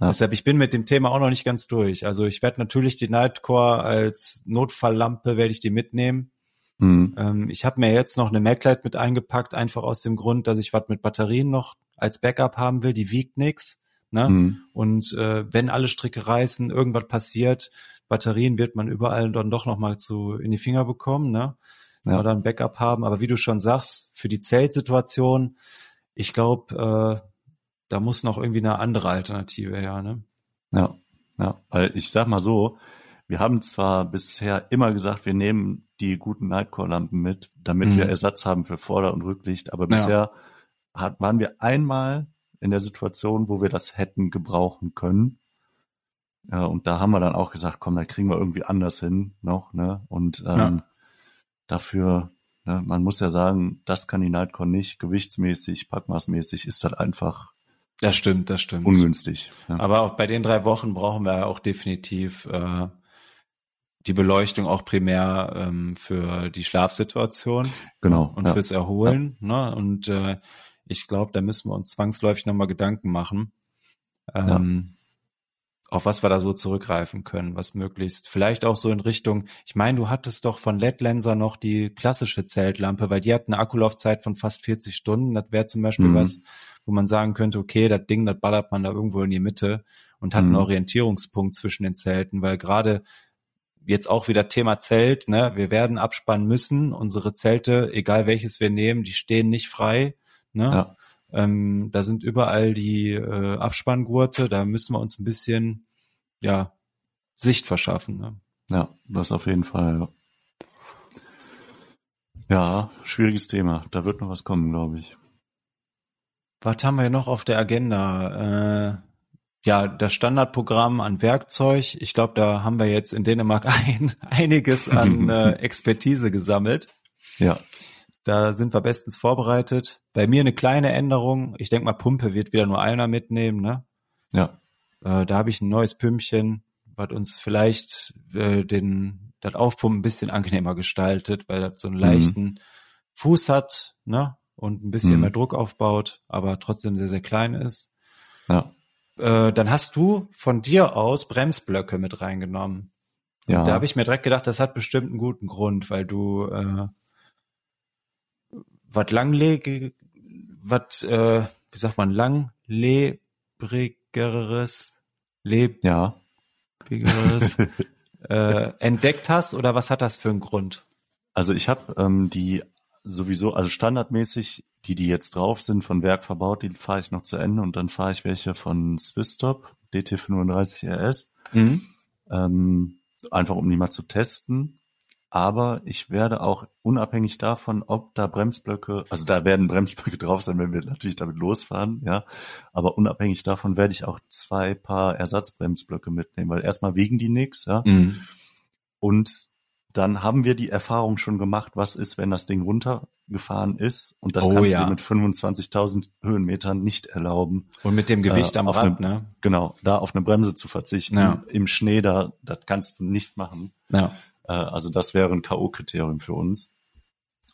Ja. Deshalb, ich bin mit dem Thema auch noch nicht ganz durch. Also ich werde natürlich die Nightcore als Notfalllampe werde ich die mitnehmen. Mhm. Ähm, ich habe mir jetzt noch eine MacLight mit eingepackt, einfach aus dem Grund, dass ich was mit Batterien noch als Backup haben will. Die wiegt nix. Ne? Mhm. Und äh, wenn alle Stricke reißen, irgendwas passiert, Batterien wird man überall dann doch noch mal zu in die Finger bekommen, ne? Ja. Oder ein Backup haben. Aber wie du schon sagst, für die Zeltsituation, ich glaube, äh, da muss noch irgendwie eine andere Alternative her, ne? Ja, ja, weil ich sag mal so, wir haben zwar bisher immer gesagt, wir nehmen die guten Nightcore-Lampen mit, damit mhm. wir Ersatz haben für Vorder- und Rücklicht, aber bisher ja. hat, waren wir einmal in der Situation, wo wir das hätten gebrauchen können. Ja, und da haben wir dann auch gesagt, komm, da kriegen wir irgendwie anders hin noch, ne? Und ähm, ja. dafür, ne, man muss ja sagen, das kann die Nightcore nicht, gewichtsmäßig, packmaßmäßig ist das einfach das stimmt, das stimmt. Ungünstig. Ja. Aber auch bei den drei Wochen brauchen wir auch definitiv äh, die Beleuchtung auch primär ähm, für die Schlafsituation. Genau. Und ja. fürs Erholen. Ja. Ne? Und äh, ich glaube, da müssen wir uns zwangsläufig nochmal Gedanken machen, ähm, auf was wir da so zurückgreifen können, was möglichst, vielleicht auch so in Richtung, ich meine, du hattest doch von LED Lenser noch die klassische Zeltlampe, weil die hat eine Akkulaufzeit von fast 40 Stunden. Das wäre zum Beispiel mhm. was, wo man sagen könnte, okay, das Ding, das ballert man da irgendwo in die Mitte und hat mhm. einen Orientierungspunkt zwischen den Zelten, weil gerade jetzt auch wieder Thema Zelt, ne? Wir werden abspannen müssen. Unsere Zelte, egal welches wir nehmen, die stehen nicht frei. Ne? Ja. Ähm, da sind überall die äh, Abspanngurte, da müssen wir uns ein bisschen ja Sicht verschaffen. Ne? Ja, das auf jeden Fall. Ja, schwieriges Thema. Da wird noch was kommen, glaube ich. Was haben wir noch auf der Agenda? Äh, ja, das Standardprogramm an Werkzeug. Ich glaube, da haben wir jetzt in Dänemark ein, einiges an äh, Expertise gesammelt. Ja. Da sind wir bestens vorbereitet. Bei mir eine kleine Änderung. Ich denke mal, Pumpe wird wieder nur einer mitnehmen, ne? Ja. Äh, da habe ich ein neues Pümpchen, was uns vielleicht äh, den das Aufpumpen ein bisschen angenehmer gestaltet, weil das so einen mhm. leichten mhm. Fuß hat, ne? Und ein bisschen mhm. mehr Druck aufbaut, aber trotzdem sehr, sehr klein ist. Ja. Äh, dann hast du von dir aus Bremsblöcke mit reingenommen. Ja. Und da habe ich mir direkt gedacht, das hat bestimmt einen guten Grund, weil du äh, was langlege, was, äh, wie sagt man, langlebrigeres, leb ja. äh, entdeckt hast oder was hat das für einen Grund? Also ich habe ähm, die sowieso, also standardmäßig, die, die jetzt drauf sind, von Werk verbaut, die fahre ich noch zu Ende und dann fahre ich welche von Swisstop, DT35 RS. Mhm. Ähm, einfach um die mal zu testen aber ich werde auch unabhängig davon, ob da Bremsblöcke, also da werden Bremsblöcke drauf sein, wenn wir natürlich damit losfahren, ja, aber unabhängig davon werde ich auch zwei Paar Ersatzbremsblöcke mitnehmen, weil erstmal wiegen die nix, ja, mhm. und dann haben wir die Erfahrung schon gemacht, was ist, wenn das Ding runtergefahren ist und das oh, kannst ja. du dir mit 25.000 Höhenmetern nicht erlauben. Und mit dem Gewicht äh, am Rad, eine, ne? Genau, da auf eine Bremse zu verzichten, ja. im Schnee da, das kannst du nicht machen. Ja. Äh, also das wäre ein K.O.-Kriterium für uns.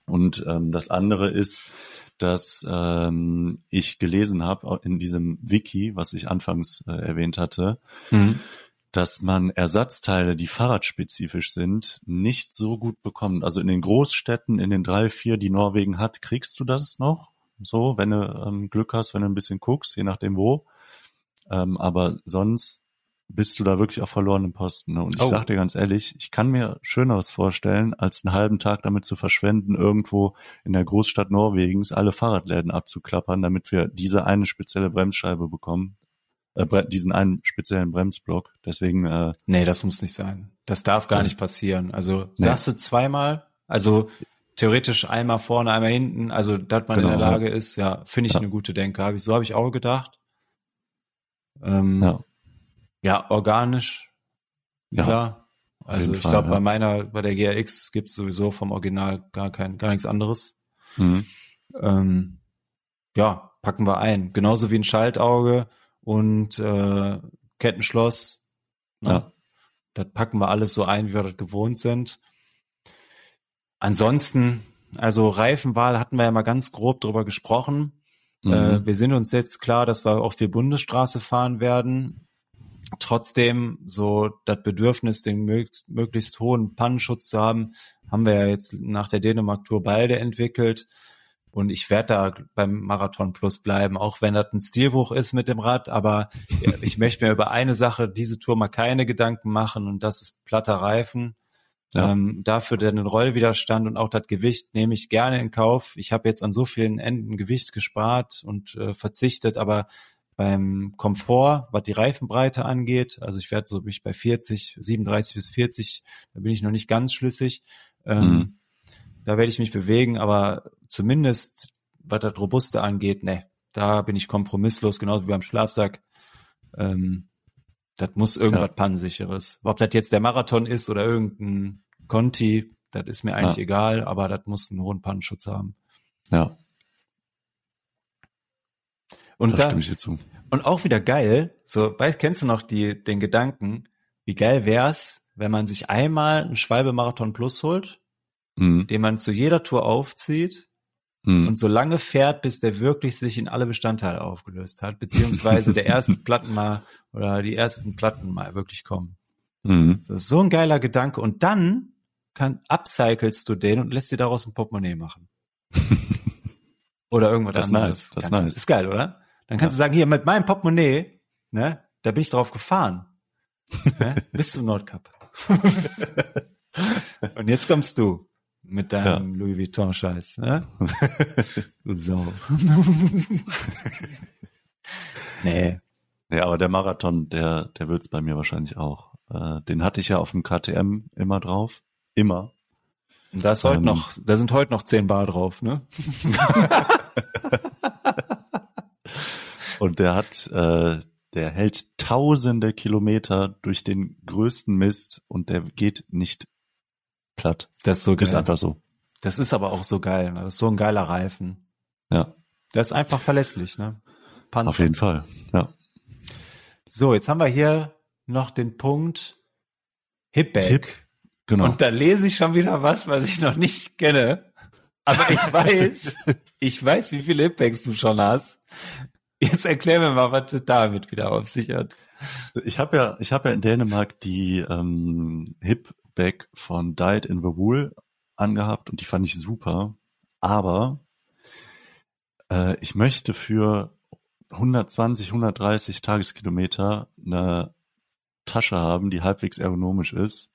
Und ähm, das andere ist, dass ähm, ich gelesen habe in diesem Wiki, was ich anfangs äh, erwähnt hatte, mhm. Dass man Ersatzteile, die fahrradspezifisch sind, nicht so gut bekommt. Also in den Großstädten, in den drei, vier, die Norwegen hat, kriegst du das noch so, wenn du ähm, Glück hast, wenn du ein bisschen guckst, je nachdem wo. Ähm, aber sonst bist du da wirklich auf verlorenem Posten. Ne? Und ich oh. sag dir ganz ehrlich, ich kann mir Schöneres vorstellen, als einen halben Tag damit zu verschwenden, irgendwo in der Großstadt Norwegens alle Fahrradläden abzuklappern, damit wir diese eine spezielle Bremsscheibe bekommen. Äh, diesen einen speziellen Bremsblock. Deswegen. Äh, nee, das muss nicht sein. Das darf gar nicht passieren. Also nee. sagst du zweimal, also theoretisch einmal vorne, einmal hinten, also dass man genau, in der Lage ja. ist, ja, finde ich ja. eine gute Denke. Hab ich, so habe ich auch gedacht. Ähm, ja. Ja, organisch. Ja. Klar. Also ich glaube, ja. bei meiner, bei der GRX gibt's sowieso vom Original gar kein, gar nichts anderes. Mhm. Ähm, ja, packen wir ein. Genauso wie ein Schaltauge und äh, Kettenschloss. Ne? Ja. Das packen wir alles so ein, wie wir das gewohnt sind. Ansonsten, also Reifenwahl hatten wir ja mal ganz grob drüber gesprochen. Mhm. Äh, wir sind uns jetzt klar, dass wir auf die Bundesstraße fahren werden. Trotzdem so das Bedürfnis, den möglichst, möglichst hohen Pannenschutz zu haben, haben wir ja jetzt nach der Dänemark-Tour beide entwickelt. Und ich werde da beim Marathon Plus bleiben, auch wenn das ein Stilbruch ist mit dem Rad. Aber ich möchte mir über eine Sache diese Tour mal keine Gedanken machen und das ist platter Reifen. Ja. Ähm, dafür den Rollwiderstand und auch das Gewicht nehme ich gerne in Kauf. Ich habe jetzt an so vielen Enden Gewicht gespart und äh, verzichtet, aber beim Komfort, was die Reifenbreite angeht, also ich werde so mich bei 40, 37 bis 40, da bin ich noch nicht ganz schlüssig. Ähm, mhm. Da werde ich mich bewegen, aber zumindest was das Robuste angeht, ne, da bin ich kompromisslos, genauso wie beim Schlafsack. Ähm, das muss irgendwas ja. Pannensicheres. Ob das jetzt der Marathon ist oder irgendein Conti, das ist mir eigentlich ja. egal, aber das muss einen hohen Pannenschutz haben. Ja. Und da, stimme ich dir zu. Und auch wieder geil, so, weißt, kennst du noch die, den Gedanken, wie geil wär's, wenn man sich einmal einen Schwalbe Marathon Plus holt, mhm. den man zu jeder Tour aufzieht mhm. und so lange fährt, bis der wirklich sich in alle Bestandteile aufgelöst hat, beziehungsweise der ersten Platten mal oder die ersten Platten mal wirklich kommen. Mhm. Das ist so ein geiler Gedanke. Und dann kann, upcyclest du den und lässt dir daraus ein Portemonnaie machen. oder irgendwas das anderes. Nice. Das ist nice. Ist geil, oder? Dann kannst ja. du sagen, hier mit meinem Portemonnaie, ne, da bin ich drauf gefahren. ne, bis zum Nordkap. und jetzt kommst du mit deinem ja. Louis Vuitton-Scheiß. Ne? du Sau. nee. Nee, aber der Marathon, der, der wird's bei mir wahrscheinlich auch. Äh, den hatte ich ja auf dem KTM immer drauf. Immer. Da ist heute ähm, noch, da sind heute noch 10 Bar drauf, ne? Und der hat, äh, der hält tausende Kilometer durch den größten Mist und der geht nicht platt. Das ist so geil. Ist einfach so. Das ist aber auch so geil. Ne? Das ist so ein geiler Reifen. Ja. Das ist einfach verlässlich, ne? Panzer. Auf jeden Fall, ja. So, jetzt haben wir hier noch den Punkt Hipback. Hip, genau. Und da lese ich schon wieder was, was ich noch nicht kenne. Aber ich weiß, ich weiß, wie viele Hipbacks du schon hast. Jetzt erklär mir mal, was das damit wieder auf sich hat. Ich habe ja, ich habe ja in Dänemark die ähm, Hipback von Died in the Wool angehabt und die fand ich super. Aber äh, ich möchte für 120, 130 Tageskilometer eine Tasche haben, die halbwegs ergonomisch ist.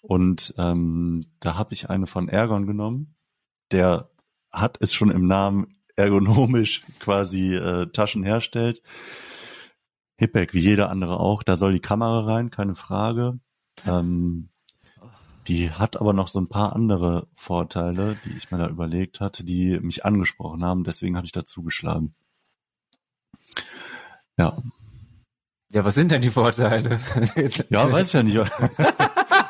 Und ähm, da habe ich eine von Ergon genommen. Der hat es schon im Namen ergonomisch quasi äh, Taschen herstellt. Hipback, wie jeder andere auch, da soll die Kamera rein, keine Frage. Ähm, die hat aber noch so ein paar andere Vorteile, die ich mir da überlegt hatte, die mich angesprochen haben. Deswegen habe ich dazu geschlagen. Ja. Ja, was sind denn die Vorteile? ja, weiß ich ja nicht.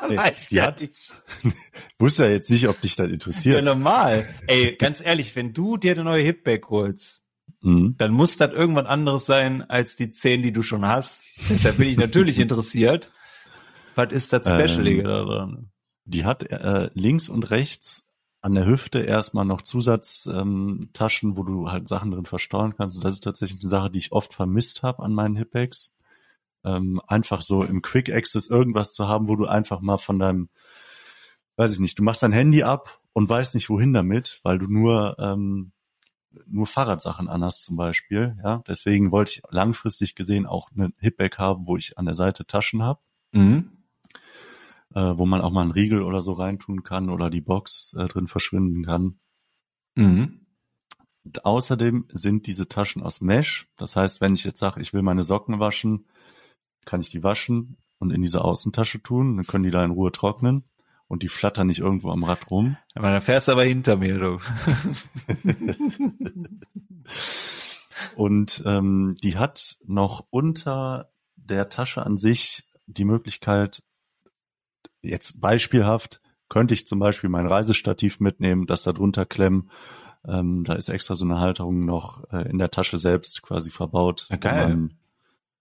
Ey, weiß ja hat, nicht. Wusste ja jetzt nicht, ob dich das interessiert. Ja, normal. Ey, ganz ehrlich, wenn du dir eine neue Hipback holst, mhm. dann muss das irgendwann anderes sein als die zehn, die du schon hast. Deshalb bin ich natürlich interessiert. Was ist das Specialige ähm, daran? Die hat äh, links und rechts an der Hüfte erstmal noch Zusatztaschen, ähm, wo du halt Sachen drin verstauen kannst. Das ist tatsächlich eine Sache, die ich oft vermisst habe an meinen Hipbacks ähm, einfach so im Quick Access irgendwas zu haben, wo du einfach mal von deinem, weiß ich nicht, du machst dein Handy ab und weißt nicht wohin damit, weil du nur ähm, nur Fahrradsachen anhast zum Beispiel. Ja, deswegen wollte ich langfristig gesehen auch eine Hipback haben, wo ich an der Seite Taschen habe. Mhm. Äh, wo man auch mal einen Riegel oder so reintun kann oder die Box äh, drin verschwinden kann. Mhm. Und außerdem sind diese Taschen aus Mesh. Das heißt, wenn ich jetzt sage, ich will meine Socken waschen, kann ich die waschen und in diese Außentasche tun, dann können die da in Ruhe trocknen und die flattern nicht irgendwo am Rad rum. Aber dann fährst du aber hinter mir, du. und ähm, die hat noch unter der Tasche an sich die Möglichkeit, jetzt beispielhaft, könnte ich zum Beispiel mein Reisestativ mitnehmen, das da drunter klemmen, Ähm, da ist extra so eine Halterung noch äh, in der Tasche selbst quasi verbaut, ja, geil. wo man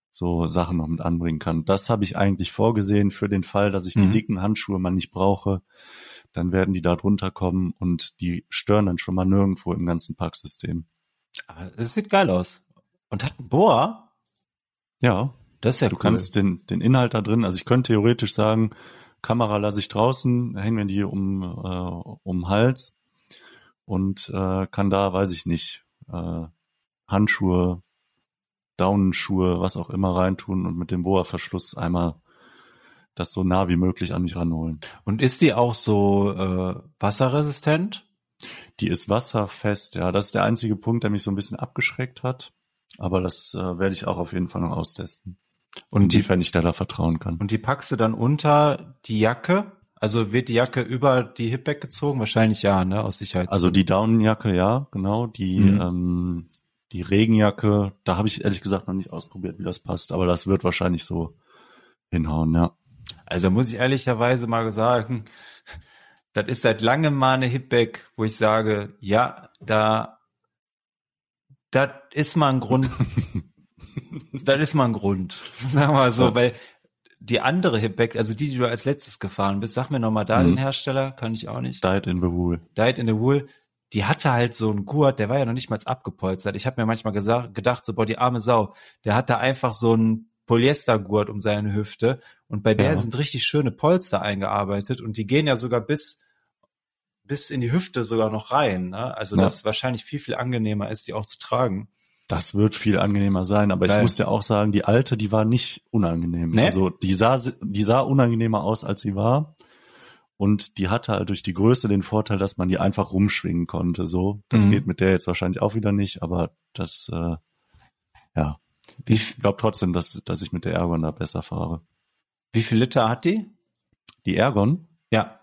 so Sachen noch mit anbringen kann. Das habe ich eigentlich vorgesehen für den Fall, dass ich mhm. die dicken Handschuhe mal nicht brauche. Dann werden die da drunter kommen und die stören dann schon mal nirgendwo im ganzen Packsystem. Es sieht geil aus. Und hat einen Bohr? Ja. Das ist ja Du cool. kannst den, den Inhalt da drin, also ich könnte theoretisch sagen, Kamera lasse ich draußen, hängen wir die um, äh, um Hals und äh, kann da, weiß ich nicht, äh, Handschuhe, Daunenschuhe, was auch immer reintun und mit dem Boa-Verschluss einmal das so nah wie möglich an mich ranholen. Und ist die auch so äh, wasserresistent? Die ist wasserfest, ja. Das ist der einzige Punkt, der mich so ein bisschen abgeschreckt hat. Aber das äh, werde ich auch auf jeden Fall noch austesten. Und inwiefern ich da, da vertrauen kann. Und die packst du dann unter die Jacke? Also wird die Jacke über die Hip gezogen? Wahrscheinlich ja, ne? Aus Sicherheit. Also die Daunenjacke, ja, genau. Die, mhm. ähm, die Regenjacke, da habe ich ehrlich gesagt noch nicht ausprobiert, wie das passt, aber das wird wahrscheinlich so hinhauen, ja. Also muss ich ehrlicherweise mal sagen, das ist seit langem mal eine Hipback, wo ich sage, ja, da, das ist mal ein Grund, das ist mal ein Grund. Wir mal so, ja. weil die andere Hipback, also die, die du als letztes gefahren bist, sag mir nochmal da mhm. den Hersteller, kann ich auch nicht. Died in the Wool. Died in the Wool. Die hatte halt so einen Gurt, der war ja noch nicht mal abgepolstert. Ich habe mir manchmal gesagt, gedacht, so, boah, die arme Sau, der hat da einfach so einen Polyestergurt um seine Hüfte und bei der ja. sind richtig schöne Polster eingearbeitet und die gehen ja sogar bis bis in die Hüfte sogar noch rein. Ne? Also ja. das wahrscheinlich viel, viel angenehmer ist, die auch zu tragen. Das wird viel angenehmer sein, aber Geil. ich muss dir auch sagen, die alte, die war nicht unangenehm. Nee? Also die sah, die sah unangenehmer aus, als sie war. Und die hatte halt durch die Größe den Vorteil, dass man die einfach rumschwingen konnte. So, das mhm. geht mit der jetzt wahrscheinlich auch wieder nicht, aber das, äh, ja. Wie, ich glaube trotzdem, dass, dass ich mit der Ergon da besser fahre. Wie viel Liter hat die? Die Ergon? Ja.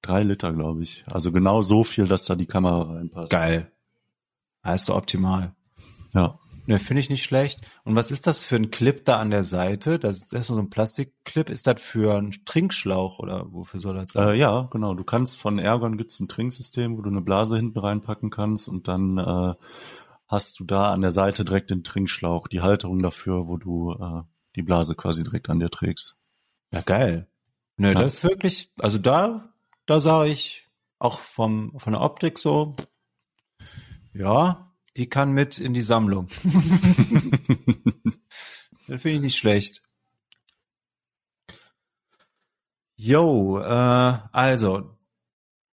Drei Liter, glaube ich. Also genau so viel, dass da die Kamera reinpasst. Geil. Heißt du optimal. Ja. Ne, finde ich nicht schlecht. Und was ist das für ein Clip da an der Seite? Das, das ist so ein Plastikclip. Ist das für einen Trinkschlauch oder wofür soll das sein? Äh, ja, genau. Du kannst von Ergon gibt's ein Trinksystem, wo du eine Blase hinten reinpacken kannst und dann äh, hast du da an der Seite direkt den Trinkschlauch, die Halterung dafür, wo du äh, die Blase quasi direkt an dir trägst. Ja, geil. Nö, ja. das ist wirklich, also da, da sah ich auch vom, von der Optik so, ja, die kann mit in die Sammlung. das finde ich nicht schlecht. Jo, äh, also,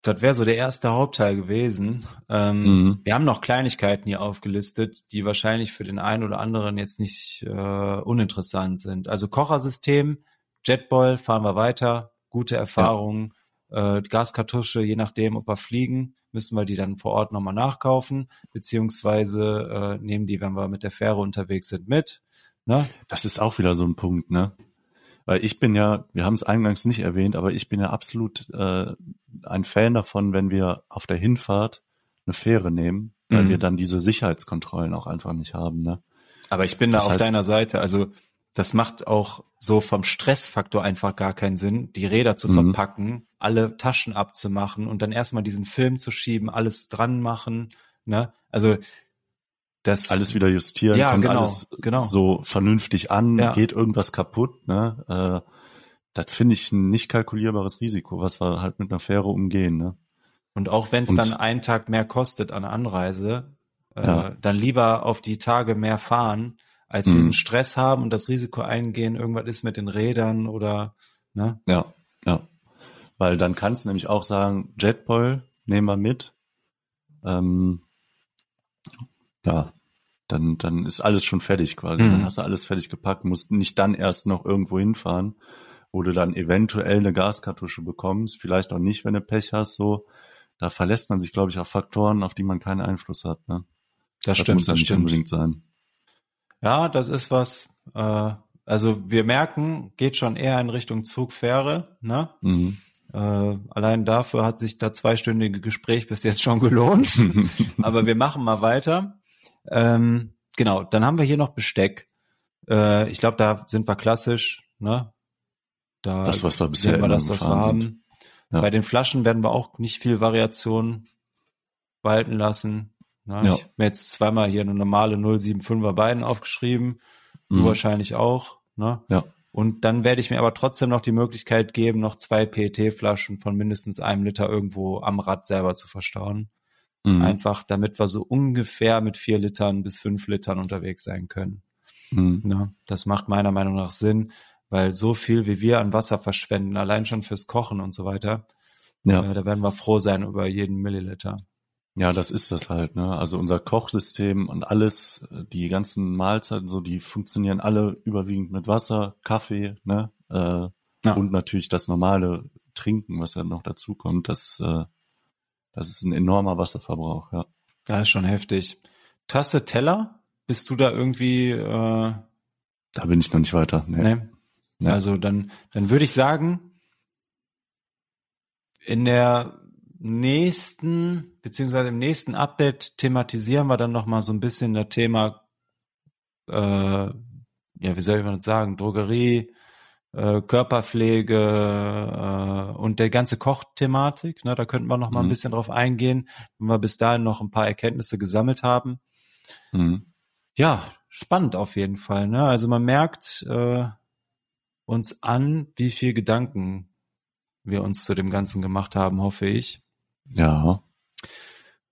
das wäre so der erste Hauptteil gewesen. Ähm, mhm. Wir haben noch Kleinigkeiten hier aufgelistet, die wahrscheinlich für den einen oder anderen jetzt nicht äh, uninteressant sind. Also Kochersystem, Jetboil fahren wir weiter, gute Erfahrungen, ja. Äh, Gaskartusche, je nachdem, ob wir fliegen müssen wir die dann vor Ort nochmal nachkaufen, beziehungsweise äh, nehmen die, wenn wir mit der Fähre unterwegs sind, mit. Ne? Das ist auch wieder so ein Punkt, ne? Weil ich bin ja, wir haben es eingangs nicht erwähnt, aber ich bin ja absolut äh, ein Fan davon, wenn wir auf der Hinfahrt eine Fähre nehmen, weil mhm. wir dann diese Sicherheitskontrollen auch einfach nicht haben, ne? Aber ich bin das da auf deiner Seite. Also das macht auch so vom Stressfaktor einfach gar keinen Sinn, die Räder zu mhm. verpacken, alle Taschen abzumachen und dann erstmal diesen Film zu schieben, alles dran machen, ne? Also das alles wieder justieren, ja, kommt genau, alles genau. so vernünftig an, ja. geht irgendwas kaputt, ne? Äh, das finde ich ein nicht kalkulierbares Risiko, was wir halt mit einer Fähre umgehen, ne? Und auch wenn es dann einen Tag mehr kostet an Anreise, äh, ja. dann lieber auf die Tage mehr fahren, als mhm. diesen Stress haben und das Risiko eingehen, irgendwas ist mit den Rädern oder, ne? Ja, ja. Weil dann kannst du nämlich auch sagen, Jetboil nehmen wir mit. Ähm, ja, dann, dann ist alles schon fertig quasi. Mhm. Dann hast du alles fertig gepackt, musst nicht dann erst noch irgendwo hinfahren, wo du dann eventuell eine Gaskartusche bekommst, vielleicht auch nicht, wenn du Pech hast, so. Da verlässt man sich, glaube ich, auf Faktoren, auf die man keinen Einfluss hat. Ne? Das, das stimmt, muss das nicht stimmt. unbedingt sein. Ja, das ist was. Äh, also wir merken, geht schon eher in Richtung Zugfähre. Ne? Mhm. Äh, allein dafür hat sich da zweistündige Gespräch bis jetzt schon gelohnt. Aber wir machen mal weiter. Ähm, genau, dann haben wir hier noch Besteck. Äh, ich glaube, da sind wir klassisch. Ne? Da das, was wir bisher wir das, was wir haben. Ja. Bei den Flaschen werden wir auch nicht viel Variation walten lassen. Na, ja. Ich habe mir jetzt zweimal hier eine normale 075er Beiden aufgeschrieben. Du mhm. wahrscheinlich auch. Ne? Ja. Und dann werde ich mir aber trotzdem noch die Möglichkeit geben, noch zwei PET-Flaschen von mindestens einem Liter irgendwo am Rad selber zu verstauen. Mhm. Einfach, damit wir so ungefähr mit vier Litern bis fünf Litern unterwegs sein können. Mhm. Ja, das macht meiner Meinung nach Sinn, weil so viel wie wir an Wasser verschwenden, allein schon fürs Kochen und so weiter, ja. Äh, da werden wir froh sein über jeden Milliliter. Ja, das ist das halt, ne? Also unser Kochsystem und alles, die ganzen Mahlzeiten, so, die funktionieren alle überwiegend mit Wasser, Kaffee, ne? Äh, ja. Und natürlich das normale Trinken, was ja noch dazu kommt, das, äh, das ist ein enormer Wasserverbrauch, ja. Das ist schon heftig. Tasse Teller? Bist du da irgendwie äh, Da bin ich noch nicht weiter. Nee. nee. nee. Also dann, dann würde ich sagen, in der nächsten, beziehungsweise im nächsten Update thematisieren wir dann nochmal so ein bisschen das Thema, äh, ja, wie soll ich mal das sagen, Drogerie, äh, Körperpflege äh, und der ganze Kochthematik. Ne, da könnten wir noch mal mhm. ein bisschen drauf eingehen, wenn wir bis dahin noch ein paar Erkenntnisse gesammelt haben. Mhm. Ja, spannend auf jeden Fall. Ne? Also man merkt äh, uns an, wie viel Gedanken wir uns zu dem Ganzen gemacht haben, hoffe ich. Ja.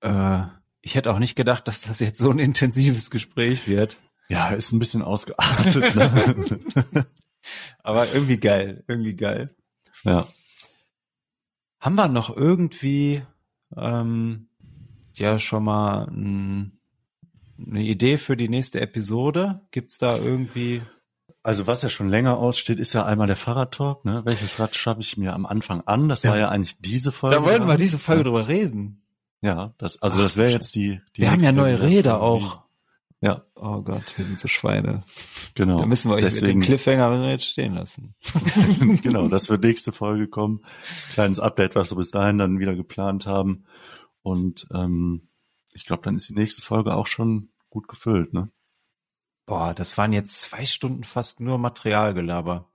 Äh, ich hätte auch nicht gedacht, dass das jetzt so ein intensives Gespräch wird. Ja, ist ein bisschen ausgeartet. Ne? Aber irgendwie geil, irgendwie geil. Ja. Haben wir noch irgendwie ähm, ja schon mal ein, eine Idee für die nächste Episode? Gibt's da irgendwie also was ja schon länger aussteht, ist ja einmal der Fahrradtalk. Ne? Welches Rad schaffe ich mir am Anfang an? Das ja. war ja eigentlich diese Folge. Da wollten wir diese Folge ja. drüber reden. Ja, das, also Ach, das wäre jetzt die, die Wir haben ja neue Räder auch. Ja. Oh Gott, wir sind so Schweine. Genau. Da müssen wir euch Deswegen, mit dem Cliffhanger jetzt stehen lassen. genau, das wird nächste Folge kommen. Kleines Update, was wir bis dahin dann wieder geplant haben. Und ähm, ich glaube, dann ist die nächste Folge auch schon gut gefüllt, ne? Boah, das waren jetzt zwei Stunden fast nur Materialgelaber.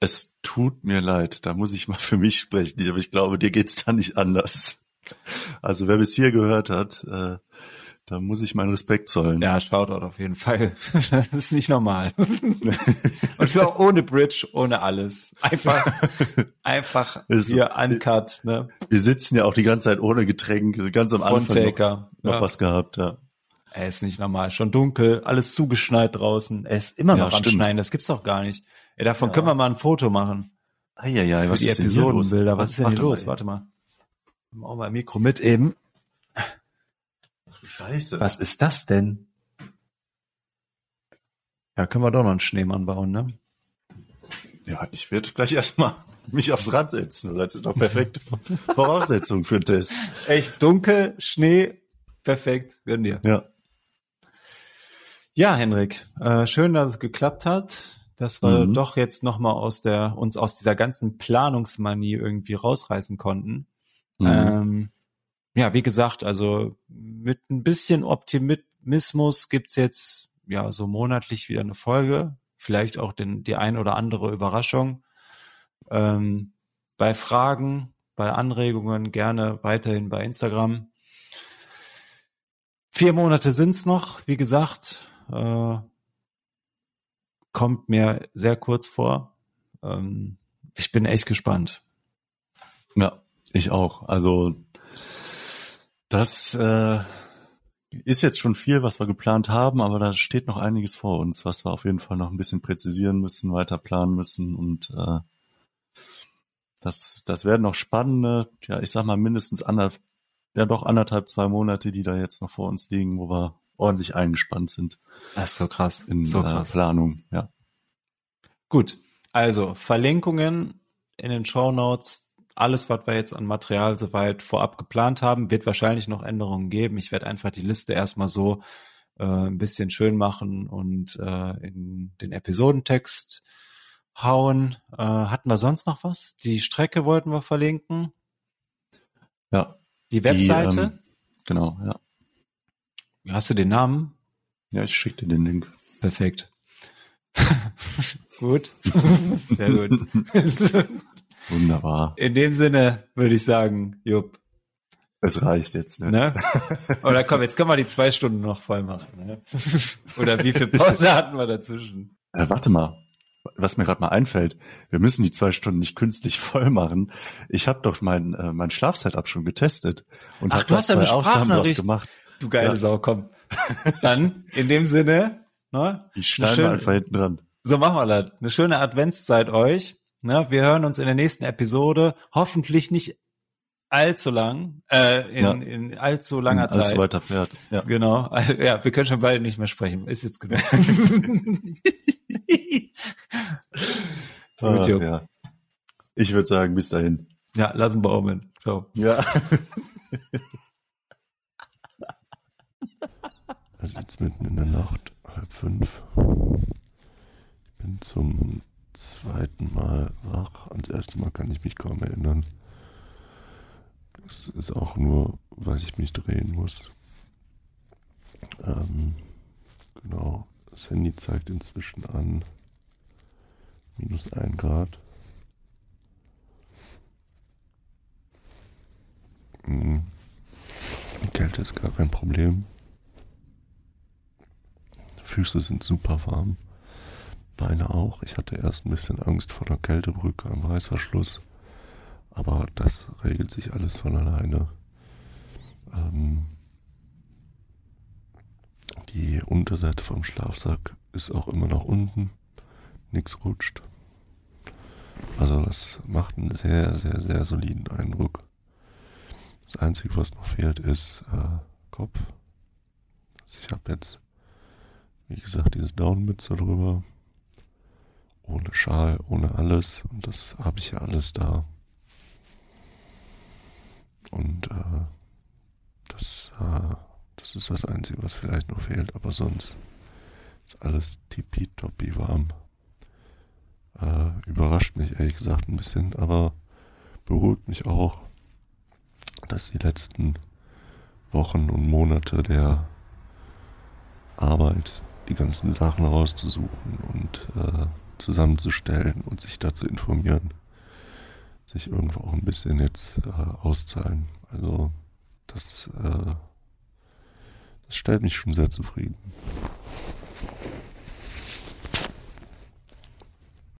Es tut mir leid, da muss ich mal für mich sprechen, aber ich glaube, dir geht's da nicht anders. Also wer bis hier gehört hat, äh, da muss ich meinen Respekt zollen. Ja, Shoutout auf jeden Fall. Das ist nicht normal. Und zwar ohne Bridge, ohne alles. Einfach, einfach hier uncut. Ne? Wir sitzen ja auch die ganze Zeit ohne Getränke. Ganz am Anfang noch, noch ja. was gehabt, ja. Er ist nicht normal. Schon dunkel, alles zugeschneit draußen. Er ist immer noch ja, am stimmt. Schneien. Das gibt's doch gar nicht. Ey, davon ja. können wir mal ein Foto machen. Eieiei, was die ist Episodenbilder. Was, was ist denn hier los? Mal Warte mal. Nimm auch mal ein Mikro mit eben. Scheiße. Was ist das denn? Ja, können wir doch noch einen Schneemann bauen, ne? Ja, ich werde gleich erstmal mich aufs Rad setzen. Das ist doch perfekte Voraussetzung für einen Test. Echt dunkel, Schnee, perfekt, gönn dir. Ja. Ja, Henrik, äh, schön, dass es geklappt hat, dass wir mhm. doch jetzt nochmal aus der, uns aus dieser ganzen Planungsmanie irgendwie rausreißen konnten. Mhm. Ähm, ja, wie gesagt, also mit ein bisschen Optimismus gibt's jetzt ja so monatlich wieder eine Folge, vielleicht auch den, die ein oder andere Überraschung. Ähm, bei Fragen, bei Anregungen gerne weiterhin bei Instagram. Vier Monate sind's noch, wie gesagt äh, kommt mir sehr kurz vor. Ähm, ich bin echt gespannt. Ja, ich auch. Also das äh, ist jetzt schon viel, was wir geplant haben, aber da steht noch einiges vor uns, was wir auf jeden Fall noch ein bisschen präzisieren müssen, weiter planen müssen und äh, das, das werden noch spannende, ja, ich sag mal mindestens anderthalb, ja doch anderthalb, zwei Monate, die da jetzt noch vor uns liegen, wo wir ordentlich eingespannt sind. Das ist so krass. In so der Planung, ja. Gut. Also, Verlinkungen in den Show Notes. Alles, was wir jetzt an Material soweit vorab geplant haben, wird wahrscheinlich noch Änderungen geben. Ich werde einfach die Liste erstmal so äh, ein bisschen schön machen und äh, in den Episodentext hauen. Äh, hatten wir sonst noch was? Die Strecke wollten wir verlinken. Ja. Die Webseite. Die, ähm, genau, ja. Hast du den Namen? Ja, ich schicke dir den Link. Perfekt. gut. Sehr gut. Wunderbar. In dem Sinne würde ich sagen, Jupp. Es reicht jetzt, ne? ne? Oder komm, jetzt können wir die zwei Stunden noch voll machen. Ne? Oder wie viel Pause hatten wir dazwischen? Äh, warte mal, was mir gerade mal einfällt, wir müssen die zwei Stunden nicht künstlich voll machen. Ich habe doch mein, äh, mein Schlafsetup schon getestet und habe das zwei Aufnahmen draus gemacht. Du geile ja. Sau, komm. Dann, in dem Sinne, ne? Ich schneide einfach hinten dran. So machen wir das. Eine schöne Adventszeit euch. Ne? Wir hören uns in der nächsten Episode. Hoffentlich nicht allzu lang, äh, in, ja. in allzu langer in Zeit. Allzu weiter fährt. Ja. Genau. Also, ja, wir können schon beide nicht mehr sprechen. Ist jetzt genug. ah, ja. Ich würde sagen, bis dahin. Ja, lassen wir Omen. Ciao. Ja. Also jetzt mitten in der Nacht, halb fünf. Ich bin zum zweiten Mal wach. Ans erste Mal kann ich mich kaum erinnern. Es ist auch nur, weil ich mich drehen muss. Ähm, genau. Das Handy zeigt inzwischen an minus 1 Grad. Mhm. Kälte ist gar kein Problem. Füße sind super warm. Beine auch. Ich hatte erst ein bisschen Angst vor der Kältebrücke am Reißverschluss. Aber das regelt sich alles von alleine. Ähm, die Unterseite vom Schlafsack ist auch immer noch unten. Nichts rutscht. Also das macht einen sehr, sehr, sehr soliden Eindruck. Das Einzige, was noch fehlt, ist äh, Kopf. Also ich habe jetzt, wie gesagt, diese Downmütze drüber. Ohne Schal, ohne alles. Und das habe ich ja alles da. Und äh, das, äh, das ist das Einzige, was vielleicht noch fehlt. Aber sonst ist alles tippitoppi warm. Äh, überrascht mich ehrlich gesagt ein bisschen, aber beruhigt mich auch, dass die letzten Wochen und Monate der Arbeit, die ganzen Sachen rauszusuchen und äh, zusammenzustellen und sich dazu informieren, sich irgendwo auch ein bisschen jetzt äh, auszahlen. Also das, äh, das stellt mich schon sehr zufrieden.